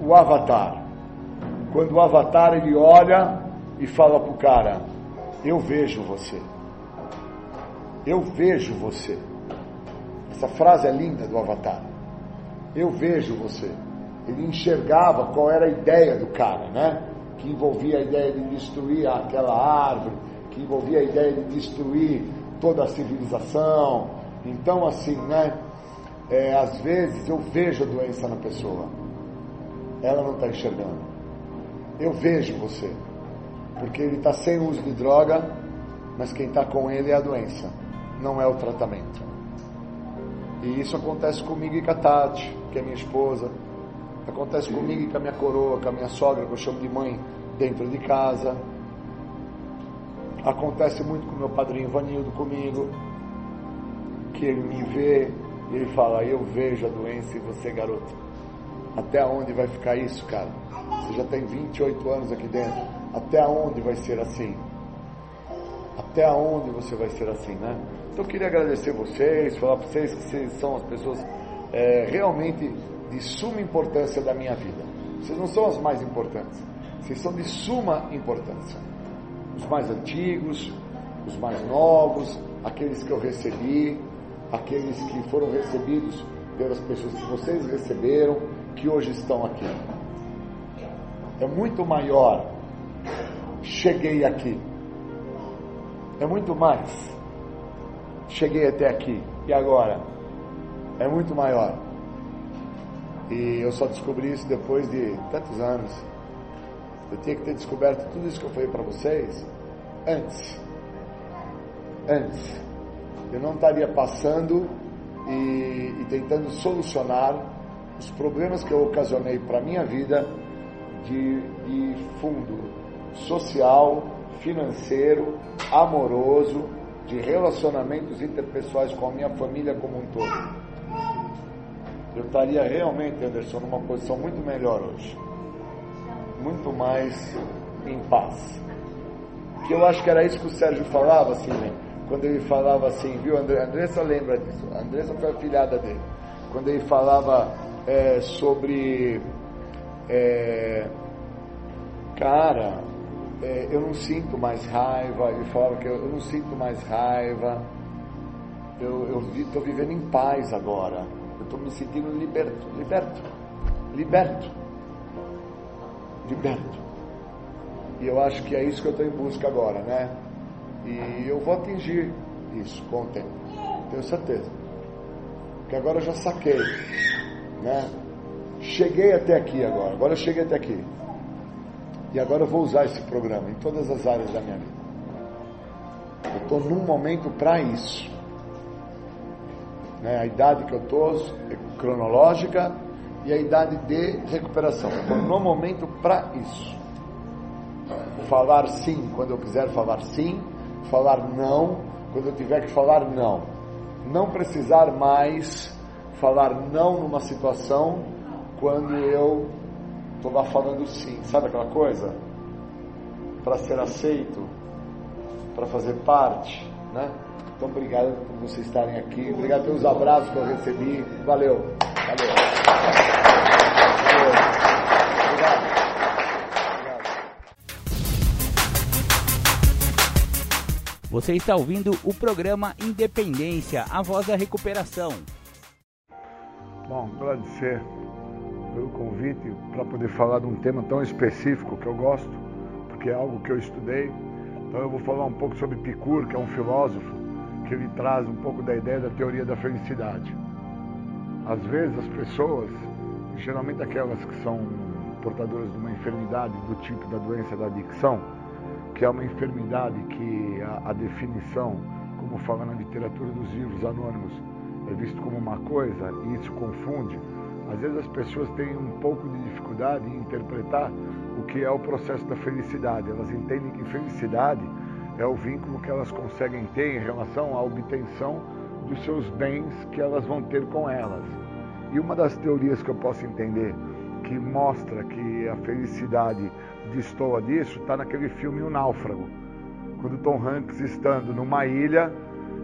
o Avatar. Quando o Avatar ele olha e fala pro cara: Eu vejo você. Eu vejo você. Essa frase é linda do Avatar. Eu vejo você. Ele enxergava qual era a ideia do cara, né? Que envolvia a ideia de destruir aquela árvore, que envolvia a ideia de destruir toda a civilização. Então, assim, né? É, às vezes eu vejo a doença na pessoa. Ela não está enxergando. Eu vejo você. Porque ele está sem uso de droga, mas quem está com ele é a doença não é o tratamento. E isso acontece comigo e com a Tati, que é minha esposa. Acontece comigo e com a minha coroa, com a minha sogra, que eu chamo de mãe, dentro de casa. Acontece muito com o meu padrinho Vanildo comigo, que ele me vê e ele fala, eu vejo a doença em você, garoto. Até onde vai ficar isso, cara? Você já tem 28 anos aqui dentro. Até onde vai ser assim? Até onde você vai ser assim, né? Então eu queria agradecer vocês, falar para vocês que vocês são as pessoas é, realmente de suma importância da minha vida. Vocês não são as mais importantes, vocês são de suma importância. Os mais antigos, os mais novos, aqueles que eu recebi, aqueles que foram recebidos pelas pessoas que vocês receberam, que hoje estão aqui. É muito maior. Cheguei aqui. É muito mais cheguei até aqui. E agora? é muito maior. E eu só descobri isso depois de tantos anos. Eu tinha que ter descoberto tudo isso que eu falei para vocês antes. Antes. Eu não estaria passando e, e tentando solucionar os problemas que eu ocasionei para minha vida de, de fundo social, financeiro, amoroso, de relacionamentos interpessoais com a minha família como um todo. Eu estaria realmente, Anderson, numa posição muito melhor hoje. Muito mais em paz. Que eu acho que era isso que o Sérgio falava, assim, né? quando ele falava assim, viu? A Andressa lembra disso. A Andressa foi a filhada dele. Quando ele falava é, sobre. É, cara, é, eu não sinto mais raiva. Ele falava que eu, eu não sinto mais raiva. Eu estou vivendo em paz agora. Eu estou me sentindo liberto, liberto, liberto, liberto. E eu acho que é isso que eu estou em busca agora, né? E eu vou atingir isso com o tempo, tenho certeza. Porque agora eu já saquei, né? Cheguei até aqui agora, agora eu cheguei até aqui. E agora eu vou usar esse programa em todas as áreas da minha vida. Eu estou num momento para isso. Né? A idade que eu estou é cronológica e a idade de recuperação. Estou no momento para isso. Falar sim quando eu quiser falar sim, falar não quando eu tiver que falar não. Não precisar mais falar não numa situação quando eu estou lá falando sim. Sabe aquela coisa? Para ser aceito, para fazer parte, né? Então, obrigado por vocês estarem aqui. Obrigado pelos abraços que eu recebi. Valeu. Valeu. Você está ouvindo o programa Independência, a voz da recuperação. Bom, agradecer pelo convite para poder falar de um tema tão específico que eu gosto, porque é algo que eu estudei. Então eu vou falar um pouco sobre Epicuro, que é um filósofo, que ele traz um pouco da ideia da teoria da felicidade. Às vezes as pessoas, geralmente aquelas que são portadoras de uma enfermidade do tipo da doença da adicção, que é uma enfermidade que a, a definição, como fala na literatura dos livros anônimos, é visto como uma coisa e isso confunde às vezes as pessoas têm um pouco de dificuldade em interpretar o que é o processo da felicidade. Elas entendem que felicidade é o vínculo que elas conseguem ter em relação à obtenção dos seus bens que elas vão ter com elas. E uma das teorias que eu posso entender que mostra que a felicidade destoa disso está naquele filme O Náufrago. Quando Tom Hanks estando numa ilha,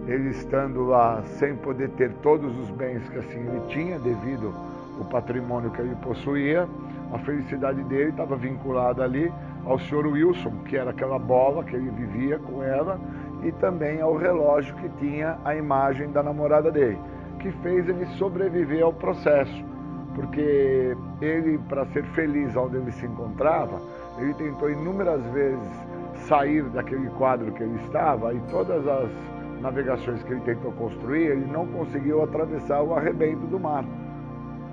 ele estando lá sem poder ter todos os bens que assim ele tinha devido o patrimônio que ele possuía, a felicidade dele estava vinculada ali ao Sr. Wilson, que era aquela bola que ele vivia com ela, e também ao relógio que tinha a imagem da namorada dele, que fez ele sobreviver ao processo, porque ele, para ser feliz onde ele se encontrava, ele tentou inúmeras vezes sair daquele quadro que ele estava e todas as navegações que ele tentou construir, ele não conseguiu atravessar o arrebento do mar.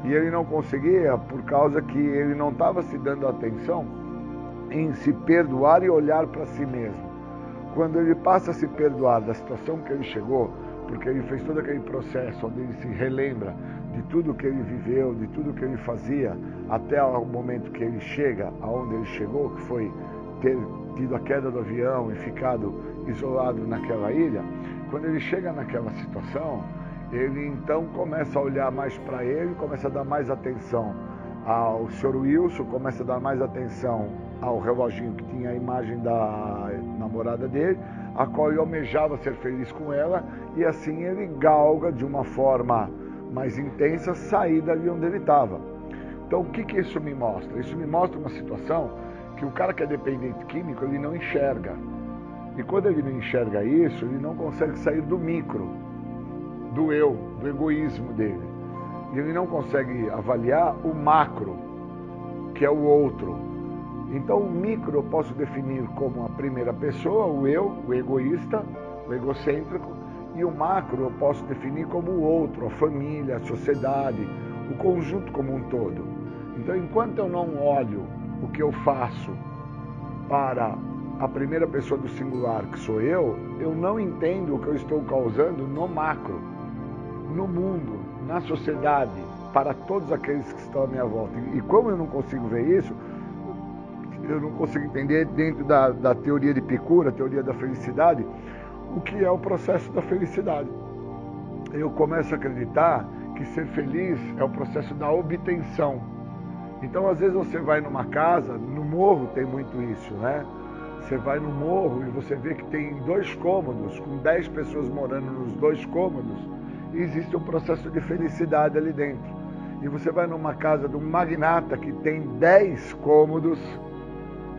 E ele não conseguia por causa que ele não estava se dando atenção em se perdoar e olhar para si mesmo. Quando ele passa a se perdoar da situação que ele chegou, porque ele fez todo aquele processo onde ele se relembra de tudo que ele viveu, de tudo que ele fazia, até o momento que ele chega aonde ele chegou, que foi ter tido a queda do avião e ficado isolado naquela ilha. Quando ele chega naquela situação, ele então começa a olhar mais para ele, começa a dar mais atenção ao Sr. Wilson, começa a dar mais atenção ao reloginho que tinha a imagem da namorada dele, a qual ele almejava ser feliz com ela, e assim ele galga de uma forma mais intensa sair dali onde ele estava. Então o que, que isso me mostra? Isso me mostra uma situação que o cara que é dependente químico ele não enxerga. E quando ele não enxerga isso, ele não consegue sair do micro do eu, do egoísmo dele. E ele não consegue avaliar o macro, que é o outro. Então, o micro eu posso definir como a primeira pessoa, o eu, o egoísta, o egocêntrico, E o macro eu posso definir como o outro, a família, a sociedade, o conjunto como um todo. Então, enquanto eu não olho o que eu faço para a primeira pessoa do singular, que sou eu, eu não entendo o que eu estou causando no macro, no mundo, na sociedade, para todos aqueles que estão à minha volta. E como eu não consigo ver isso, eu não consigo entender dentro da, da teoria de Picura, a teoria da felicidade, o que é o processo da felicidade. Eu começo a acreditar que ser feliz é o processo da obtenção. Então, às vezes você vai numa casa, no morro tem muito isso, né? Você vai no morro e você vê que tem dois cômodos, com dez pessoas morando nos dois cômodos, existe um processo de felicidade ali dentro. E você vai numa casa de um magnata que tem dez cômodos,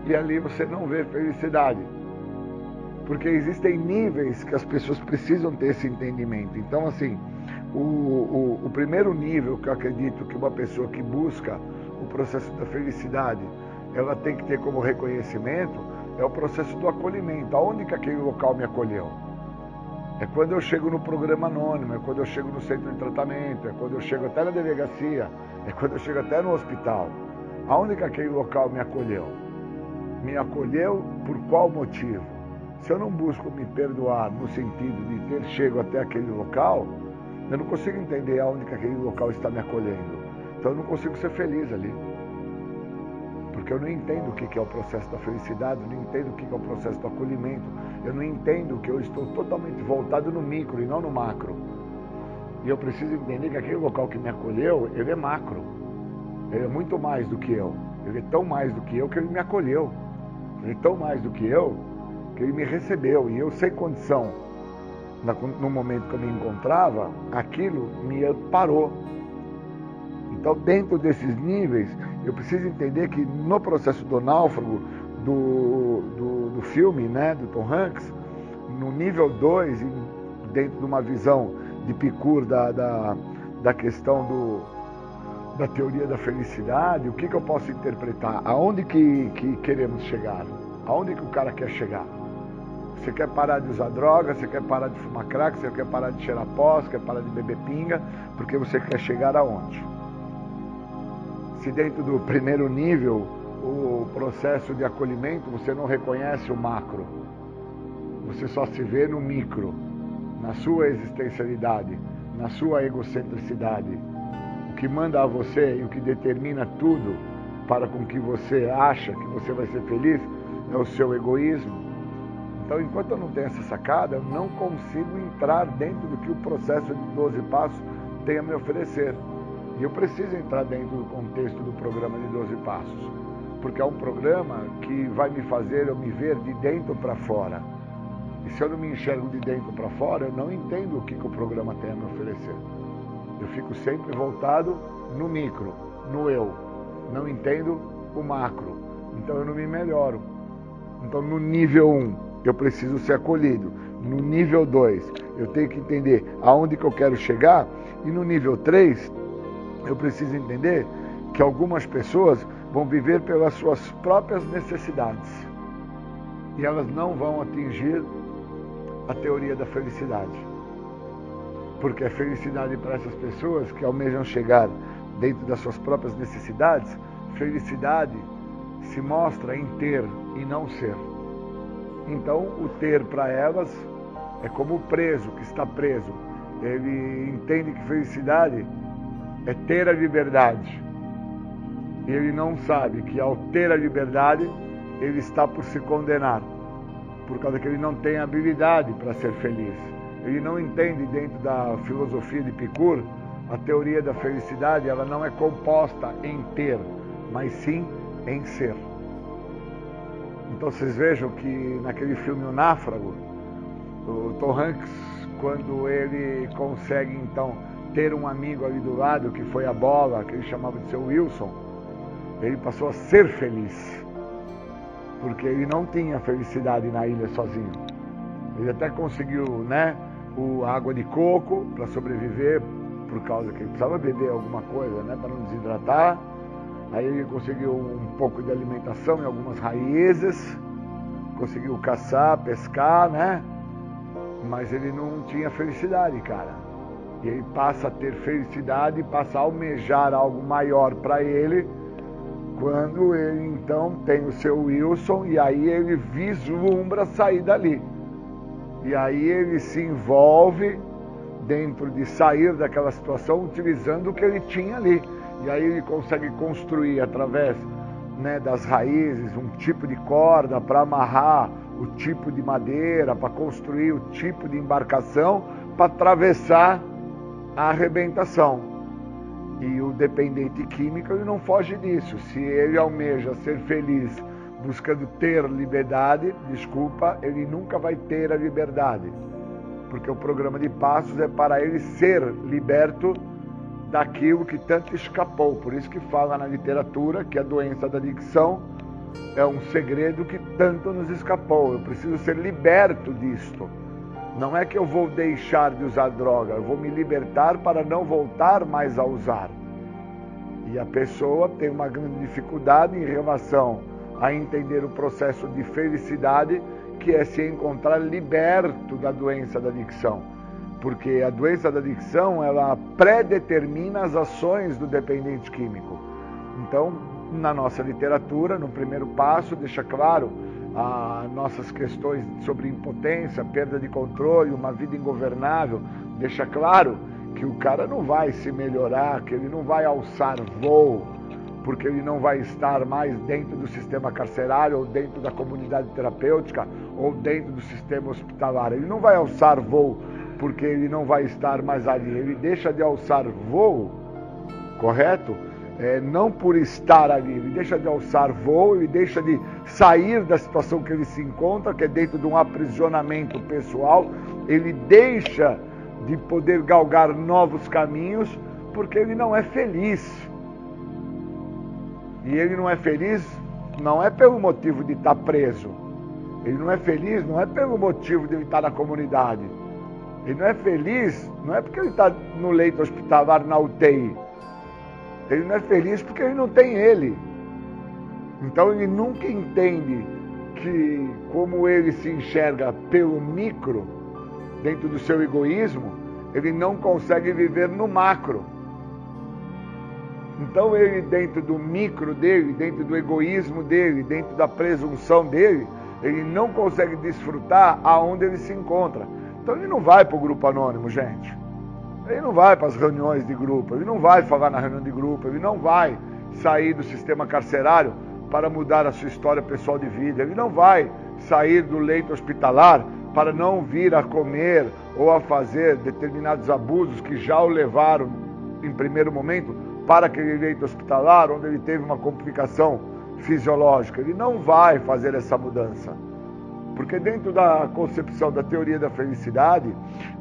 e ali você não vê felicidade porque existem níveis que as pessoas precisam ter esse entendimento. Então, assim, o, o, o, primeiro nível que eu acredito que uma pessoa que busca o processo da felicidade, ela tem que ter como reconhecimento, é o processo do acolhimento. Aonde que aquele local me acolheu? É quando eu chego no programa anônimo, é quando eu chego no centro de tratamento, é quando eu chego até na delegacia, é quando eu chego até no hospital. Aonde que aquele local me acolheu? Me acolheu por qual motivo? Se eu não busco me perdoar no sentido de ter chego até aquele local, eu não consigo entender aonde que aquele local está me acolhendo. Então eu não consigo ser feliz ali. Porque eu não entendo o que é o processo da felicidade, não entendo o que é o processo do acolhimento, eu não entendo que eu estou totalmente voltado no micro e não no macro. E eu preciso entender que aquele local que me acolheu, ele é macro. Ele é muito mais do que eu. Ele é tão mais do que eu que ele me acolheu. Ele é tão mais do que eu que ele me recebeu e eu sem condição, no momento que eu me encontrava, aquilo me parou. Então, dentro desses níveis, eu preciso entender que no processo do náufrago, do, do, do filme, né, do Tom Hanks, no nível 2, dentro de uma visão de Picur da, da, da questão do, da teoria da felicidade, o que, que eu posso interpretar? Aonde que, que queremos chegar? Aonde que o cara quer chegar? Você quer parar de usar droga, você quer parar de fumar crack, você quer parar de cheirar pó, você quer parar de beber pinga, porque você quer chegar aonde? Se dentro do primeiro nível, o processo de acolhimento, você não reconhece o macro, você só se vê no micro, na sua existencialidade, na sua egocentricidade. O que manda a você e o que determina tudo para com que você acha que você vai ser feliz é o seu egoísmo então, enquanto eu não tenho essa sacada, eu não consigo entrar dentro do que o processo de 12 passos tem a me oferecer. E eu preciso entrar dentro do contexto do programa de 12 passos, porque é um programa que vai me fazer eu me ver de dentro para fora. E se eu não me enxergo de dentro para fora, eu não entendo o que, que o programa tem a me oferecer. Eu fico sempre voltado no micro, no eu. Não entendo o macro. Então eu não me melhoro. Então no nível 1, eu preciso ser acolhido. No nível 2, eu tenho que entender aonde que eu quero chegar. E no nível 3, eu preciso entender que algumas pessoas vão viver pelas suas próprias necessidades. E elas não vão atingir a teoria da felicidade. Porque a felicidade para essas pessoas que almejam chegar dentro das suas próprias necessidades, felicidade se mostra em ter e não ser. Então, o ter para elas é como o preso que está preso. Ele entende que felicidade é ter a liberdade. E ele não sabe que ao ter a liberdade, ele está por se condenar, por causa que ele não tem habilidade para ser feliz. Ele não entende dentro da filosofia de Epicuro a teoria da felicidade, ela não é composta em ter, mas sim em ser. Então vocês vejam que naquele filme O Náfrago, o Tom Hanks, quando ele consegue então ter um amigo ali do lado, que foi a bola, que ele chamava de seu Wilson, ele passou a ser feliz. Porque ele não tinha felicidade na ilha sozinho. Ele até conseguiu, né, o água de coco para sobreviver, por causa que ele precisava beber alguma coisa, né, para não desidratar Aí ele conseguiu um pouco de alimentação em algumas raízes, conseguiu caçar, pescar, né? mas ele não tinha felicidade, cara. E ele passa a ter felicidade, passa a almejar algo maior para ele, quando ele então tem o seu Wilson e aí ele vislumbra sair dali. E aí ele se envolve dentro de sair daquela situação utilizando o que ele tinha ali. E aí ele consegue construir através né, das raízes um tipo de corda para amarrar o tipo de madeira, para construir o tipo de embarcação para atravessar a arrebentação. E o dependente químico ele não foge disso. Se ele almeja ser feliz buscando ter liberdade, desculpa, ele nunca vai ter a liberdade. Porque o programa de passos é para ele ser liberto daquilo que tanto escapou. Por isso que fala na literatura que a doença da adicção é um segredo que tanto nos escapou. Eu preciso ser liberto disto. Não é que eu vou deixar de usar droga, eu vou me libertar para não voltar mais a usar. E a pessoa tem uma grande dificuldade em relação a entender o processo de felicidade que é se encontrar liberto da doença da adicção. Porque a doença da adicção, ela predetermina as ações do dependente químico. Então, na nossa literatura, no primeiro passo, deixa claro as nossas questões sobre impotência, perda de controle, uma vida ingovernável, deixa claro que o cara não vai se melhorar, que ele não vai alçar voo, porque ele não vai estar mais dentro do sistema carcerário, ou dentro da comunidade terapêutica, ou dentro do sistema hospitalar. Ele não vai alçar voo porque ele não vai estar mais ali. Ele deixa de alçar voo, correto? É, não por estar ali, ele deixa de alçar voo, ele deixa de sair da situação que ele se encontra, que é dentro de um aprisionamento pessoal, ele deixa de poder galgar novos caminhos, porque ele não é feliz. E ele não é feliz não é pelo motivo de estar preso. Ele não é feliz não é pelo motivo de ele estar na comunidade. Ele não é feliz não é porque ele está no leito hospitalar, na UTI. Ele não é feliz porque ele não tem ele. Então ele nunca entende que, como ele se enxerga pelo micro, dentro do seu egoísmo, ele não consegue viver no macro. Então ele, dentro do micro dele, dentro do egoísmo dele, dentro da presunção dele, ele não consegue desfrutar aonde ele se encontra. Então ele não vai para o grupo anônimo, gente. Ele não vai para as reuniões de grupo, ele não vai falar na reunião de grupo, ele não vai sair do sistema carcerário para mudar a sua história pessoal de vida, ele não vai sair do leito hospitalar para não vir a comer ou a fazer determinados abusos que já o levaram em primeiro momento para aquele leito hospitalar onde ele teve uma complicação fisiológica. Ele não vai fazer essa mudança. Porque dentro da concepção da teoria da felicidade,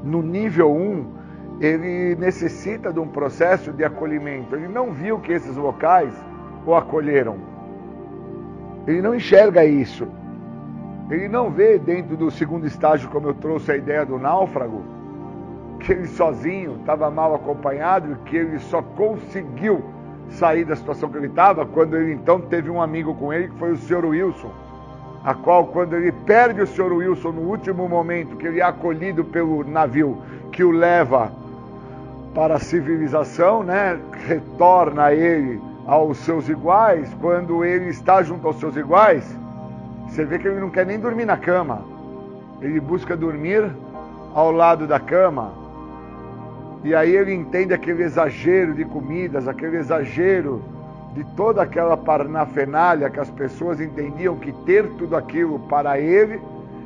no nível 1, ele necessita de um processo de acolhimento. Ele não viu que esses locais o acolheram. Ele não enxerga isso. Ele não vê dentro do segundo estágio, como eu trouxe a ideia do náufrago, que ele sozinho estava mal acompanhado e que ele só conseguiu sair da situação que ele estava quando ele então teve um amigo com ele, que foi o senhor Wilson, a qual, quando ele perde o senhor Wilson no último momento, que ele é acolhido pelo navio que o leva para a civilização, né? retorna ele aos seus iguais, quando ele está junto aos seus iguais, você vê que ele não quer nem dormir na cama. Ele busca dormir ao lado da cama. E aí ele entende aquele exagero de comidas, aquele exagero de toda aquela parnafenália que as pessoas entendiam que ter tudo aquilo para ele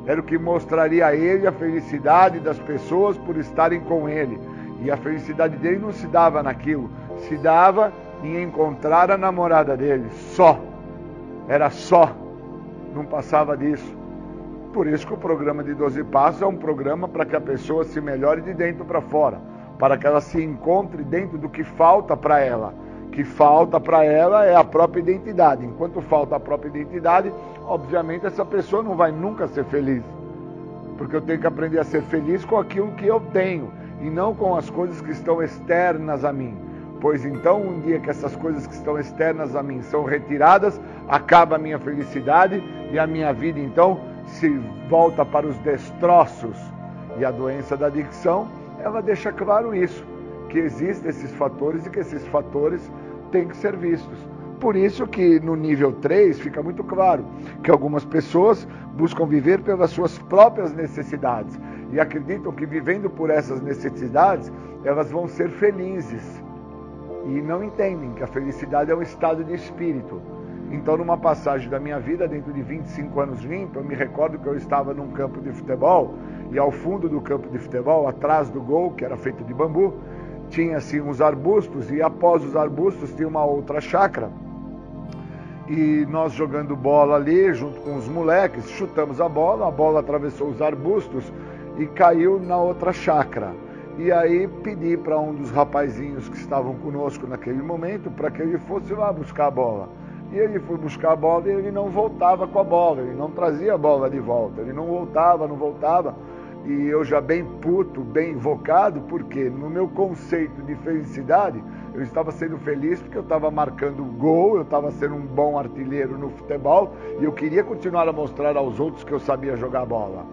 era o que mostraria a ele a felicidade das pessoas por estarem com ele. E a felicidade dele não se dava naquilo, se dava em encontrar a namorada dele, só. Era só não passava disso. Por isso que o programa de 12 Passos é um programa para que a pessoa se melhore de dentro para fora, para que ela se encontre dentro do que falta para ela. Que falta para ela é a própria identidade. Enquanto falta a própria identidade, obviamente essa pessoa não vai nunca ser feliz. Porque eu tenho que aprender a ser feliz com aquilo que eu tenho e não com as coisas que estão externas a mim pois então um dia que essas coisas que estão externas a mim são retiradas, acaba a minha felicidade e a minha vida então se volta para os destroços E a doença da adicção, ela deixa claro isso, que existem esses fatores e que esses fatores têm que ser vistos. Por isso que no nível 3 fica muito claro que algumas pessoas buscam viver pelas suas próprias necessidades e acreditam que vivendo por essas necessidades, elas vão ser felizes. E não entendem que a felicidade é um estado de espírito. Então, numa passagem da minha vida, dentro de 25 anos limpo, eu me recordo que eu estava num campo de futebol e ao fundo do campo de futebol, atrás do gol, que era feito de bambu, tinha assim uns arbustos e após os arbustos tinha uma outra chácara. E nós jogando bola ali, junto com os moleques, chutamos a bola, a bola atravessou os arbustos e caiu na outra chácara. E aí pedi para um dos rapazinhos que estavam conosco naquele momento para que ele fosse lá buscar a bola. E ele foi buscar a bola e ele não voltava com a bola, ele não trazia a bola de volta, ele não voltava, não voltava. E eu já bem puto, bem invocado, porque no meu conceito de felicidade, eu estava sendo feliz porque eu estava marcando gol, eu estava sendo um bom artilheiro no futebol e eu queria continuar a mostrar aos outros que eu sabia jogar bola.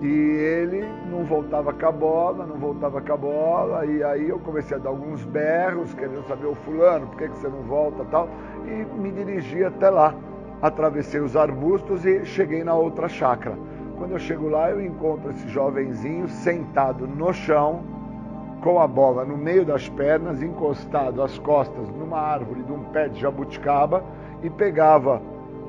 E ele não voltava com a bola, não voltava com a bola, e aí eu comecei a dar alguns berros, querendo saber o fulano, por que, que você não volta tal, e me dirigi até lá. Atravessei os arbustos e cheguei na outra chácara. Quando eu chego lá, eu encontro esse jovenzinho sentado no chão, com a bola no meio das pernas, encostado às costas numa árvore de um pé de jabuticaba e pegava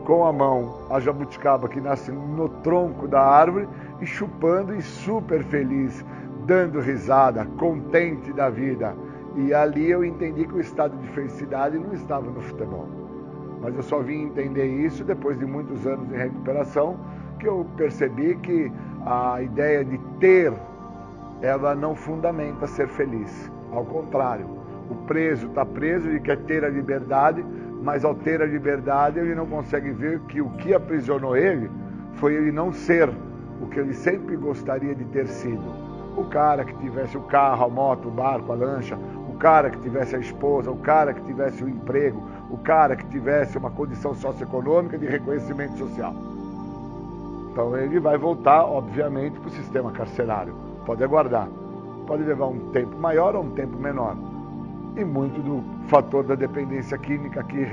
com a mão a jabuticaba que nasce no tronco da árvore e chupando e super feliz, dando risada, contente da vida. E ali eu entendi que o estado de felicidade não estava no futebol. Mas eu só vim entender isso depois de muitos anos de recuperação, que eu percebi que a ideia de ter, ela não fundamenta ser feliz. Ao contrário, o preso está preso e quer ter a liberdade, mas ao ter a liberdade ele não consegue ver que o que aprisionou ele foi ele não ser o que ele sempre gostaria de ter sido. O cara que tivesse o carro, a moto, o barco, a lancha, o cara que tivesse a esposa, o cara que tivesse o emprego, o cara que tivesse uma condição socioeconômica de reconhecimento social. Então ele vai voltar, obviamente, para o sistema carcerário. Pode aguardar. Pode levar um tempo maior ou um tempo menor. E muito do fator da dependência química que,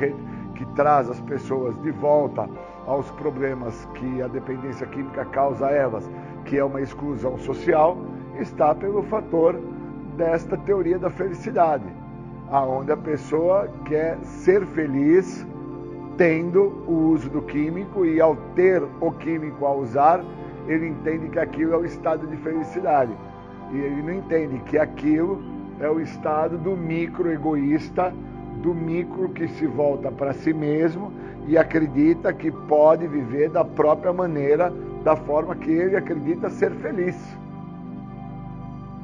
que traz as pessoas de volta aos problemas que a dependência química causa a elas, que é uma exclusão social, está pelo fator desta teoria da felicidade, aonde a pessoa quer ser feliz tendo o uso do químico e ao ter o químico a usar, ele entende que aquilo é o estado de felicidade. E ele não entende que aquilo é o estado do micro egoísta, do micro que se volta para si mesmo e acredita que pode viver da própria maneira, da forma que ele acredita ser feliz.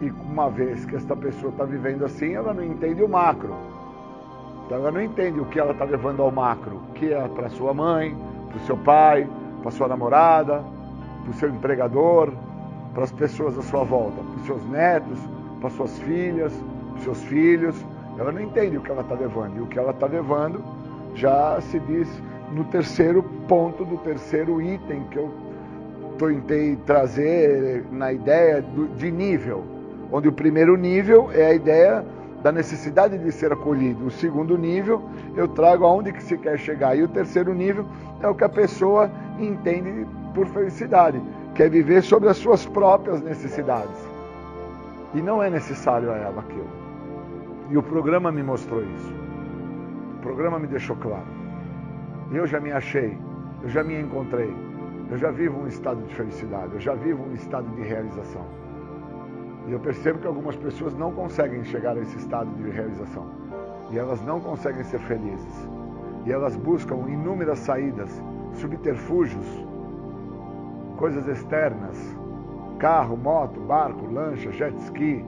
E uma vez que esta pessoa está vivendo assim, ela não entende o macro. Então ela não entende o que ela está levando ao macro, que é para sua mãe, para o seu pai, para sua namorada, para o seu empregador, para as pessoas à sua volta, para os seus netos, para suas filhas, para os seus filhos. Ela não entende o que ela está levando. E o que ela está levando já se diz no terceiro ponto do terceiro item que eu tentei trazer na ideia de nível, onde o primeiro nível é a ideia da necessidade de ser acolhido. O segundo nível eu trago aonde que se quer chegar. E o terceiro nível é o que a pessoa entende por felicidade, que é viver sobre as suas próprias necessidades. E não é necessário a ela aquilo. E o programa me mostrou isso. O programa me deixou claro. Eu já me achei, eu já me encontrei, eu já vivo um estado de felicidade, eu já vivo um estado de realização. E eu percebo que algumas pessoas não conseguem chegar a esse estado de realização. E elas não conseguem ser felizes. E elas buscam inúmeras saídas, subterfúgios, coisas externas, carro, moto, barco, lancha, jet ski.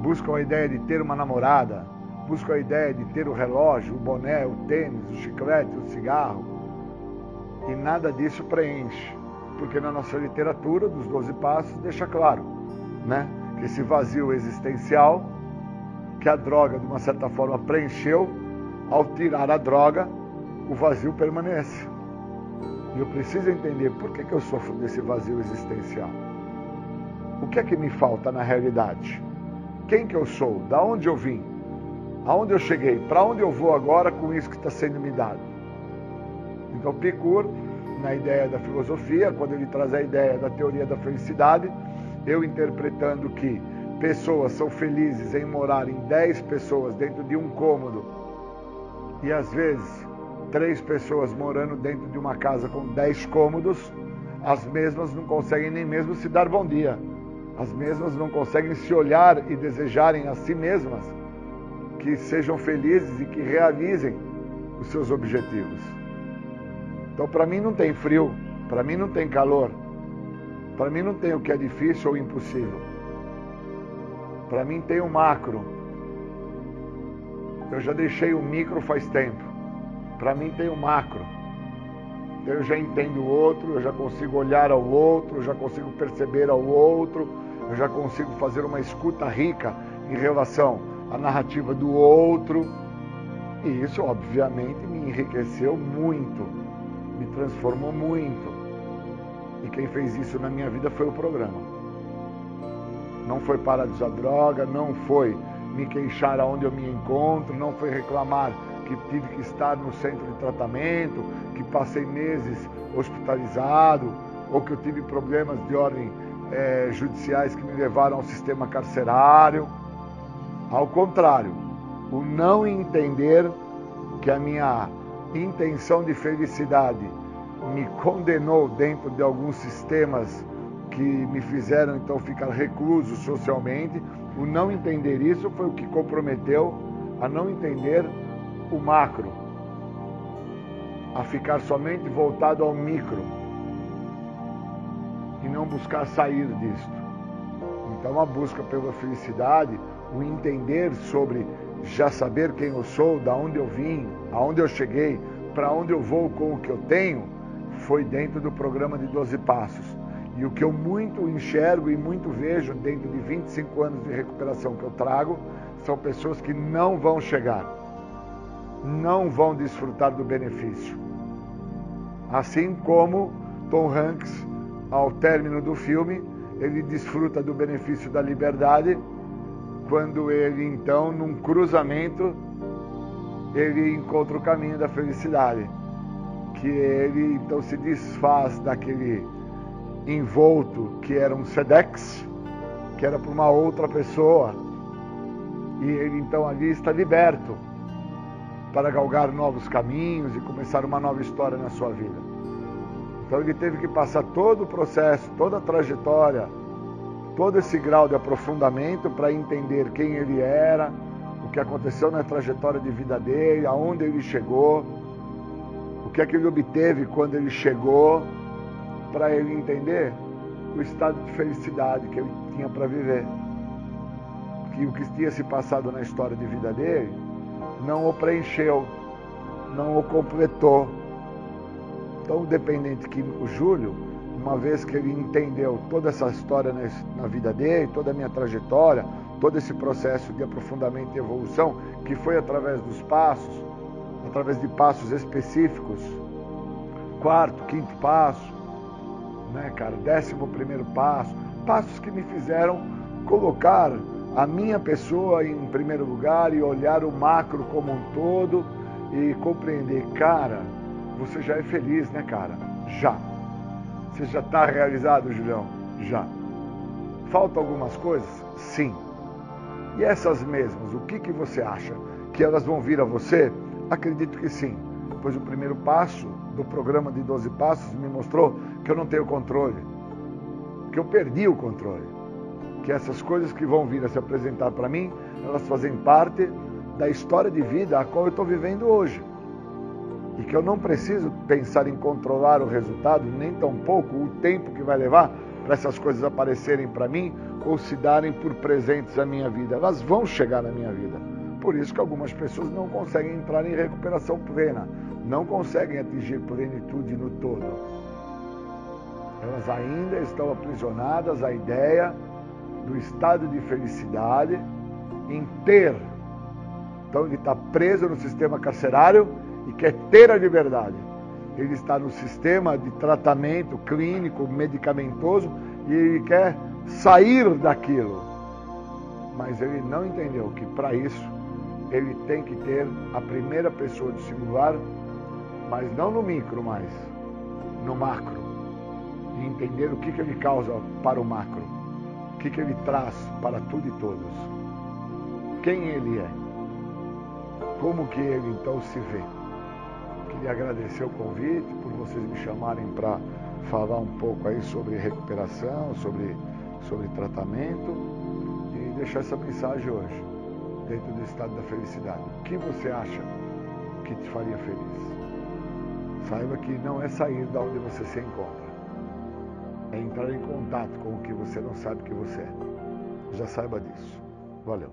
Buscam a ideia de ter uma namorada, buscam a ideia de ter o relógio, o boné, o tênis, o chiclete, o cigarro. E nada disso preenche, porque na nossa literatura dos 12 passos deixa claro, né, que esse vazio existencial que a droga de uma certa forma preencheu, ao tirar a droga, o vazio permanece. E eu preciso entender por que, que eu sofro desse vazio existencial. O que é que me falta na realidade? Quem que eu sou? Da onde eu vim? Aonde eu cheguei? Para onde eu vou agora com isso que está sendo me dado? Então, Picur, na ideia da filosofia, quando ele traz a ideia da teoria da felicidade, eu interpretando que pessoas são felizes em morar em 10 pessoas dentro de um cômodo e às vezes três pessoas morando dentro de uma casa com 10 cômodos, as mesmas não conseguem nem mesmo se dar bom dia. As mesmas não conseguem se olhar e desejarem a si mesmas que sejam felizes e que realizem os seus objetivos. Então, para mim não tem frio, para mim não tem calor, para mim não tem o que é difícil ou impossível. Para mim tem o macro. Eu já deixei o micro faz tempo. Para mim tem o macro. Eu já entendo o outro, eu já consigo olhar ao outro, eu já consigo perceber ao outro, eu já consigo fazer uma escuta rica em relação à narrativa do outro. E isso, obviamente, me enriqueceu muito, me transformou muito. E quem fez isso na minha vida foi o programa. Não foi parar de usar droga, não foi me queixar aonde eu me encontro, não foi reclamar que tive que estar no centro de tratamento, que passei meses hospitalizado, ou que eu tive problemas de ordem é, judiciais que me levaram ao sistema carcerário. Ao contrário, o não entender que a minha intenção de felicidade me condenou dentro de alguns sistemas que me fizeram então ficar recluso socialmente. O não entender isso foi o que comprometeu a não entender o macro, a ficar somente voltado ao micro e não buscar sair disto. Então a busca pela felicidade, o entender sobre já saber quem eu sou, da onde eu vim, aonde eu cheguei, para onde eu vou com o que eu tenho, foi dentro do programa de 12 passos. E o que eu muito enxergo e muito vejo dentro de 25 anos de recuperação que eu trago, são pessoas que não vão chegar, não vão desfrutar do benefício. Assim como Tom Hanks, ao término do filme, ele desfruta do benefício da liberdade, quando ele então, num cruzamento, ele encontra o caminho da felicidade que ele então se desfaz daquele envolto que era um Sedex, que era para uma outra pessoa, e ele então ali está liberto para galgar novos caminhos e começar uma nova história na sua vida. Então ele teve que passar todo o processo, toda a trajetória, todo esse grau de aprofundamento para entender quem ele era, o que aconteceu na trajetória de vida dele, aonde ele chegou que é que ele obteve quando ele chegou, para ele entender o estado de felicidade que ele tinha para viver. Que o que tinha se passado na história de vida dele não o preencheu, não o completou. Então, dependente que o Júlio, uma vez que ele entendeu toda essa história na vida dele, toda a minha trajetória, todo esse processo de aprofundamento e evolução, que foi através dos passos, através de passos específicos, quarto, quinto passo, né, cara, décimo primeiro passo, passos que me fizeram colocar a minha pessoa em primeiro lugar e olhar o macro como um todo e compreender, cara, você já é feliz, né, cara? Já. Você já está realizado, Julião? Já. Faltam algumas coisas? Sim. E essas mesmas, o que, que você acha? Que elas vão vir a você? Acredito que sim, pois o primeiro passo do programa de 12 passos me mostrou que eu não tenho controle, que eu perdi o controle, que essas coisas que vão vir a se apresentar para mim, elas fazem parte da história de vida a qual eu estou vivendo hoje. E que eu não preciso pensar em controlar o resultado, nem tampouco o tempo que vai levar para essas coisas aparecerem para mim ou se darem por presentes à minha vida. Elas vão chegar na minha vida. Por isso que algumas pessoas não conseguem entrar em recuperação plena, não conseguem atingir plenitude no todo. Elas ainda estão aprisionadas à ideia do estado de felicidade em ter. Então ele está preso no sistema carcerário e quer ter a liberdade. Ele está no sistema de tratamento clínico, medicamentoso, e ele quer sair daquilo. Mas ele não entendeu que para isso ele tem que ter a primeira pessoa do singular, mas não no micro mais, no macro. E entender o que, que ele causa para o macro, que, que ele traz para tudo e todos. Quem ele é. Como que ele então se vê. Queria agradecer o convite, por vocês me chamarem para falar um pouco aí sobre recuperação, sobre, sobre tratamento e deixar essa mensagem hoje, dentro do estado da felicidade. O que você acha que te faria feliz? Saiba que não é sair da onde você se encontra, é entrar em contato com o que você não sabe que você é. Já saiba disso. Valeu.